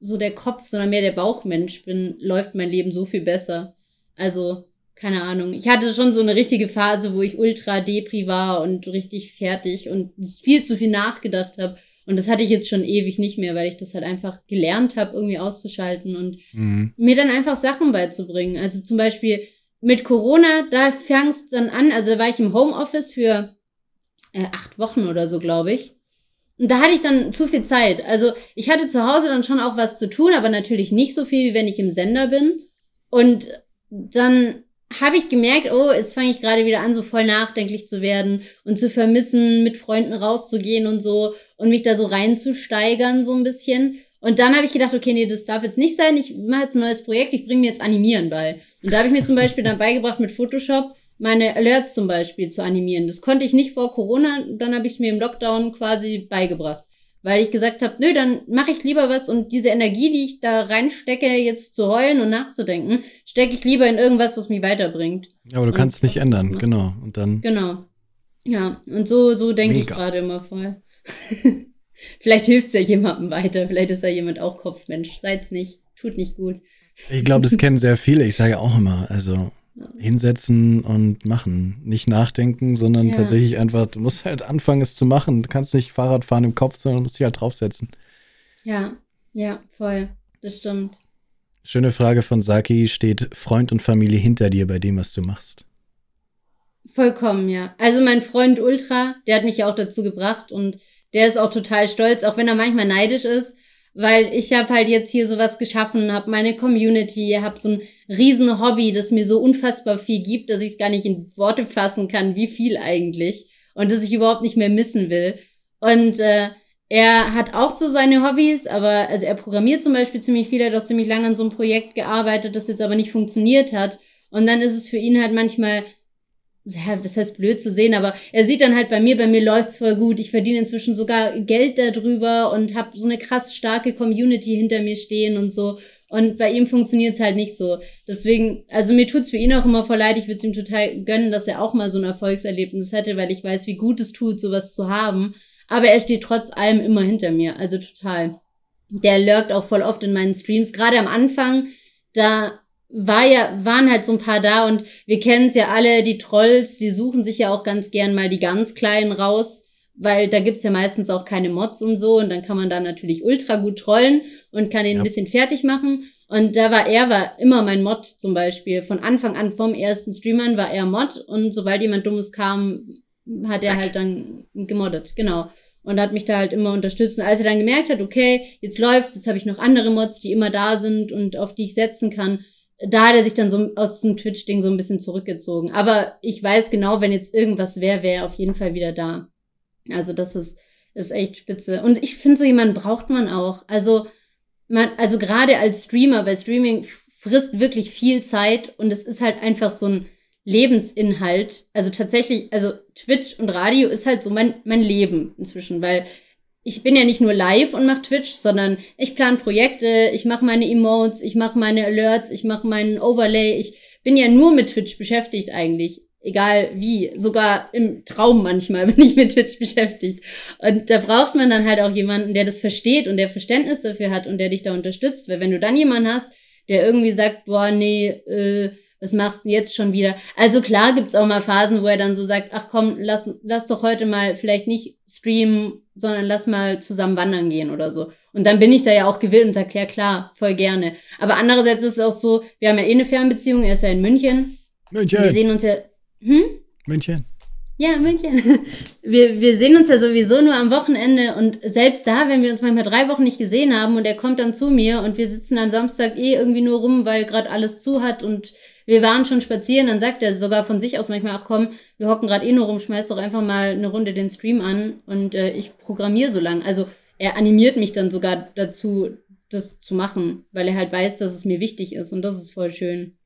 so der Kopf, sondern mehr der Bauchmensch bin, läuft mein Leben so viel besser. Also keine Ahnung. Ich hatte schon so eine richtige Phase, wo ich ultra depri war und richtig fertig und viel zu viel nachgedacht habe. Und das hatte ich jetzt schon ewig nicht mehr, weil ich das halt einfach gelernt habe, irgendwie auszuschalten und
Mhm.
mir dann einfach Sachen beizubringen. Also zum Beispiel mit Corona, da fang es dann an, also da war ich im Homeoffice für äh, acht Wochen oder so, glaube ich. Und da hatte ich dann zu viel Zeit. Also ich hatte zu Hause dann schon auch was zu tun, aber natürlich nicht so viel, wie wenn ich im Sender bin. Und dann habe ich gemerkt, oh, jetzt fange ich gerade wieder an, so voll nachdenklich zu werden und zu vermissen, mit Freunden rauszugehen und so und mich da so reinzusteigern, so ein bisschen. Und dann habe ich gedacht, okay, nee, das darf jetzt nicht sein. Ich mache jetzt ein neues Projekt, ich bringe mir jetzt Animieren bei. Und da habe ich mir zum Beispiel dann beigebracht, mit Photoshop meine Alerts zum Beispiel zu animieren. Das konnte ich nicht vor Corona, dann habe ich es mir im Lockdown quasi beigebracht. Weil ich gesagt habe, nö, dann mache ich lieber was und diese Energie, die ich da reinstecke, jetzt zu heulen und nachzudenken, stecke ich lieber in irgendwas, was mich weiterbringt.
Aber du
Und
kannst es nicht ändern,
machen.
genau. Und dann,
Genau. Ja, und so, so denke ich gerade immer voll. vielleicht hilft es ja jemandem weiter, vielleicht ist ja jemand auch Kopfmensch. Seid's nicht, tut nicht gut.
ich glaube, das kennen sehr viele. Ich sage auch immer, also hinsetzen und machen. Nicht nachdenken, sondern
Ja.
tatsächlich einfach, du musst halt anfangen, es zu machen. Du kannst nicht Fahrrad fahren im Kopf, sondern musst dich halt draufsetzen.
Ja, ja, voll. Das stimmt.
Schöne Frage von Saki, steht Freund und Familie hinter dir bei dem, was du machst?
Vollkommen, ja. Also mein Freund Ultra, der hat mich ja auch dazu gebracht und der ist auch total stolz, auch wenn er manchmal neidisch ist, weil ich habe halt jetzt hier sowas geschaffen, habe meine Community, habe so ein riesen Hobby, das mir so unfassbar viel gibt, dass ich es gar nicht in Worte fassen kann, wie viel eigentlich und das ich überhaupt nicht mehr missen will. Und äh, er hat auch so seine Hobbys, aber also er programmiert zum Beispiel ziemlich viel, er hat auch ziemlich lange an so einem Projekt gearbeitet, das jetzt aber nicht funktioniert hat. Und dann ist es für ihn halt manchmal ja, was heißt blöd zu sehen, aber er sieht dann halt bei mir, bei mir läuft's voll gut. Ich verdiene inzwischen sogar Geld darüber und habe so eine krass starke Community hinter mir stehen und so. Und bei ihm funktioniert's halt nicht so. Deswegen, also mir tut's für ihn auch immer voll leid. Ich würde ihm total gönnen, dass er auch mal so ein Erfolgserlebnis hätte, weil ich weiß, wie gut es tut, sowas zu haben. Aber er steht trotz allem immer hinter mir. Also total. Der lurkt auch voll oft in meinen Streams. Gerade am Anfang, da war ja, waren halt so ein paar da und wir kennen es ja alle, die Trolls, die suchen sich ja auch ganz gern mal die ganz kleinen raus, weil da gibt's ja meistens auch keine Mods und so und dann kann man da natürlich ultra gut trollen und kann ihn
Ja.
ein bisschen fertig machen. Und da war er, war immer mein Mod zum Beispiel. Von Anfang an vom ersten Streamern war er Mod und sobald jemand Dummes kam, hat er halt dann gemoddet, genau. Und hat mich da halt immer unterstützt. Und als er dann gemerkt hat, okay, jetzt läuft's, jetzt habe ich noch andere Mods, die immer da sind und auf die ich setzen kann, da hat er sich dann so aus dem Twitch-Ding so ein bisschen zurückgezogen. Aber ich weiß genau, wenn jetzt irgendwas wäre, wäre er auf jeden Fall wieder da. Also das ist, ist echt spitze. Und ich finde, so jemanden braucht man auch. Also, man, also gerade als Streamer, weil Streaming frisst wirklich viel Zeit und es ist halt einfach so ein Lebensinhalt. Also tatsächlich, also Twitch und Radio ist halt so mein, mein Leben inzwischen, weil ich bin ja nicht nur live und mache Twitch, sondern ich plane Projekte, ich mache meine Emotes, ich mache meine Alerts, ich mache meinen Overlay. Ich bin ja nur mit Twitch beschäftigt eigentlich. Egal wie. Sogar im Traum manchmal bin ich mit Twitch beschäftigt. Und da braucht man dann halt auch jemanden, der das versteht und der Verständnis dafür hat und der dich da unterstützt. Weil wenn du dann jemanden hast, der irgendwie sagt, boah, nee, äh, was machst du jetzt schon wieder? Also klar gibt's auch mal Phasen, wo er dann so sagt, ach komm, lass, lass doch heute mal vielleicht nicht streamen, sondern lass mal zusammen wandern gehen oder so. Und dann bin ich da ja auch gewillt und sag, ja klar, voll gerne. Aber andererseits ist es auch so, wir haben ja eh eine Fernbeziehung, er ist ja in München. Wir
München,
sehen uns ja, hm?
München.
Ja, München. Wir, wir sehen uns ja sowieso nur am Wochenende und selbst da, wenn wir uns manchmal drei Wochen nicht gesehen haben und er kommt dann zu mir und wir sitzen am Samstag eh irgendwie nur rum, weil gerade alles zu hat und wir waren schon spazieren, dann sagt er sogar von sich aus manchmal, ach komm, wir hocken gerade eh nur rum, schmeiß doch einfach mal eine Runde den Stream an und äh, ich programmiere so lang. Also er animiert mich dann sogar dazu, das zu machen, weil er halt weiß, dass es mir wichtig ist und das ist voll schön.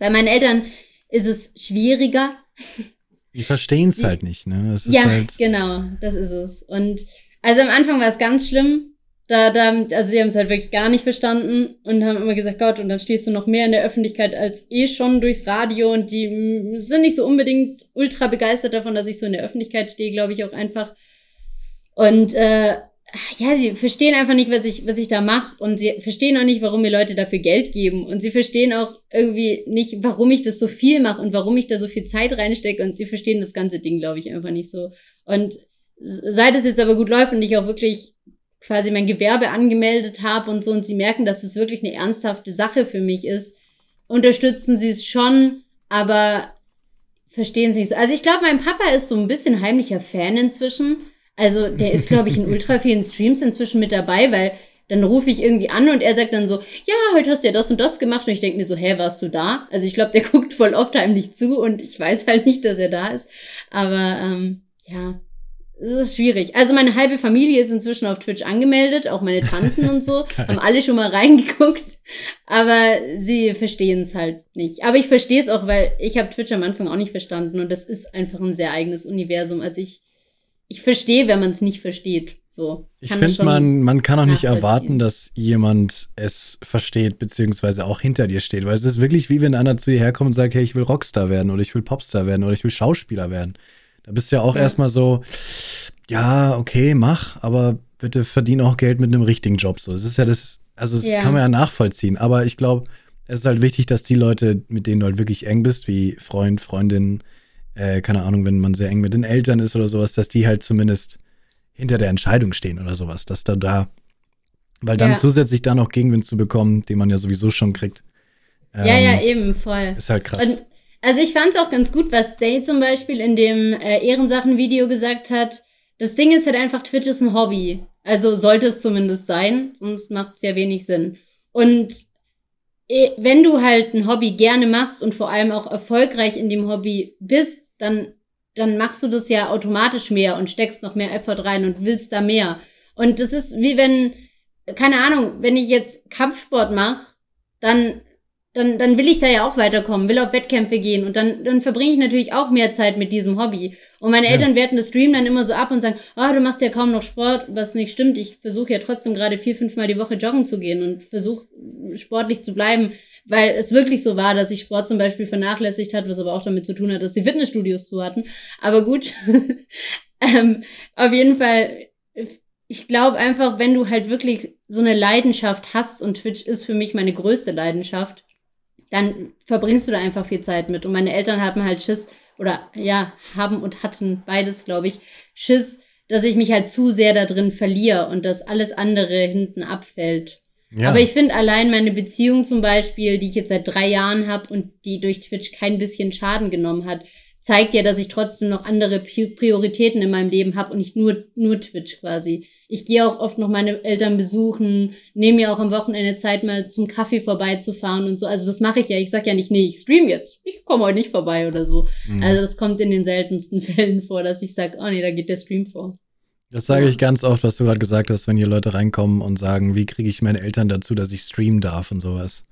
Bei meinen Eltern ist es schwieriger,
Die verstehen es halt nicht, ne? Das ist
ja,
halt,
genau, das ist es. Und also am Anfang war es ganz schlimm. Da, da, also sie haben es halt wirklich gar nicht verstanden und haben immer gesagt, Gott, und dann stehst du noch mehr in der Öffentlichkeit als eh schon durchs Radio und die sind nicht so unbedingt ultra begeistert davon, dass ich so in der Öffentlichkeit stehe, glaube ich auch einfach. Und äh, ja, sie verstehen einfach nicht, was ich, was ich da mache und sie verstehen auch nicht, warum mir Leute dafür Geld geben und sie verstehen auch irgendwie nicht, warum ich das so viel mache und warum ich da so viel Zeit reinstecke und sie verstehen das ganze Ding, glaube ich, einfach nicht so. Und seit es jetzt aber gut läuft und ich auch wirklich quasi mein Gewerbe angemeldet habe und so und sie merken, dass es wirklich eine ernsthafte Sache für mich ist, unterstützen sie es schon, aber verstehen sie nicht so. Also ich glaube, mein Papa ist so ein bisschen heimlicher Fan inzwischen. Also der ist, glaube ich, in ultra vielen Streams inzwischen mit dabei, weil dann rufe ich irgendwie an und er sagt dann so, ja, heute hast du ja das und das gemacht. Und ich denke mir so, hä, warst du da? Also ich glaube, der guckt voll oft heimlich zu und ich weiß halt nicht, dass er da ist. Aber ähm, ja, es ist schwierig. Also meine halbe Familie ist inzwischen auf Twitch angemeldet, auch meine Tanten und so, haben alle schon mal reingeguckt, aber sie verstehen es halt nicht. Aber ich verstehe es auch, weil ich habe Twitch am Anfang auch nicht verstanden und das ist einfach ein sehr eigenes Universum. Also ich, ich verstehe, wenn man es nicht versteht. So.
ich finde, man, man kann auch nicht erwarten, dass jemand es versteht, beziehungsweise auch hinter dir steht. Weil es ist wirklich wie wenn einer zu dir herkommt und sagt, hey, ich will Rockstar werden oder ich will Popstar werden oder ich will Schauspieler werden. Da bist du ja auch
Ja.
erstmal so, ja, okay, mach, aber bitte verdien auch Geld mit einem richtigen Job. So, es ist ja das, also das
Ja.
kann man ja nachvollziehen. Aber ich glaube, es ist halt wichtig, dass die Leute, mit denen du halt wirklich eng bist, wie Freund, Freundin, äh, keine Ahnung, wenn man sehr eng mit den Eltern ist oder sowas, dass die halt zumindest hinter der Entscheidung stehen oder sowas, dass da da, weil dann
Ja.
zusätzlich da noch Gegenwind zu bekommen, den man ja sowieso schon kriegt.
ja, ja,
ähm,
eben, voll.
Ist halt krass.
Und, also ich fand es auch ganz gut, was Stay zum Beispiel in dem äh, Ehrensachen-Video gesagt hat. Das Ding ist halt einfach, Twitch ist ein Hobby. Also sollte es zumindest sein, sonst macht es ja wenig Sinn. Und eh, wenn du halt ein Hobby gerne machst und vor allem auch erfolgreich in dem Hobby bist, dann, dann machst du das ja automatisch mehr und steckst noch mehr Effort rein und willst da mehr. Und das ist wie wenn, keine Ahnung, wenn ich jetzt Kampfsport mache, dann dann, dann will ich da ja auch weiterkommen, will auf Wettkämpfe gehen und dann, dann verbringe ich natürlich auch mehr Zeit mit diesem Hobby. Und meine
Ja.
Eltern werten das Stream dann immer so ab und sagen, ah, du machst ja kaum noch Sport, was nicht stimmt. Ich versuche ja trotzdem gerade vier, fünf Mal die Woche joggen zu gehen und versuche sportlich zu bleiben, weil es wirklich so war, dass ich Sport zum Beispiel vernachlässigt hat, was aber auch damit zu tun hat, dass die Fitnessstudios zu hatten. Aber gut, ähm, auf jeden Fall, ich glaube einfach, wenn du halt wirklich so eine Leidenschaft hast und Twitch ist für mich meine größte Leidenschaft, dann verbringst du da einfach viel Zeit mit. Und meine Eltern haben halt Schiss, oder ja, haben und hatten beides, glaube ich, Schiss, dass ich mich halt zu sehr da drin verliere und dass alles andere hinten abfällt.
Ja.
Aber ich finde allein meine Beziehung zum Beispiel, die ich jetzt seit drei Jahren habe und die durch Twitch kein bisschen Schaden genommen hat, zeigt ja, dass ich trotzdem noch andere Pri- Prioritäten in meinem Leben habe und nicht nur, nur Twitch quasi. Ich gehe auch oft noch meine Eltern besuchen, nehme mir auch am Wochenende Zeit, mal zum Kaffee vorbeizufahren und so. Also das mache ich ja. Ich sag ja nicht, nee, ich stream jetzt. Ich komme heute nicht vorbei oder so.
Mhm.
Also das kommt in den seltensten Fällen vor, dass ich sage, oh nee, da geht der Stream vor.
Das sage ich ganz oft, was du gerade gesagt hast, wenn hier Leute reinkommen und sagen, wie kriege ich meine Eltern dazu, dass ich streamen darf und sowas.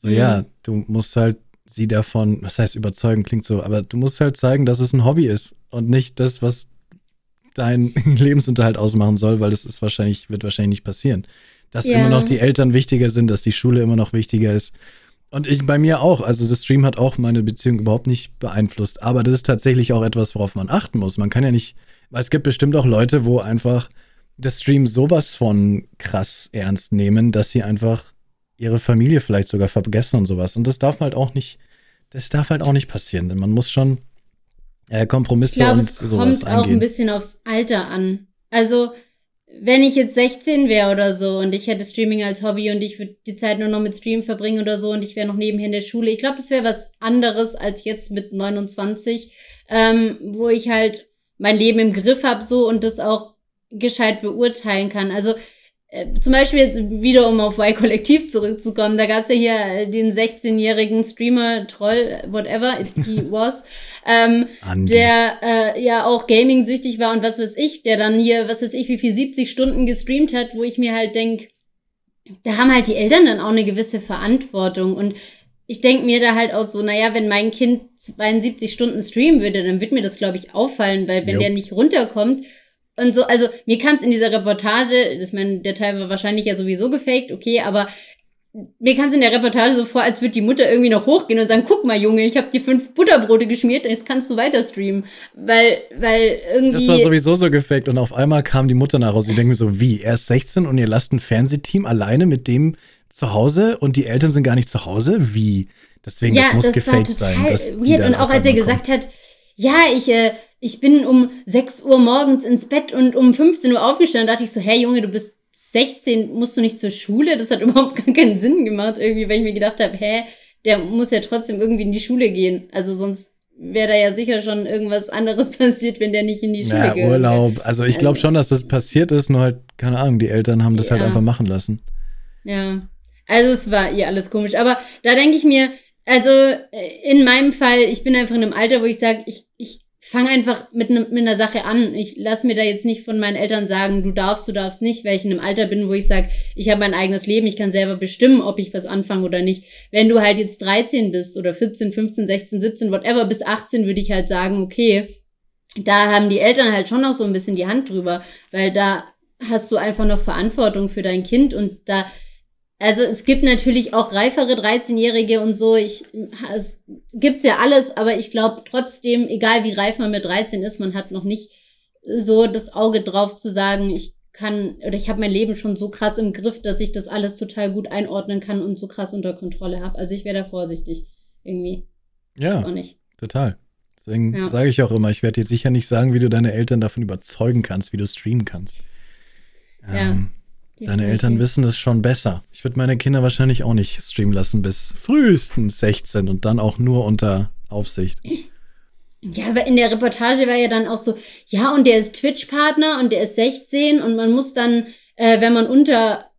So,
Mhm.
ja, du musst halt sie davon, was heißt überzeugen, klingt so, aber du musst halt zeigen, dass es ein Hobby ist und nicht das, was deinen Lebensunterhalt ausmachen soll, weil das ist wahrscheinlich, wird wahrscheinlich nicht passieren. Dass
Ja.
immer noch die Eltern wichtiger sind, dass die Schule immer noch wichtiger ist. Und ich bei mir auch, also das Stream hat auch meine Beziehung überhaupt nicht beeinflusst, aber das ist tatsächlich auch etwas, worauf man achten muss. Man kann ja nicht, weil es gibt bestimmt auch Leute, wo einfach das Stream sowas von krass ernst nehmen, dass sie einfach ihre Familie vielleicht sogar vergessen und sowas. Und das darf halt auch nicht, das darf halt auch nicht passieren, denn man muss schon äh,
Ich
Kompromisse
glaube,
und
es
sowas
kommt auch ein
eingehen.
bisschen aufs Alter an. Also, wenn ich jetzt 16 wäre oder so und ich hätte Streaming als Hobby und ich würde die Zeit nur noch mit Stream verbringen oder so und ich wäre noch nebenher in der Schule, ich glaube, das wäre was anderes als jetzt mit 29, ähm, wo ich halt mein Leben im Griff habe so und das auch gescheit beurteilen kann. Also äh, zum Beispiel jetzt wieder, um auf Y-Kollektiv zurückzukommen, da gab es ja hier äh, den 16-jährigen Streamer, Troll, whatever it he was, ähm,
Andi.
der äh, ja auch Gaming-süchtig war und was weiß ich, der dann hier, was weiß ich, wie viel 70 Stunden gestreamt hat, wo ich mir halt denk, da haben halt die Eltern dann auch eine gewisse Verantwortung und ich denk mir da halt auch so, naja, wenn mein Kind 72 Stunden streamen würde, dann wird mir das, glaube ich, auffallen, weil wenn
Jo.
der nicht runterkommt und so, also mir kam es in dieser Reportage, das mein, der Teil war wahrscheinlich ja sowieso gefaked, okay, aber mir kam es in der Reportage so vor, als würde die Mutter irgendwie noch hochgehen und sagen, guck mal, Junge, ich habe dir fünf Butterbrote geschmiert, jetzt kannst du weiter streamen. Weil, weil irgendwie.
Das war sowieso so gefaked und auf einmal kam die Mutter nach Hause. Ich denke mir so, wie? Er ist 16 und ihr lasst ein Fernsehteam alleine mit dem zu Hause und die Eltern sind gar nicht zu Hause? Wie? Deswegen, das muss gefaked sein. Dass
weird.
dann
Und auch als er gesagt hat, ja, ich, äh, ich bin um 6 Uhr morgens ins Bett und um 15 Uhr aufgestanden, dachte ich so, hey Junge, du bist 16, musst du nicht zur Schule? Das hat überhaupt gar keinen Sinn gemacht, irgendwie, weil ich mir gedacht habe, hä, der muss ja trotzdem irgendwie in die Schule gehen. Also sonst wäre da ja sicher schon irgendwas anderes passiert, wenn der nicht in die Schule
Ja,
geht.
Urlaub. Also ich glaube schon, dass das passiert ist, nur halt, keine Ahnung, die Eltern haben das halt
Ja.
einfach machen lassen.
Ja, also es war ihr alles komisch. Aber da denke ich mir, also äh, in meinem Fall, ich bin einfach in einem Alter, wo ich sage, ich, ich fange einfach mit, ne, mit einer Sache an. Ich lasse mir da jetzt nicht von meinen Eltern sagen, du darfst, du darfst nicht, weil ich in einem Alter bin, wo ich sage, ich habe mein eigenes Leben, ich kann selber bestimmen, ob ich was anfange oder nicht. Wenn du halt jetzt 13 bist oder 14, 15, 16, 17, whatever, bis 18 würde ich halt sagen, okay, da haben die Eltern halt schon noch so ein bisschen die Hand drüber, weil da hast du einfach noch Verantwortung für dein Kind und da also es gibt natürlich auch reifere 13-Jährige und so. Ich, es gibt's ja alles, aber ich glaube trotzdem, egal wie reif man mit 13 ist, man hat noch nicht so das Auge drauf zu sagen, ich kann, oder ich habe mein Leben schon so krass im Griff, dass ich das alles total gut einordnen kann und so krass unter Kontrolle habe. Also ich wäre da vorsichtig irgendwie.
Ja,
Auch nicht.
total. Deswegen
Ja.
sage ich auch immer, ich werde dir sicher nicht sagen, wie du deine Eltern davon überzeugen kannst, wie du streamen kannst.
Ja,
Ähm, deine. Eltern wissen das schon besser. Ich würde meine Kinder wahrscheinlich auch nicht streamen lassen bis frühestens 16 und dann auch nur unter Aufsicht.
Ja, aber in der Reportage war ja dann auch so, ja, und der ist Twitch-Partner und der ist 16 und man muss dann, äh, wenn man unter,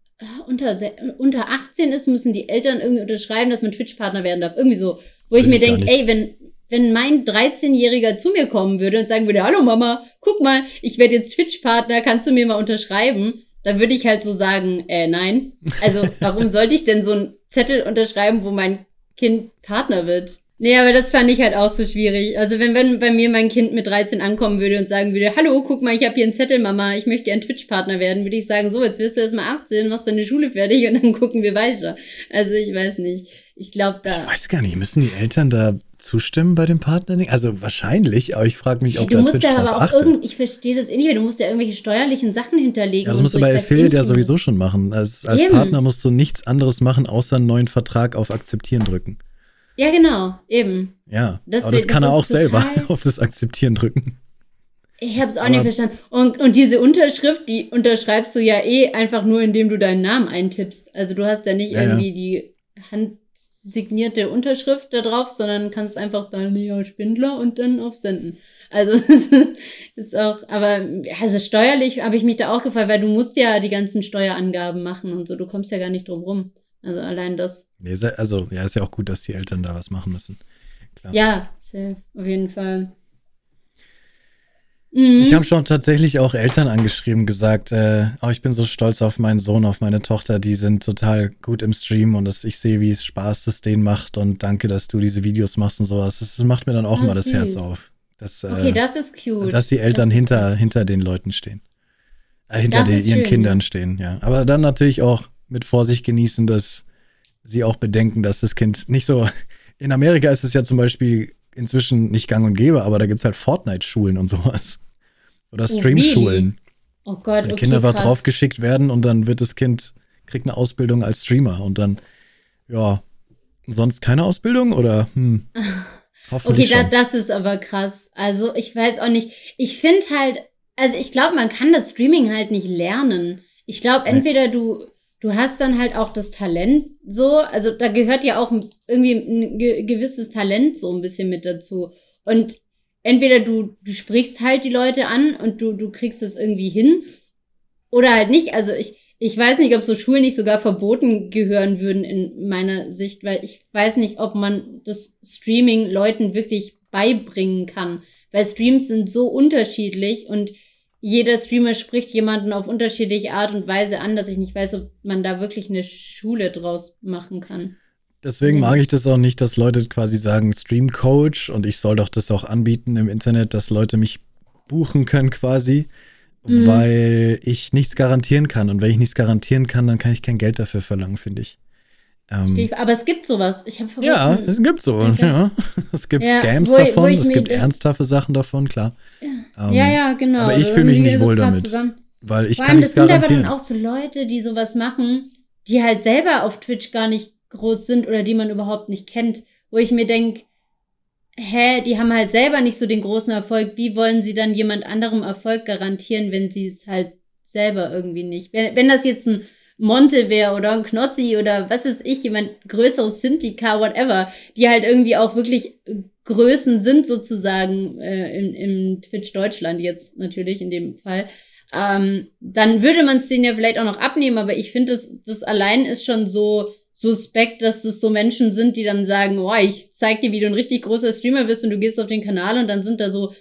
unter, unter 18 ist, müssen die Eltern irgendwie unterschreiben, dass man Twitch-Partner werden darf. Irgendwie so. Wo ich mir
ich gar
denke, ey, wenn, wenn mein 13-Jähriger zu mir kommen würde und sagen würde, hallo Mama, guck mal, ich werde jetzt Twitch-Partner, kannst du mir mal unterschreiben? Dann würde ich halt so sagen, äh, nein. Also, warum sollte ich denn so einen Zettel unterschreiben, wo mein Kind Partner wird? Nee, aber das fand ich halt auch so schwierig. Also wenn, wenn bei mir mein Kind mit 13 ankommen würde und sagen würde, hallo, guck mal, ich habe hier einen Zettel, Mama, ich möchte gern Twitch-Partner werden, würde ich sagen, so, jetzt wirst du erst mal 18, machst deine Schule fertig und dann gucken wir weiter. Also ich weiß nicht. Ich glaube da.
Ich weiß gar nicht, müssen die Eltern da zustimmen bei dem Partnering? Also wahrscheinlich, aber ich frage mich, ob
du
da
musst ja aber auch irgend, ich verstehe das eh nicht, du musst ja irgendwelche steuerlichen Sachen hinterlegen.
Ja, das musst du
so.
bei
weiß eh
Affiliate ja
man-
sowieso schon machen. Als, als
Eben.
Partner musst du nichts anderes machen, außer einen neuen Vertrag auf Akzeptieren drücken.
Ja, genau, eben.
Ja,
Das
aber das
wird-
kann
das
er auch selber auf das Akzeptieren drücken.
Ich habe es auch
Aber-
nicht verstanden. Und, und diese Unterschrift, die unterschreibst du ja eh einfach nur, indem du deinen Namen eintippst. Also du hast ja nicht
Ja, ja.
irgendwie die handsignierte Unterschrift da drauf, sondern kannst einfach Daniel Spindler und dann auf Senden. Also das ist jetzt auch, aber also steuerlich habe ich mich da auch gefragt, weil du musst ja die ganzen Steuerangaben machen und so. Du kommst ja gar nicht drum rum. Also allein das.
Also, ja, ist ja auch gut, dass die Eltern da was machen müssen. Klar.
Ja, safe, auf jeden Fall. Mhm.
Ich habe schon tatsächlich auch Eltern angeschrieben, gesagt, äh, oh, ich bin so stolz auf meinen Sohn, auf meine Tochter, die sind total gut im Stream und das, ich sehe, wie es Spaß es denen macht und danke, dass du diese Videos machst und sowas. Das, das macht mir dann auch
Ah,
mal das
süß.
Herz auf. Dass, äh,
okay, das ist cute.
dass die Eltern
Das
hinter, hinter den Leuten stehen. Äh, hinter den, ihren
schön,
Kindern stehen, ja. Aber dann natürlich auch mit Vorsicht genießen, dass sie auch bedenken, dass das Kind nicht so. In Amerika ist es ja zum Beispiel inzwischen nicht gang und gäbe, aber da gibt es halt Fortnite-Schulen und sowas. Oder
Oh,
Stream-Schulen.
Oh Gott,
Wenn
okay,
Kinder einfach draufgeschickt werden und dann wird das Kind, kriegt eine Ausbildung als Streamer und dann, ja, sonst keine Ausbildung oder hm,
Okay,
hoffentlich
da,
schon.
das ist aber krass. Also ich weiß auch nicht. Ich finde halt, also ich glaube, man kann das Streaming halt nicht lernen. Ich glaube, entweder du, du hast dann halt auch das Talent so, also da gehört ja auch irgendwie ein ge gewisses Talent so ein bisschen mit dazu. Und entweder du, du sprichst halt die Leute an und du, du kriegst es irgendwie hin oder halt nicht. Also ich, ich weiß nicht, ob so Schulen nicht sogar verboten gehören würden in meiner Sicht, weil ich weiß nicht, ob man das Streaming Leuten wirklich beibringen kann. Weil Streams sind so unterschiedlich und jeder Streamer spricht jemanden auf unterschiedliche Art und Weise an, dass ich nicht weiß, ob man da wirklich eine Schule draus machen kann.
Deswegen
Mhm.
mag ich das auch nicht, dass Leute quasi sagen Stream Coach und ich soll doch das auch anbieten im Internet, dass Leute mich buchen können quasi,
Mhm.
weil ich nichts garantieren kann. Und wenn ich nichts garantieren kann, dann kann ich kein Geld dafür verlangen, finde ich. Ähm,
Aber es gibt sowas. Ich habe
ja, es gibt sowas,
Okay.
ja. Es gibt
Ja,
Scams
wo wo
davon,
ich
es gibt ernsthafte Sachen davon, klar. Ähm,
ja, ja, genau.
aber ich
Also
fühl mich nicht wohl damit.
zusammen.
Weil ich
Vor
kann
allem, das
nichts
sind aber
garantieren.
dann auch so Leute, die sowas machen, die halt selber auf Twitch gar nicht groß sind oder die man überhaupt nicht kennt, wo ich mir denke, hä, die haben halt selber nicht so den großen Erfolg. Wie wollen sie dann jemand anderem Erfolg garantieren, wenn sie es halt selber irgendwie nicht? Wenn, wenn das jetzt ein Monte wäre oder ein Knossi oder was ist ich, jemand größeres Sintika, whatever, die halt irgendwie auch wirklich Größen sind sozusagen äh, in, im Twitch Deutschland jetzt natürlich in dem Fall, ähm, dann würde man es denen ja vielleicht auch noch abnehmen, aber ich finde, das, das allein ist schon so suspekt, dass das so Menschen sind, die dann sagen, oh, ich zeig dir, wie du ein richtig großer Streamer bist und du gehst auf den Kanal und dann sind da so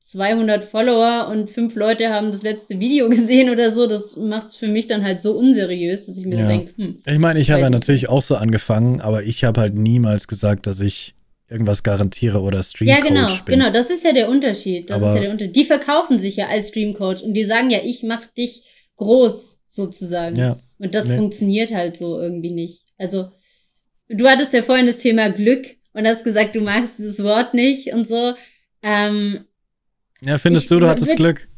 200 Follower und fünf Leute haben das letzte Video gesehen oder so. Das macht es für mich dann halt so unseriös, dass ich mir
Ja.
so denke, hm,
Ich meine, ich habe ja natürlich auch so angefangen, aber ich habe halt niemals gesagt, dass ich irgendwas garantiere oder Stream
Ja,
Coach
genau,
bin.
genau, das ist ja der Unterschied. Das
Aber-
ist ja der Unterschied. Die verkaufen sich ja als Stream Coach und die sagen ja, ich mach dich groß sozusagen.
Ja,
Und das
Nee.
funktioniert halt so irgendwie nicht. Also, du hattest ja vorhin das Thema Glück und hast gesagt, du magst dieses Wort nicht und so. Ähm,
ja findest
Ich
du, du hattest Glück?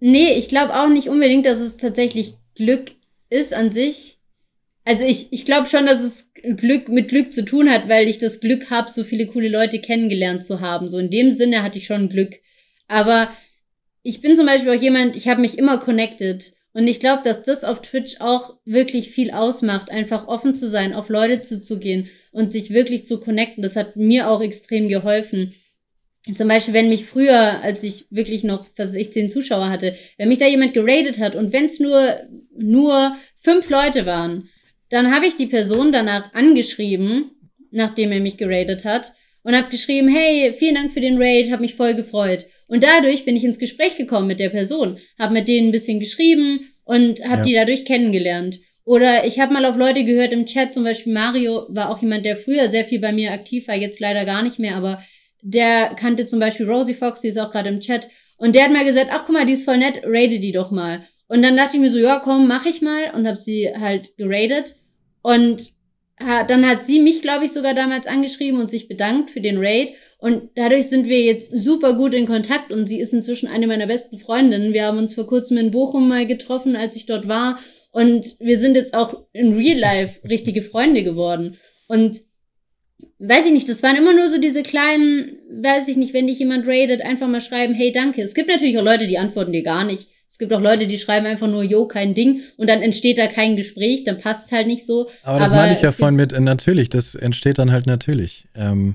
Nee, ich glaube auch nicht unbedingt, dass es tatsächlich Glück ist an sich. Also ich, ich glaube schon, dass es Glück mit Glück zu tun hat, weil ich das Glück habe, so viele coole Leute kennengelernt zu haben. So in dem Sinne hatte ich schon Glück. Aber ich bin zum Beispiel auch jemand, ich habe mich immer connected. Und ich glaube, dass das auf Twitch auch wirklich viel ausmacht, einfach offen zu sein, auf Leute zuzugehen und sich wirklich zu connecten. Das hat mir auch extrem geholfen. Zum Beispiel, wenn mich früher, als ich wirklich noch, was ich zehn Zuschauer hatte, wenn mich da jemand geradet hat und wenn es nur, nur fünf Leute waren, dann habe ich die Person danach angeschrieben, nachdem er mich geradet hat, und habe geschrieben, hey, vielen Dank für den Raid, habe mich voll gefreut. Und dadurch bin ich ins Gespräch gekommen mit der Person, habe mit denen ein bisschen geschrieben und habe
Ja.
die dadurch kennengelernt. Oder ich habe mal auf Leute gehört im Chat, zum Beispiel Mario war auch jemand, der früher sehr viel bei mir aktiv war, jetzt leider gar nicht mehr, aber der kannte zum Beispiel Rosie Fox, die ist auch gerade im Chat. Und der hat mal gesagt, ach guck mal, die ist voll nett, rate die doch mal. Und dann dachte ich mir so, ja komm, mach ich mal und habe sie halt geradet. Und dann hat sie mich, glaube ich, sogar damals angeschrieben und sich bedankt für den Raid. Und dadurch sind wir jetzt super gut in Kontakt und sie ist inzwischen eine meiner besten Freundinnen. Wir haben uns vor kurzem in Bochum mal getroffen, als ich dort war. Und wir sind jetzt auch in Real Life richtige Freunde geworden. Und weiß ich nicht, das waren immer nur so diese kleinen, weiß ich nicht, wenn dich jemand raidet, einfach mal schreiben, hey, danke. Es gibt natürlich auch Leute, die antworten dir gar nicht. Es gibt auch Leute, die schreiben einfach nur, jo, kein Ding. Und dann entsteht da kein Gespräch, dann passt es halt nicht so.
Aber das
Aber
meine ich ja vorhin mit, äh, natürlich, das entsteht dann halt natürlich. Ähm,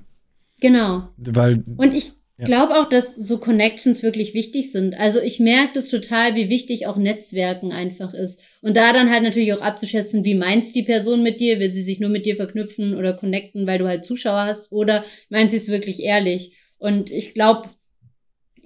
Genau.
weil,
Und ich
Ja.
glaube auch, dass so Connections wirklich wichtig sind. Also ich merke das total, wie wichtig auch Netzwerken einfach ist. Und da dann halt natürlich auch abzuschätzen, wie meint die Person mit dir? Will sie sich nur mit dir verknüpfen oder connecten, weil du halt Zuschauer hast? Oder meint sie es wirklich ehrlich? Und ich glaube,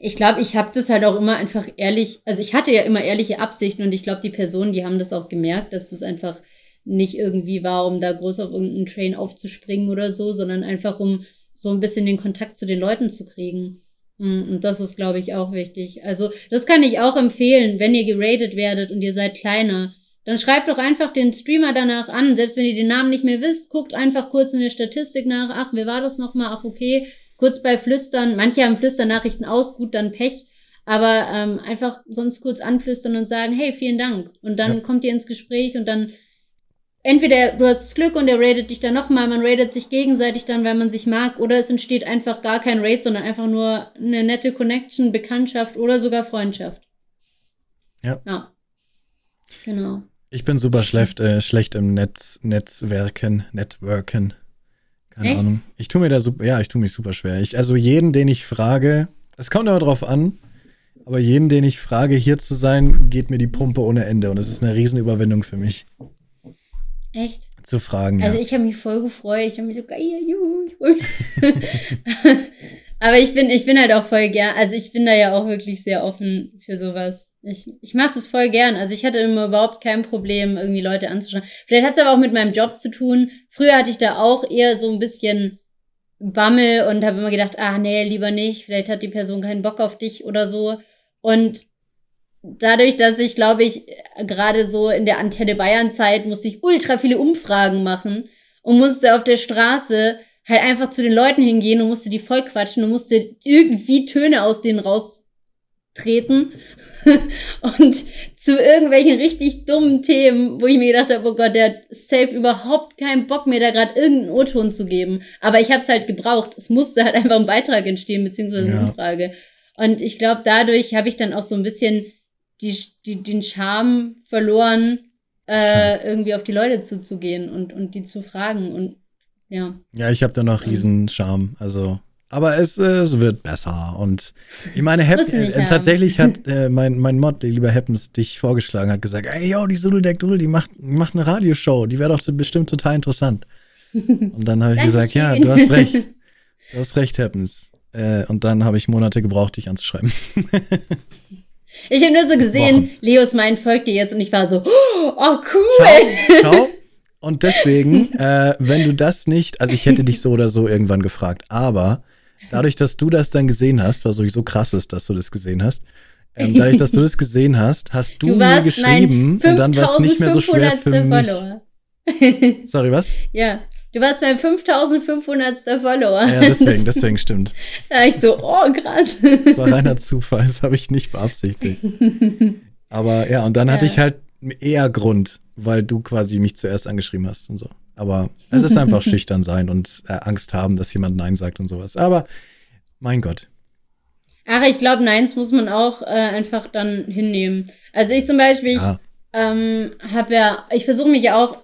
ich glaube, ich habe das halt auch immer einfach ehrlich, also ich hatte ja immer ehrliche Absichten und ich glaube, die Personen, die haben das auch gemerkt, dass das einfach nicht irgendwie war, um da groß auf irgendeinen Train aufzuspringen oder so, sondern einfach um so ein bisschen den Kontakt zu den Leuten zu kriegen. Mm, Und das ist, glaube ich, auch wichtig. Also, das kann ich auch empfehlen, wenn ihr geratet werdet und ihr seid kleiner. Dann schreibt doch einfach den Streamer danach an, selbst wenn ihr den Namen nicht mehr wisst, guckt einfach kurz in der Statistik nach, ach, wer war das nochmal, ach, okay, kurz bei Flüstern, manche haben Flüsternachrichten aus, gut, dann Pech, aber ähm, einfach sonst kurz anflüstern und sagen, hey, vielen Dank. Und dann
Ja.
kommt ihr ins Gespräch und dann entweder du hast das Glück und der raidet dich dann nochmal, man raidet sich gegenseitig dann, weil man sich mag, oder es entsteht einfach gar kein Raid, sondern einfach nur eine nette Connection, Bekanntschaft oder sogar Freundschaft.
Ja.
Ja. Genau.
ich bin super schlecht, äh, schlecht im Netz, Netzwerken, Networken. Keine
Echt?
Ahnung. Ich tue mir da super, ja, ich tue mich super schwer. Ich, also jeden, den ich frage, es kommt aber drauf an, aber jeden, den ich frage, hier zu sein, geht mir die Pumpe ohne Ende und es ist eine Riesenüberwindung für mich,
Echt?
zu fragen.
Also
ja.
ich habe mich voll gefreut. Ich habe mich so geil, juhu. Aber ich bin, ich bin halt auch voll gern, also ich bin da ja auch wirklich sehr offen für sowas. Ich, ich mache das voll gern. Also ich hatte immer überhaupt kein Problem, irgendwie Leute anzuschreiben. Vielleicht hat es aber auch mit meinem Job zu tun. Früher hatte ich da auch eher so ein bisschen Bammel und habe immer gedacht, ah nee, lieber nicht. Vielleicht hat die Person keinen Bock auf dich oder so. Und dadurch, dass ich, glaube ich, gerade so in der Antenne Bayern Zeit musste ich ultra viele Umfragen machen und musste auf der Straße halt einfach zu den Leuten hingehen und musste die voll quatschen und musste irgendwie Töne aus denen raustreten und zu irgendwelchen richtig dummen Themen, wo ich mir gedacht habe, oh Gott, der hat safe überhaupt keinen Bock mehr, da gerade irgendeinen O-Ton zu geben. Aber ich habe es halt gebraucht. Es musste halt einfach ein Beitrag entstehen, beziehungsweise eine
Ja.
Umfrage. Und ich glaube, dadurch habe ich dann auch so ein bisschen die, die, den Charme verloren, äh, irgendwie auf die Leute zuzugehen und, und die zu fragen. Und ja.
Ja, ich habe da noch riesen Charme. Also, aber es, äh, es wird besser. Und ich meine,
nicht
äh,
haben.
tatsächlich hat äh, mein, mein Mod, der lieber Happens, dich vorgeschlagen, hat gesagt, ey, yo, die Sudeldeck Dudel, die macht, macht eine Radioshow, die wäre doch bestimmt total interessant. Und dann habe ich gesagt, ja, du hast recht. Du hast recht, Happens. Äh, und dann habe ich Monate gebraucht, dich anzuschreiben.
Ich habe nur so gesehen,
Wochen.
Leos mein folgt dir jetzt und ich war so, oh cool.
Schau, schau. Und deswegen, äh, wenn du das nicht, also ich hätte dich so oder so irgendwann gefragt, aber dadurch, dass du das dann gesehen hast, was sowieso krass ist, dass du das gesehen hast, ähm, dadurch, dass du das gesehen hast, hast du, mir
warst
geschrieben und dann war es nicht mehr so schwer für
5500.
mich.
Follower.
Sorry, was?
ja, Du warst beim 5500. Follower.
Ja, deswegen, deswegen stimmt.
Da ich so, oh, krass.
Das war reiner Zufall, das habe ich nicht beabsichtigt. Aber ja, und dann hatte
Ja.
ich halt eher Grund, weil du quasi mich zuerst angeschrieben hast und so. Aber es ist einfach schüchtern sein und äh, Angst haben, dass jemand Nein sagt und sowas. Aber mein Gott.
Ach, ich glaube, Neins muss man auch äh, einfach dann hinnehmen. Also ich zum Beispiel, ich
Ja,
ähm, habe ja, ich versuche mich ja auch,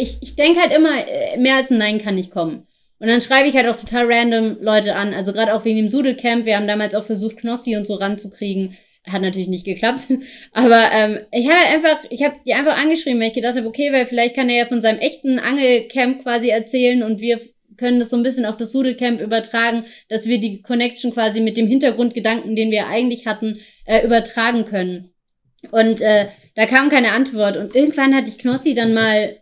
ich, ich denke halt immer, äh, mehr als ein Nein kann nicht kommen. Und dann schreibe ich halt auch total random Leute an. Also gerade auch wegen dem Sudelcamp. Wir haben damals auch versucht, Knossi und so ranzukriegen. Hat natürlich nicht geklappt. Aber ähm, ich habe einfach, ich habe die einfach angeschrieben, weil ich gedacht habe, okay, weil vielleicht kann er ja von seinem echten Angelcamp quasi erzählen und wir können das so ein bisschen auf das Sudelcamp übertragen, dass wir die Connection quasi mit dem Hintergrundgedanken, den wir eigentlich hatten, äh, übertragen können. Und äh, da kam keine Antwort. Und irgendwann hatte ich Knossi dann mal,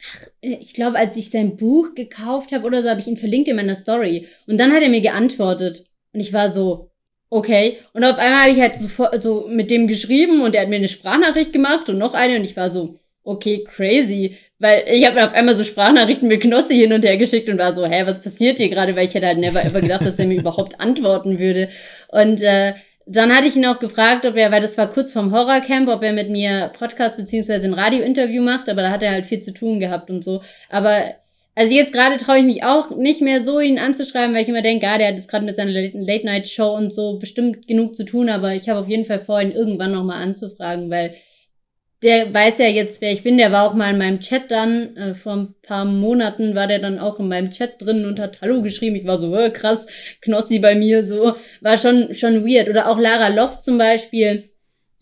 ach, ich glaube, als ich sein Buch gekauft habe oder so, habe ich ihn verlinkt in meiner Story. Und dann hat er mir geantwortet. Und ich war so, okay. Und auf einmal habe ich halt so, so mit dem geschrieben und er hat mir eine Sprachnachricht gemacht und noch eine. Und ich war so, okay, crazy. Weil ich habe mir auf einmal so Sprachnachrichten mit Knossi hin und her geschickt und war so, hä, was passiert hier gerade? Weil ich hätte halt never ever gedacht, dass er mir überhaupt antworten würde. Und äh, dann hatte ich ihn auch gefragt, ob er, weil das war kurz vorm Horrorcamp, ob er mit mir Podcast beziehungsweise ein Radiointerview macht, aber da hat er halt viel zu tun gehabt und so. Aber also jetzt gerade traue ich mich auch nicht mehr so, ihn anzuschreiben, weil ich immer denke, ah, der hat jetzt gerade mit seiner Late-Night-Show und so bestimmt genug zu tun, aber ich habe auf jeden Fall vor, ihn irgendwann nochmal anzufragen, weil der weiß ja jetzt, wer ich bin. Der war auch mal in meinem Chat dann. Äh, vor ein paar Monaten war der dann auch in meinem Chat drin und hat Hallo geschrieben. Ich war so, äh, krass, Knossi bei mir, so. War schon, schon weird. Oder auch Lara Loft zum Beispiel.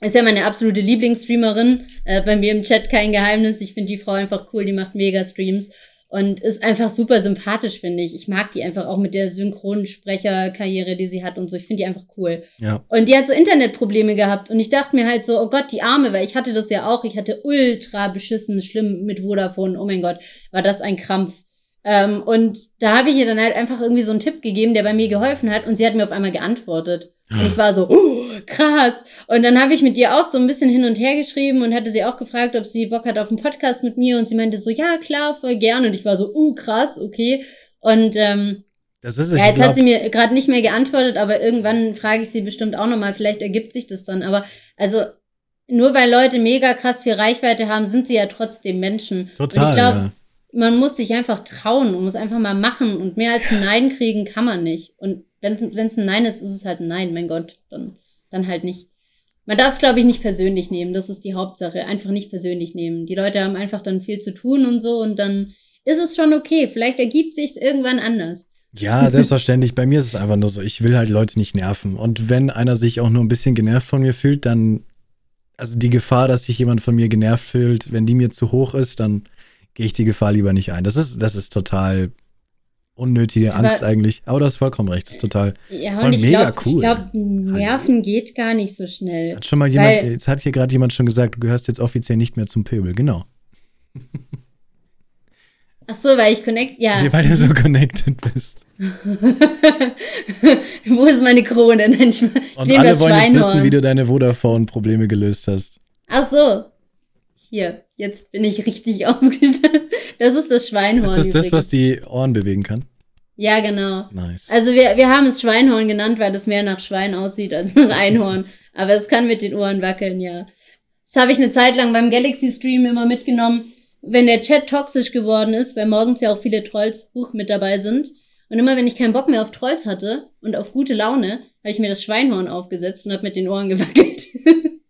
Ist ja meine absolute Lieblingsstreamerin. Äh, bei mir im Chat kein Geheimnis. Ich finde die Frau einfach cool. Die macht mega Streams. Und ist einfach super sympathisch, finde ich. Ich mag die einfach auch mit der Synchronsprecherkarriere, die sie hat und so. Ich finde die einfach cool.
ja.
Und die hat so Internetprobleme gehabt. Und ich dachte mir halt so, oh Gott, die Arme, weil ich hatte das ja auch. Ich hatte ultra beschissen, schlimm mit Vodafone. Oh mein Gott, war das ein Krampf. Ähm, und da habe ich ihr dann halt einfach irgendwie so einen Tipp gegeben, der bei mir geholfen hat. Und sie hat mir auf einmal geantwortet. Und ich war so, oh, krass. Und dann habe ich mit ihr auch so ein bisschen hin und her geschrieben und hatte sie auch gefragt, ob sie Bock hat auf einen Podcast mit mir. Und sie meinte so, ja, klar, voll gern. Und ich war so, uh, krass, okay. Und ähm,
Das ist es.
ja, jetzt hat
glaub,
sie mir gerade nicht mehr geantwortet, aber irgendwann frage ich sie bestimmt auch nochmal. Vielleicht ergibt sich das dann. Aber also, nur weil Leute mega krass viel Reichweite haben, sind sie ja trotzdem Menschen. und
total,
ich glaube,
ja.
Man muss sich einfach trauen und muss einfach mal machen. Und mehr als ein Nein kriegen kann man nicht. Und wenn es ein Nein ist, ist es halt ein Nein. Mein Gott, dann, dann halt nicht. Man darf es, glaube ich, nicht persönlich nehmen. Das ist die Hauptsache. Einfach nicht persönlich nehmen. Die Leute haben einfach dann viel zu tun und so. Und dann ist es schon okay. Vielleicht ergibt sich irgendwann anders.
Ja, selbstverständlich. Bei mir ist es einfach nur so, ich will halt Leute nicht nerven. Und wenn einer sich auch nur ein bisschen genervt von mir fühlt, dann, also die Gefahr, dass sich jemand von mir genervt fühlt, wenn die mir zu hoch ist, dann gehe ich die Gefahr lieber nicht ein. Das ist, das ist total unnötige
Aber-
Angst eigentlich. Aber du hast vollkommen recht, das ist total.
Ja,
Voll
und ich
mega
glaube,
cool.
ich glaub, Nerven geht gar nicht so schnell.
Hat schon mal jemand,
Weil-
jetzt hat hier gerade jemand schon gesagt, du gehörst jetzt offiziell nicht mehr zum Pöbel. Genau.
Ach so, weil ich connect, ja.
Weil du so connected bist.
Wo ist meine Krone? Nein, ich, ich
Und alle wollen jetzt wissen, wie du deine Vodafone-Probleme gelöst hast.
Ach so. Hier, jetzt bin ich richtig ausgestattet. Das ist das Schweinhorn.
Ist das das,
übrigens.
was die Ohren bewegen kann?
Ja, genau.
Nice.
Also wir, wir haben es Schweinhorn genannt, weil das mehr nach Schwein aussieht als nach Einhorn. Aber es kann mit den Ohren wackeln, ja. Das habe ich eine Zeit lang beim Galaxy Stream immer mitgenommen, wenn der Chat toxisch geworden ist, weil morgens ja auch viele Trolls Buch mit dabei sind. Und immer wenn ich keinen Bock mehr auf Trolls hatte und auf gute Laune, habe ich mir das Schweinhorn aufgesetzt und habe mit den Ohren gewackelt.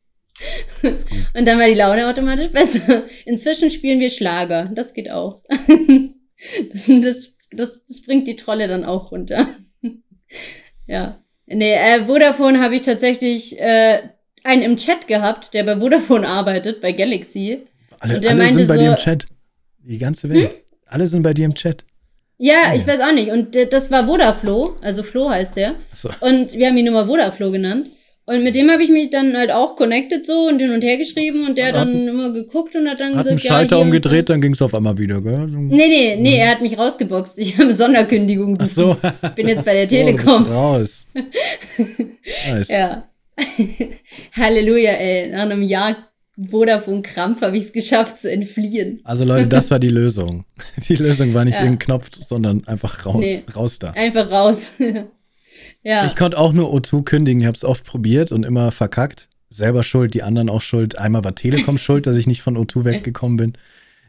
und dann war die Laune automatisch besser. Inzwischen spielen wir Schlager. Das geht auch. das, das, das, das bringt die Trolle dann auch runter. ja. Nee, äh, Vodafone habe ich tatsächlich äh, einen im Chat gehabt, der bei Vodafone arbeitet, bei Galaxy.
alle
und der
alle
meinte
sind bei dir im
so-
Chat. Die ganze Welt. Alle sind bei dir im Chat.
Ja,
Ah,
ich weiß auch nicht. Und äh, das war Vodaflo, also Flo heißt der.
Achso.
Und wir haben ihn immer Vodaflo genannt. Und mit dem habe ich mich dann halt auch connected so und hin und her geschrieben und der hat dann immer geguckt und hat dann
Hat einen
gesagt,
Schalter
ja, hier-
umgedreht, dann ging es auf einmal wieder, gell? So.
Nee, nee, nee, er hat mich rausgeboxt. Ich habe Sonderkündigung.
Ach so.
bin jetzt bei der
so,
Telekom.
Raus. nice.
Ja. Halleluja, ey. Nach einem Jahr Vodafone-Krampf habe ich es geschafft zu entfliehen.
Also Leute, das war die Lösung. Die Lösung war nicht
Ja.
irgendein Knopf, sondern einfach raus,
Nee.
raus da.
Einfach raus. Ja.
Ich konnte auch nur O2 kündigen, ich habe es oft probiert und immer verkackt. Selber schuld, die anderen auch schuld. Einmal war Telekom schuld, dass ich nicht von O2 weggekommen bin.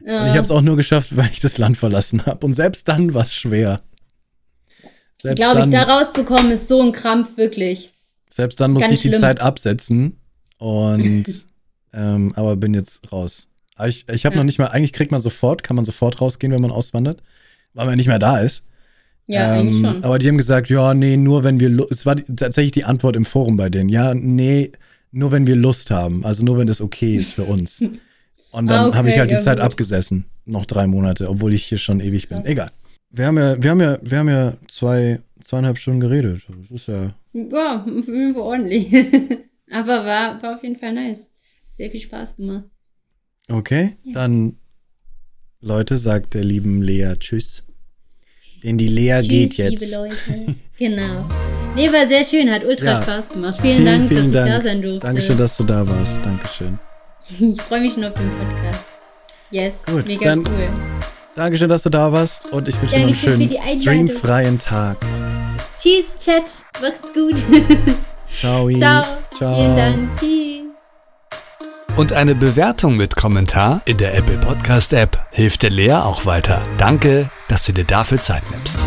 Und ich habe es auch nur geschafft, weil ich das Land verlassen habe. Und selbst dann war es schwer. Selbst
Glaube ich, da rauszukommen ist so ein Krampf, wirklich.
selbst dann musste ich die
schlimm.
Zeit absetzen. Und ähm, aber bin jetzt raus. Aber ich ich habe
Ja.
noch nicht mal, eigentlich kriegt man sofort, kann man sofort rausgehen, wenn man auswandert, weil man nicht mehr da ist.
Ja, eigentlich
Ähm,
schon.
Aber die haben gesagt, ja, nee, nur wenn wir, Lu- es war die, tatsächlich die Antwort im Forum bei denen. Ja, nee, nur wenn wir Lust haben. Also nur wenn das okay ist für uns. Und dann
Ah, okay,
habe ich halt die
ja,
Zeit
gut.
abgesessen. Noch drei Monate, obwohl ich hier schon ewig bin.
Krass.
Egal. Wir haben ja, wir haben ja, wir haben ja zwei, zweieinhalb Stunden geredet. Das ist ja.
Ja, Fall ordentlich. Aber war, war auf jeden Fall nice. Sehr viel Spaß gemacht.
Okay.
Ja.
Dann, Leute, sagt der lieben Lea Tschüss. Denn die Lea geht
Tschüss,
jetzt.
liebe Leute. genau. Nee, war sehr schön, hat ultra
Ja.
Spaß gemacht. Vielen, Dank, dass ich da sein durfte.
Dankeschön, dass du da warst. Dankeschön.
Ich freue mich schon auf den Podcast. Yes,
Gut,
mega
dann-
cool.
Dankeschön, dass du da warst und ich wünsche dir noch einen schönen streamfreien Tag.
Tschüss, Chat. Macht's gut.
Ciao.
Ciao.
Ciao.
Vielen Dank. Tschüss.
Und eine Bewertung mit Kommentar in der Apple Podcast App hilft der Lea auch weiter. Danke, dass du dir dafür Zeit nimmst.